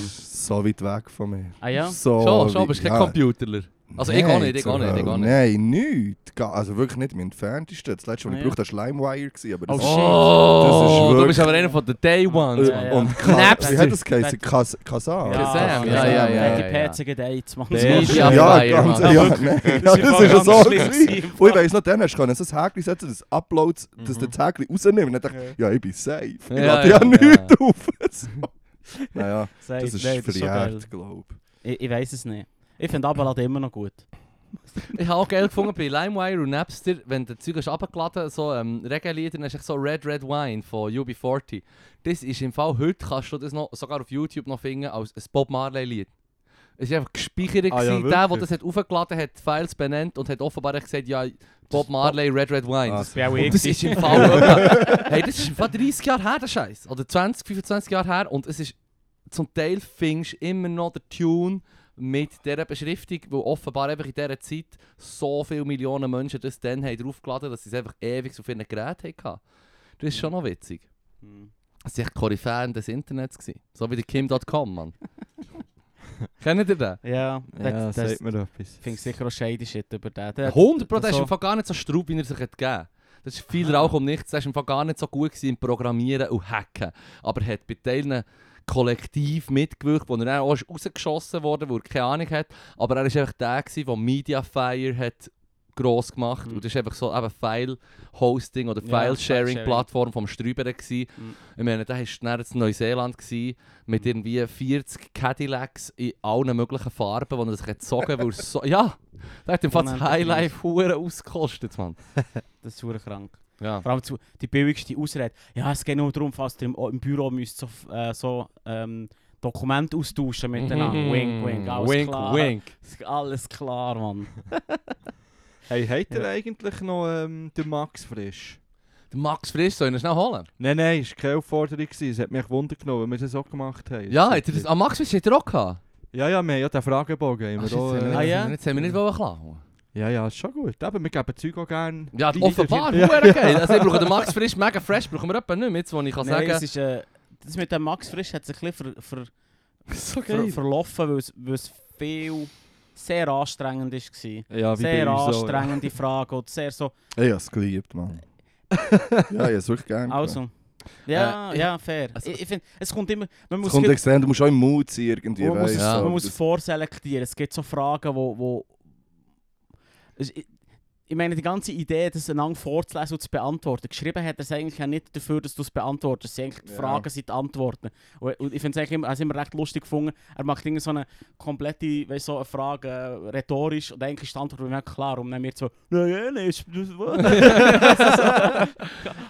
so weit weg von mir. Ah ja? So Schon, schon, bist kein ja. Computerler. Also ich auch nicht, ich auch nicht, ich auch nicht. Nein, nichts. Also wirklich nicht im entferntesten. Das letzte, was ich ja. brauchte, war LimeWire. gewesen, Aber das Oh, ist- shit. Oh, Das ist du bist aber einer von den Day Ones, Äh, Ja, ja. Und Ka Napster. wie hat das geheißen? Kas Kazan? Ja, Sam, ja, ja, ja, ja, Die Gates, man. Der- Media Ja, ganz, ja, das ist ja so. schlimm. Und ich weiss noch, dann hast du ein Häkchen setzen, das Uploads, dass Mhm. du das Häkchen rausnimmst. Und dann dachte ich, ja, ich bin safe. Ich Ja, lade ja, ja, nichts auf. Naja, das ist verjährt, glaube ich. Ich, ich weiß es nicht. Ich finde Abladen immer noch gut. Ich habe auch geil gefunden bei LimeWire und Napster, wenn du Zeug hast runtergeladen so ähm, Reggae-Lieder, dann hast du so Red Red Wine von UB40. Das ist im Fall, heute kannst du das noch, sogar auf YouTube noch finden als ein Bob Marley-Lied. Es war einfach gespeichert. Ah, ja, der, der das hat aufgeladen hat, die Files benannt und hat offenbar gesagt, ja, Bob Marley, Red Red Wine. Ah, Das, und das ist im Fall, hey, das ist im Fall 30 Jahre her, der Scheiß. Oder 20, 25 Jahre her. Und es ist zum Teil findest du immer noch der Tune mit dieser Beschriftung, weil offenbar einfach in dieser Zeit so viele Millionen Menschen das dann haben draufgeladen dass sie es einfach ewig auf ihren Geräten hatten. Das ist schon noch witzig. Hm. Das war echt Koryphäen des Internets. Gewesen. So wie der Kim.com, Mann. Kennt ihr den? Ja, Ja, das, sagt mir etwas. finde ich sicher auch shady shit über den. Der- 100 Pro, der ist so- im Fall gar nicht so straub, wie er sich hat gegeben Das ist viel Rauch um nichts. Der ist im Fall gar nicht so gut gewesen im Programmieren und Hacken. Aber er hat bei Teilen kollektiv mitgewirkt, wo er dann auch rausgeschossen wurde, wo er keine Ahnung hat. Aber er war einfach der, gewesen, der Mediafire hat gross gemacht Mhm. und das war einfach so eben File-Hosting oder File-Sharing-Plattform vom Strüber. gewesen. Mhm. Ich meine, da war dann in Neuseeland gewesen, mit irgendwie 40 Cadillacs in allen möglichen Farben, die er sich hat gezogen er so... Ja, der hat im Fall das Unendlich Highlife hure ausgekostet, Mann. Das ist krank. Ja. Vor allem zu, die billigste Ausrede. Ja, es geht nur darum, falls ihr im, im Büro müsst so, äh, so ähm, Dokumente austauschen miteinander. Mhm. Wink, wink, alles wink, klar. wink. Alles klar, Mann. Hey, habt ihr Ja. eigentlich noch ähm, den Max frisch? Der Max Frisch, soll ich ihn schnell holen? Nein, nein, es war keine Aufforderung. Es hat mich Wunder genommen, wenn wir das so gemacht haben. Ja, hat er das... Ah, Max Frisch hat er auch gehabt? Ja, ja, wir haben ja den Fragebogen. Ach, wir auch, shit, äh, Ah, ja? Jetzt haben wir nicht wollen klauen. Ja, ja, ist schon gut. Aber wir geben Zeug auch gerne. Ja, offenbar, Ja. geil. Also ich brauche den Max Frisch mega fresh, brauchen wir etwa nicht mehr, jetzt, wo ich kann Nein, es sagen... ist, äh, das mit dem Max Frisch hat sich ein bisschen ver, ver, So ver, verlaufen, weil es, es viel sehr anstrengend war. Ja, wie Sehr uns auch, ja. anstrengende Fragen und sehr so... Ich habe es geliebt, Mann. ja, ich habe es wirklich gerne Also... Ja, Äh, ja, fair. also- ich ich finde, es kommt immer... Man Es muss kommt ge- extrem, du musst auch im Mut sein irgendwie, man muss, weißt es, Ja. so. man muss vorselektieren. Es gibt so Fragen, wo... wo es, ich, ich meine, die ganze Idee, das einander vorzulesen und zu beantworten, geschrieben hat er es eigentlich ja nicht dafür, dass du es beantwortest. Es sind eigentlich die Ja. Fragen sind die Antworten. Und, und ich finde es eigentlich immer, also immer recht lustig gefunden. Er macht irgendwie so eine komplette, weißt, so eine Frage äh, rhetorisch und eigentlich ist die Antwort mir klar. Und dann wird so, nein, nein, ist?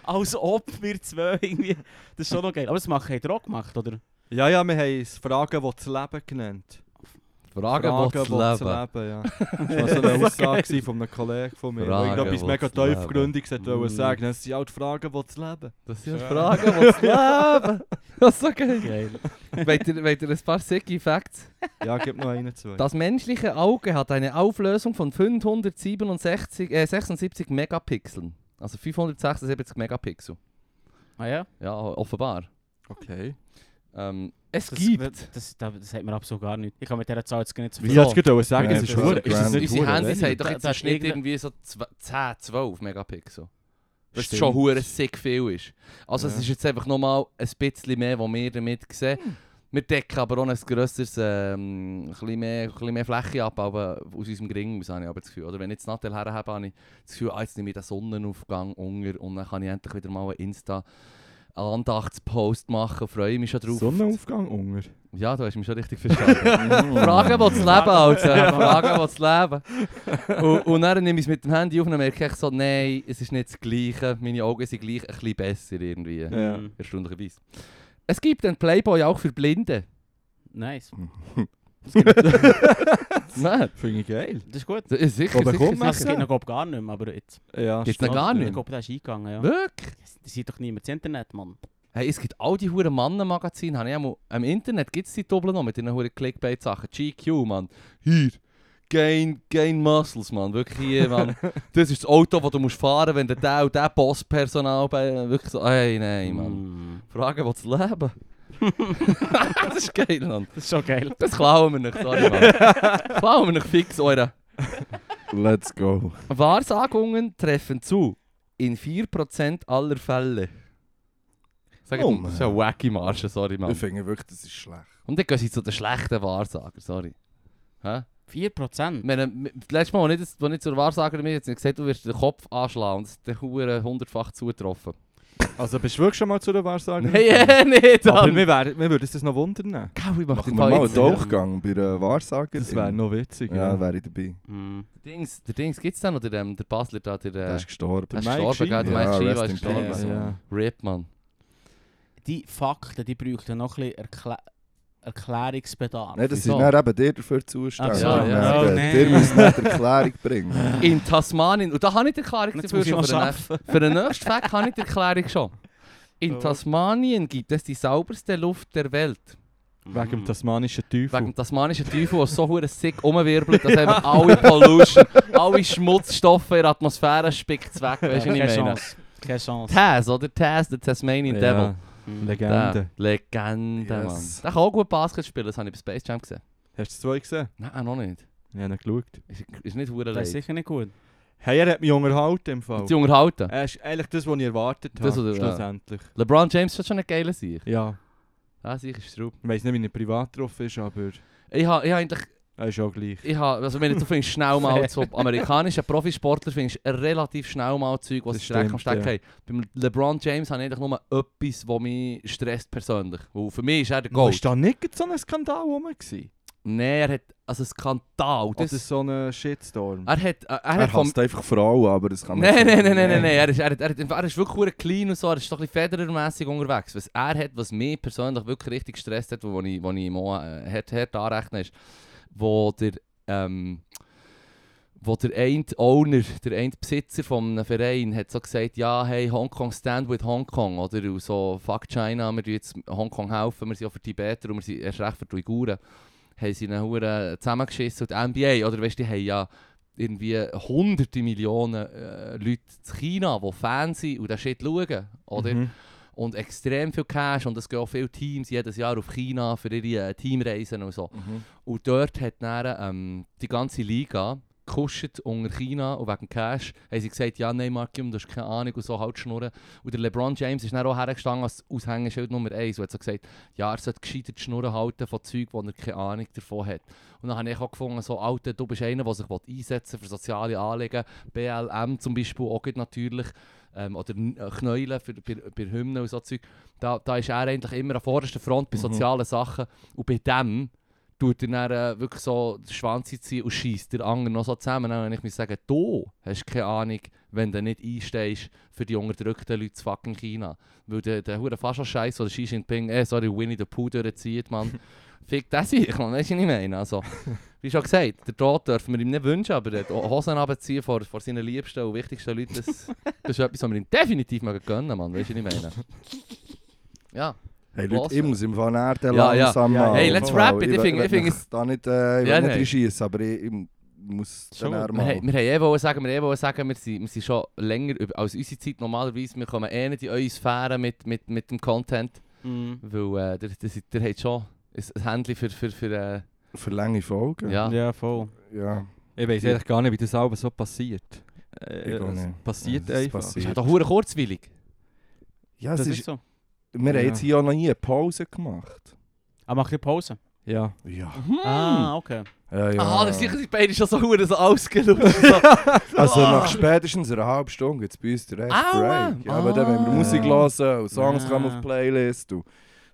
Als ob wir zwei irgendwie. Das ist schon noch geil. Aber das machen, hat er auch gemacht, oder? Ja, ja, wir haben es Fragen, die das Leben genannt. Fragen, Fragen, will's will's leben. leben, ja. Das war so eine Aussage von einem Kollegen von mir, Fragen, irgendetwas mega will's leben. tiefgründiges hat wollen Mm. sagen. Das sind halt Fragen, die zu leben. Das sind Ja. Fragen, will's leben. Das ist so geil. Geil. Wollt ihr, wollt ihr ein paar sicky Facts? Ja, gib noch einen, zwei. Das menschliche Auge hat eine Auflösung von 577 äh, 76 Megapixeln. Also 576 Megapixel. Ah ja? Ja, offenbar. Okay. Ähm, es Das, gibt. Das, das, das sagt mir absolut gar nicht. Ich kann mit dieser Zahl jetzt gar nicht so Wie So. hast du gerade sagen? Ja, Es ist nicht Unsere Handys haben doch jetzt im Schnitt irgende- irgendwie so zw- 10, 12 Megapixel. Was Stimmt. schon hure sick viel ist. Also es Ja. ist jetzt einfach nochmal ein bisschen mehr, was wir damit sehen. Wir decken aber auch ein grösseres, ähm, ein bisschen mehr, ein bisschen mehr Fläche ab, aber aus unserem Gringhaus habe ich aber das Gefühl. Oder wenn ich jetzt Nattel her habe, habe ich das Gefühl, ah, jetzt nehme ich den Sonnenaufgang unter und dann kann ich endlich wieder mal einen Insta Andachtspost machen und freue mich schon drauf. Sonnenaufgang unter. Ja, du hast mich schon richtig verstanden. Fragen, die das Leben, Alter. Fragen, die das Leben. Und, und dann nehme ich es mit dem Handy auf und merke ich so, nein, es ist nicht das Gleiche. Meine Augen sind gleich ein bisschen besser irgendwie. Ja. Erstaunlicherweise. Es gibt einen Playboy auch für Blinde. Nice. Nein, Finde ich geil. Das ist gut. das ist sicher, bekommt sicher, Das sicher. gibt noch gar nicht mehr, aber jetzt. Ja, stimmt. noch gar Ich nicht? glaube, der ist eingegangen, ja. Wirklich? Das sieht doch niemand das Internet, Mann. Hey, es gibt all die huren Mannenmagazine. Habe ich einmal, Am Internet gibt es die Doppel noch mit den huren Clickbait-Sachen. GQ, Mann. Hier. Gain, gain Muscles, Mann. Wirklich hier, Mann. Das ist das Auto, das du musst fahren wenn der der und der Bosspersonal bei... Wirklich so... Hey, nein, Mann. Mm. Fragen, was zu leben. das ist geil, Mann. Das ist schon geil. Das klauen wir nicht, sorry, Mann. klauen wir nicht fix, eure. Let's go. Wahrsagungen treffen zu. In 4% aller Fälle. Sag Oh, ich, das ist eine wacky Marge, sorry, Mann. Ich finde wirklich, das ist schlecht. Und dann gehen sie zu den schlechten Wahrsagern, sorry. Hä? 4%? Ich meine, m- das letzte Mal, als ich, als ich zur Wahrsagerin bin, hat sie gesagt, du wirst den Kopf anschlagen. Und das ist der Hure hundertfach zugetroffen. Also bist du wirklich schon mal zu der Wahrsagerin? Nein, eh nicht, Aber wir, wären, wir würden uns das noch wundern. nehmen. Gau, ich mach Machen den wir mal einen. Tauchgang bei der Wahrsagerin. Das wäre noch witzig. Ja, wäre ich dabei. Mm. Der Dings, der Dings gibt's dann oder ähm, der Basler da, der, Der äh, ist gestorben. der ist gestorben, gell? Der Schieber. Mike Ja, ist gestorben. Ja. Rip, man. Die Fakten, die bräuchten noch ein bisschen Erklärungsbedarf. Nein, das sind dann eben dir dafür zuständig. Ja. Ja, Oh, der- nee. Dir müssen nicht Erklärung bringen. In Tasmanien, und da habe ich die Erklärung Jetzt dafür schon für den, nächsten- arbeiten. für den nächsten Fact habe ich die Erklärung schon. In Oh. Tasmanien gibt es die sauberste Luft der Welt. Wegen dem tasmanischen Teufel. Wegen dem tasmanischen Teufel, der so hure sick rumwirbelt, dass einfach alle Pollution, alle Schmutzstoffe in der Atmosphäre spickt es weg. Weißt du, was Keine ich meine? Chance. Keine Chance. Taz, oder? Taz, der Tasmanian Devil. ja, Mm. Legende. Der Legende, Yes. Mann. Der kann auch gut Basket spielen, das habe ich bei Space Jam gesehen. Hast du das zwei gesehen? Nein, noch nicht. Ich habe ihn geschaut. Ist, ist nicht hure Das ist sicher nicht gut. Hey, er hat mich unterhalten im Fall. Die unterhalten. Er ist eigentlich das, was ich erwartet habe. Das, oder- ja. schlussendlich. LeBron James ist schon ein geiler Sieg. Ja. Ah, sicher ist Straub. Ich weiß nicht, wie er privat drauf ist, aber Ich habe ich ha eigentlich, er ist auch gleich. ich ha, also wenn du findest schnell mal so amerikanische Profisportler findest relativ schnell mal Zeug, was Das sie direkt am Stecken haben. Beim LeBron James habe ich eigentlich nur etwas, das mich stresst persönlich. Weil für mich ist er der Gold. ist da nicht so ein Skandal rum? gewesen? Nein, er hat, also Skandal. Oder Das, so ein Shitstorm? er hat, er, er Er hat vom... einfach Frauen, aber das kann man nicht nein, nein, sagen. nein, nein. Er, ist, er, hat- er, hat- er ist wirklich clean und so, er ist doch ein bisschen federermässig unterwegs. Was er hat, was mich persönlich wirklich richtig gestresst hat, wo ich, wo ich ihm auch, äh, hart, hart anrechne, ist, wo der, ähm, wo der eine Owner, der eine Besitzer von einem Verein hat so gesagt, ja, hey, Hongkong stand with Hongkong, oder? Und so, fuck China, wir jetzt Hongkong helfen, wir sind auch für Tibeter und wir sind erst recht für die Uiguren. Haben sie einen Huren zusammengeschissen und die NBA, oder weißt du, die haben ja irgendwie hunderte Millionen äh, Leute in China, die Fans sind und den Shit schauen, oder? Mhm. Und extrem viel Cash und es gehen auch viele Teams jedes Jahr auf China für ihre äh, Teamreisen und so. Mhm. Und dort hat dann ähm, die ganze Liga gekuscht unter China und wegen Cash haben sie gesagt, ja nein Kim, du hast keine Ahnung und so halt schnurren. Und der LeBron James ist dann auch hergestanden als Aushängeschild Nummer 1 und hat so gesagt, ja er sollte gescheiter die Schnurren halten von Zeug, wo er keine Ahnung davon hat. Und dann habe ich auch gefunden, so Alter, du bist einer, der sich einsetzen will für soziale Anliegen, BLM zum Beispiel auch natürlich, ähm, oder äh, Knäulen für, bei, bei Hymnen und so Zeug. Da, da ist er eigentlich immer an vorderster Front bei Mhm. sozialen Sachen und bei dem tut er dann äh, wirklich so den Schwanz ziehen und schießt der anderen noch so zusammen. Muss ich mir sagen, du hast keine Ahnung, wenn du nicht einstehst für die unterdrückten Leute in fucking China. Weil der, der hure Fascha-Scheiß, oder Xi Jinping, äh, sorry, Winnie the Pooh durchzieht, Mann. fick das ich, man, weißt du, was ich meine? Also, wie schon gesagt, der Tod dürfen wir ihm nicht wünschen, aber die Hosen abziehen vor, vor seinen liebsten und wichtigsten Leuten, das, das ist etwas, was wir ihm definitiv mal gönnen, man, weißt du, was ich meine? Ja. Hey. Leute, ich muss im Van Aert Ja, ja. langsam Ja, hey, let's wrap it. Ich will- finde- ich Da nicht, äh, ich Ja, will nicht reinschiessen, aber ich, ich muss Schon. dann mal. haben- wir haben eh wollen sagen, wir eh wollen sagen, wir sind, wir sind schon länger als unsere Zeit normalerweise. Wir kommen eh nicht in eure Sphäre mit, mit, mit dem Content, Mhm. weil äh, der, der, der hat schon ein ein Händchen für, für, für äh, Für lange Folgen. ja. Ja, voll. ja. Ich weiß eigentlich gar nicht, wie das alles so passiert. Äh, Ich es passiert Ja, es einfach. Das passiert. ist halt doch hure kurzweilig. Ja, Das es ist ist, so. wir Ja. haben jetzt hier auch noch nie eine Pause gemacht. Ah, mach ich Pause? Ja. Ja. Ah, okay. ja, ja. Ah, das ist sicher die beiden schon so hure so ausgelutscht. so. Also Ah. nach spätestens einer halben Stunde gibt es bei uns den Aua. Break. Ja, aber dann wenn wir Ah. Musik hören und Songs Ah. kommen auf die Playlist und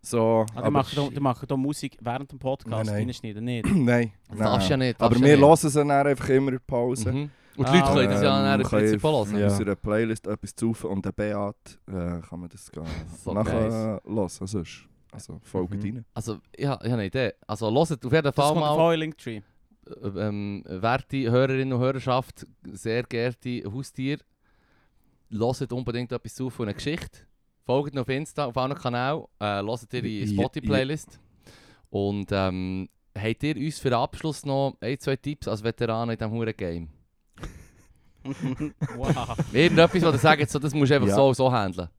so. Ah, die machen, da- die machen da Musik während dem Podcast Nein, nein. reinschneiden, nicht? nein, Das darfst du ja nein. nicht. Aber wir ja hören sie dann einfach immer in der Pause. Mhm. Und die Ah, Leute können das ja dann Prinzip auch hören. Ja. Aus einer Playlist etwas zu und der Beat äh, kann man das gar So nachher nice. hören. Sonst. Also folgt Mhm. rein. Also, ich, ich habe eine Idee. Also, hört auf jeden Fall mal... von Linktree. äh, ähm, werte Hörerinnen und Hörerschaft, sehr geehrte Haustier, hört unbedingt etwas zu von einer Geschichte. Folgt auf Insta, auf allen Kanälen, äh, hört ihre Ja, Spotify-Playlist. Und ähm, habt ihr uns für den Abschluss noch ein, zwei Tipps als Veteran in diesem huren Game? wow. Irgendetwas, wo ihr sagt, so, das musst du einfach Ja. so so handeln.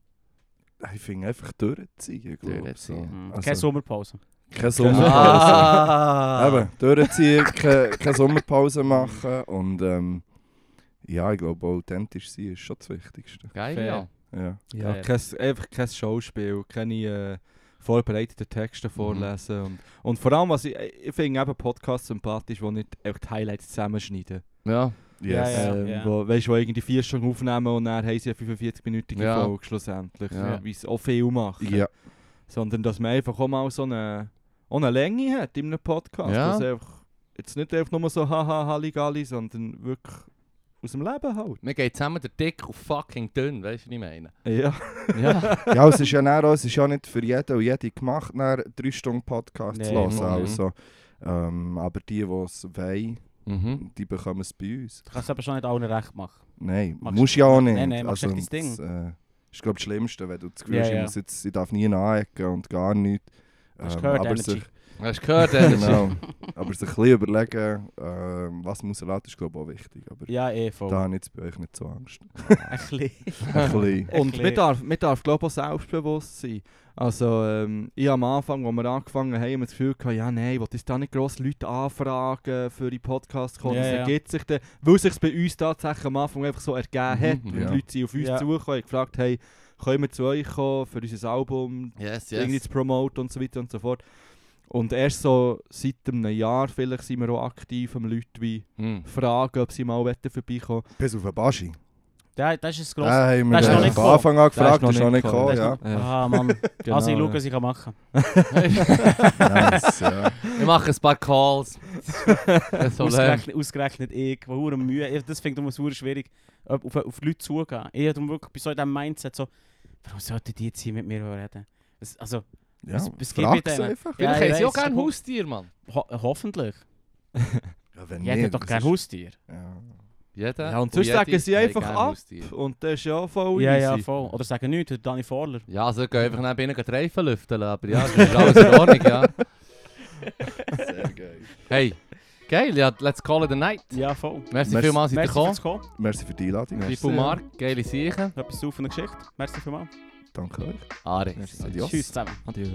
Ich finde einfach durchziehen. ich glaube, Durchziehen. Mhm. Also- Keine Sommerpause. Keine Sommerpause. Ah. Eben, durchziehen, keine, keine Sommerpause machen und ähm, ja, ich glaube, authentisch sein ist schon das Wichtigste. Geil, Fair. ja. Ja. Ja, Geil. kein, einfach kein Schauspiel, keine äh, vorbereiteten Texte vorlesen. Und, und vor allem, was ich, ich finde eben Podcasts sympathisch, die nicht einfach die Highlights zusammenschneiden. Ja, Ja, ja. ähm, Wo, weißt du, wo irgendwie vier Stunden aufnehmen und dann haben sie eine 45-minütige Ja. Folge schlussendlich. Ja. Wie es auch viel machen. Ja. Sondern dass man einfach auch mal so eine, auch eine Länge hat in einem Podcast. Ja. Dass einfach, jetzt nicht einfach nur so haha, Halligalli, sondern wirklich aus dem Leben halt. wir gehen zusammen der dick auf fucking dünn, weißt du, was ich meine? Ja. Ja. ja, es ist ja dann auch, es ist ja nicht für jeden und jede gemacht, dann drei Stunden Podcast zu Nee, hören. mhm. Also, ähm, aber die, die es wollen, mhm. die bekommen es bei uns. Du kannst aber schon nicht allen recht machen. Nein, Machst musst du- ja auch nicht. Nein, nein, machst echt dein Ding. Das äh, ist glaube ich das Schlimmste, wenn du das Gefühl hast, ich, ja. muss jetzt, ich darf nie anecken und gar nichts. Hast du gehört, aber Energy? sich, Hast du gehört, Energy? genau, aber sich ein bisschen überlegen, ähm, was muss erlaubt, ist glaube ich auch wichtig. Aber Ja, eh voll. da habe ich jetzt bei euch nicht so Angst. Ein bisschen. Ein bisschen. Und man darf, man darf glaube ich auch selbstbewusst sein. Also ähm, ich am Anfang, als wir angefangen haben, haben wir das Gefühl gehabt, ja nein, ich will jetzt da nicht gross Leute anfragen für die Podcasts kommen. Ja, das ja. ergibt sich dann, weil sich bei uns tatsächlich am Anfang einfach so ergeben Mhm, hat. Und ja. die Leute sind auf uns Ja. zugekommen und gefragt, hey, können wir zu euch kommen, für unser Album Yes, irgendwie yes. zu promoten und so weiter und so fort. Und erst so seit einem Jahr vielleicht sind wir auch aktiv, um Leute wie Mhm. fragen, ob sie mal wollen vorbeikommen Bis auf den Baschi. Ja, das ist das Grosse. haben wir Das ist noch nicht am Anfang an gefragt, das ist noch nicht gekommen. Ja. Ja. Ah, Mann. Genau, also ich schaue, ja. was ich kann machen nice, ja. Wir machen ein paar Calls. Ausgerechnet, ausgerechnet ich, wo hure Mühe. Ich- Das finde ich immer schwierig, auf, auf, auf Leute zugehen. Ich habe wirklich bei so in diesem Mindset so, warum sollten die jetzt hier mit mir reden? Das, also, ja. Was- was gibt denen? einfach. Ja, Vielleicht ich haben sie auch gerne Haustier, Mann. ho hoffentlich. Ja, wenn Jeder nicht, hat doch das gerne ist- Haustier. Ja. Jeder. Ja, und sonst sagen sie einfach ab. Haustier. Und das ist ja voll Ja, easy. ja, voll. Oder sagen nichts, Dani Vorler. Ja, also gehen einfach ihnen die Reifen lüften, aber ja, das ist alles in Ordnung, ja. Sehr geil. Hey, geil, ja, let's call it a night. Ja, voll. Merci, Merci. vielmals, seid ihr Merci gekommen. Merci für die Einladung. Viel Mark, geile Sachen. Etwas zu von der Geschichte. Merci vielmals. Danke euch. Alex. Adios. Tschüss zusammen. Adieu.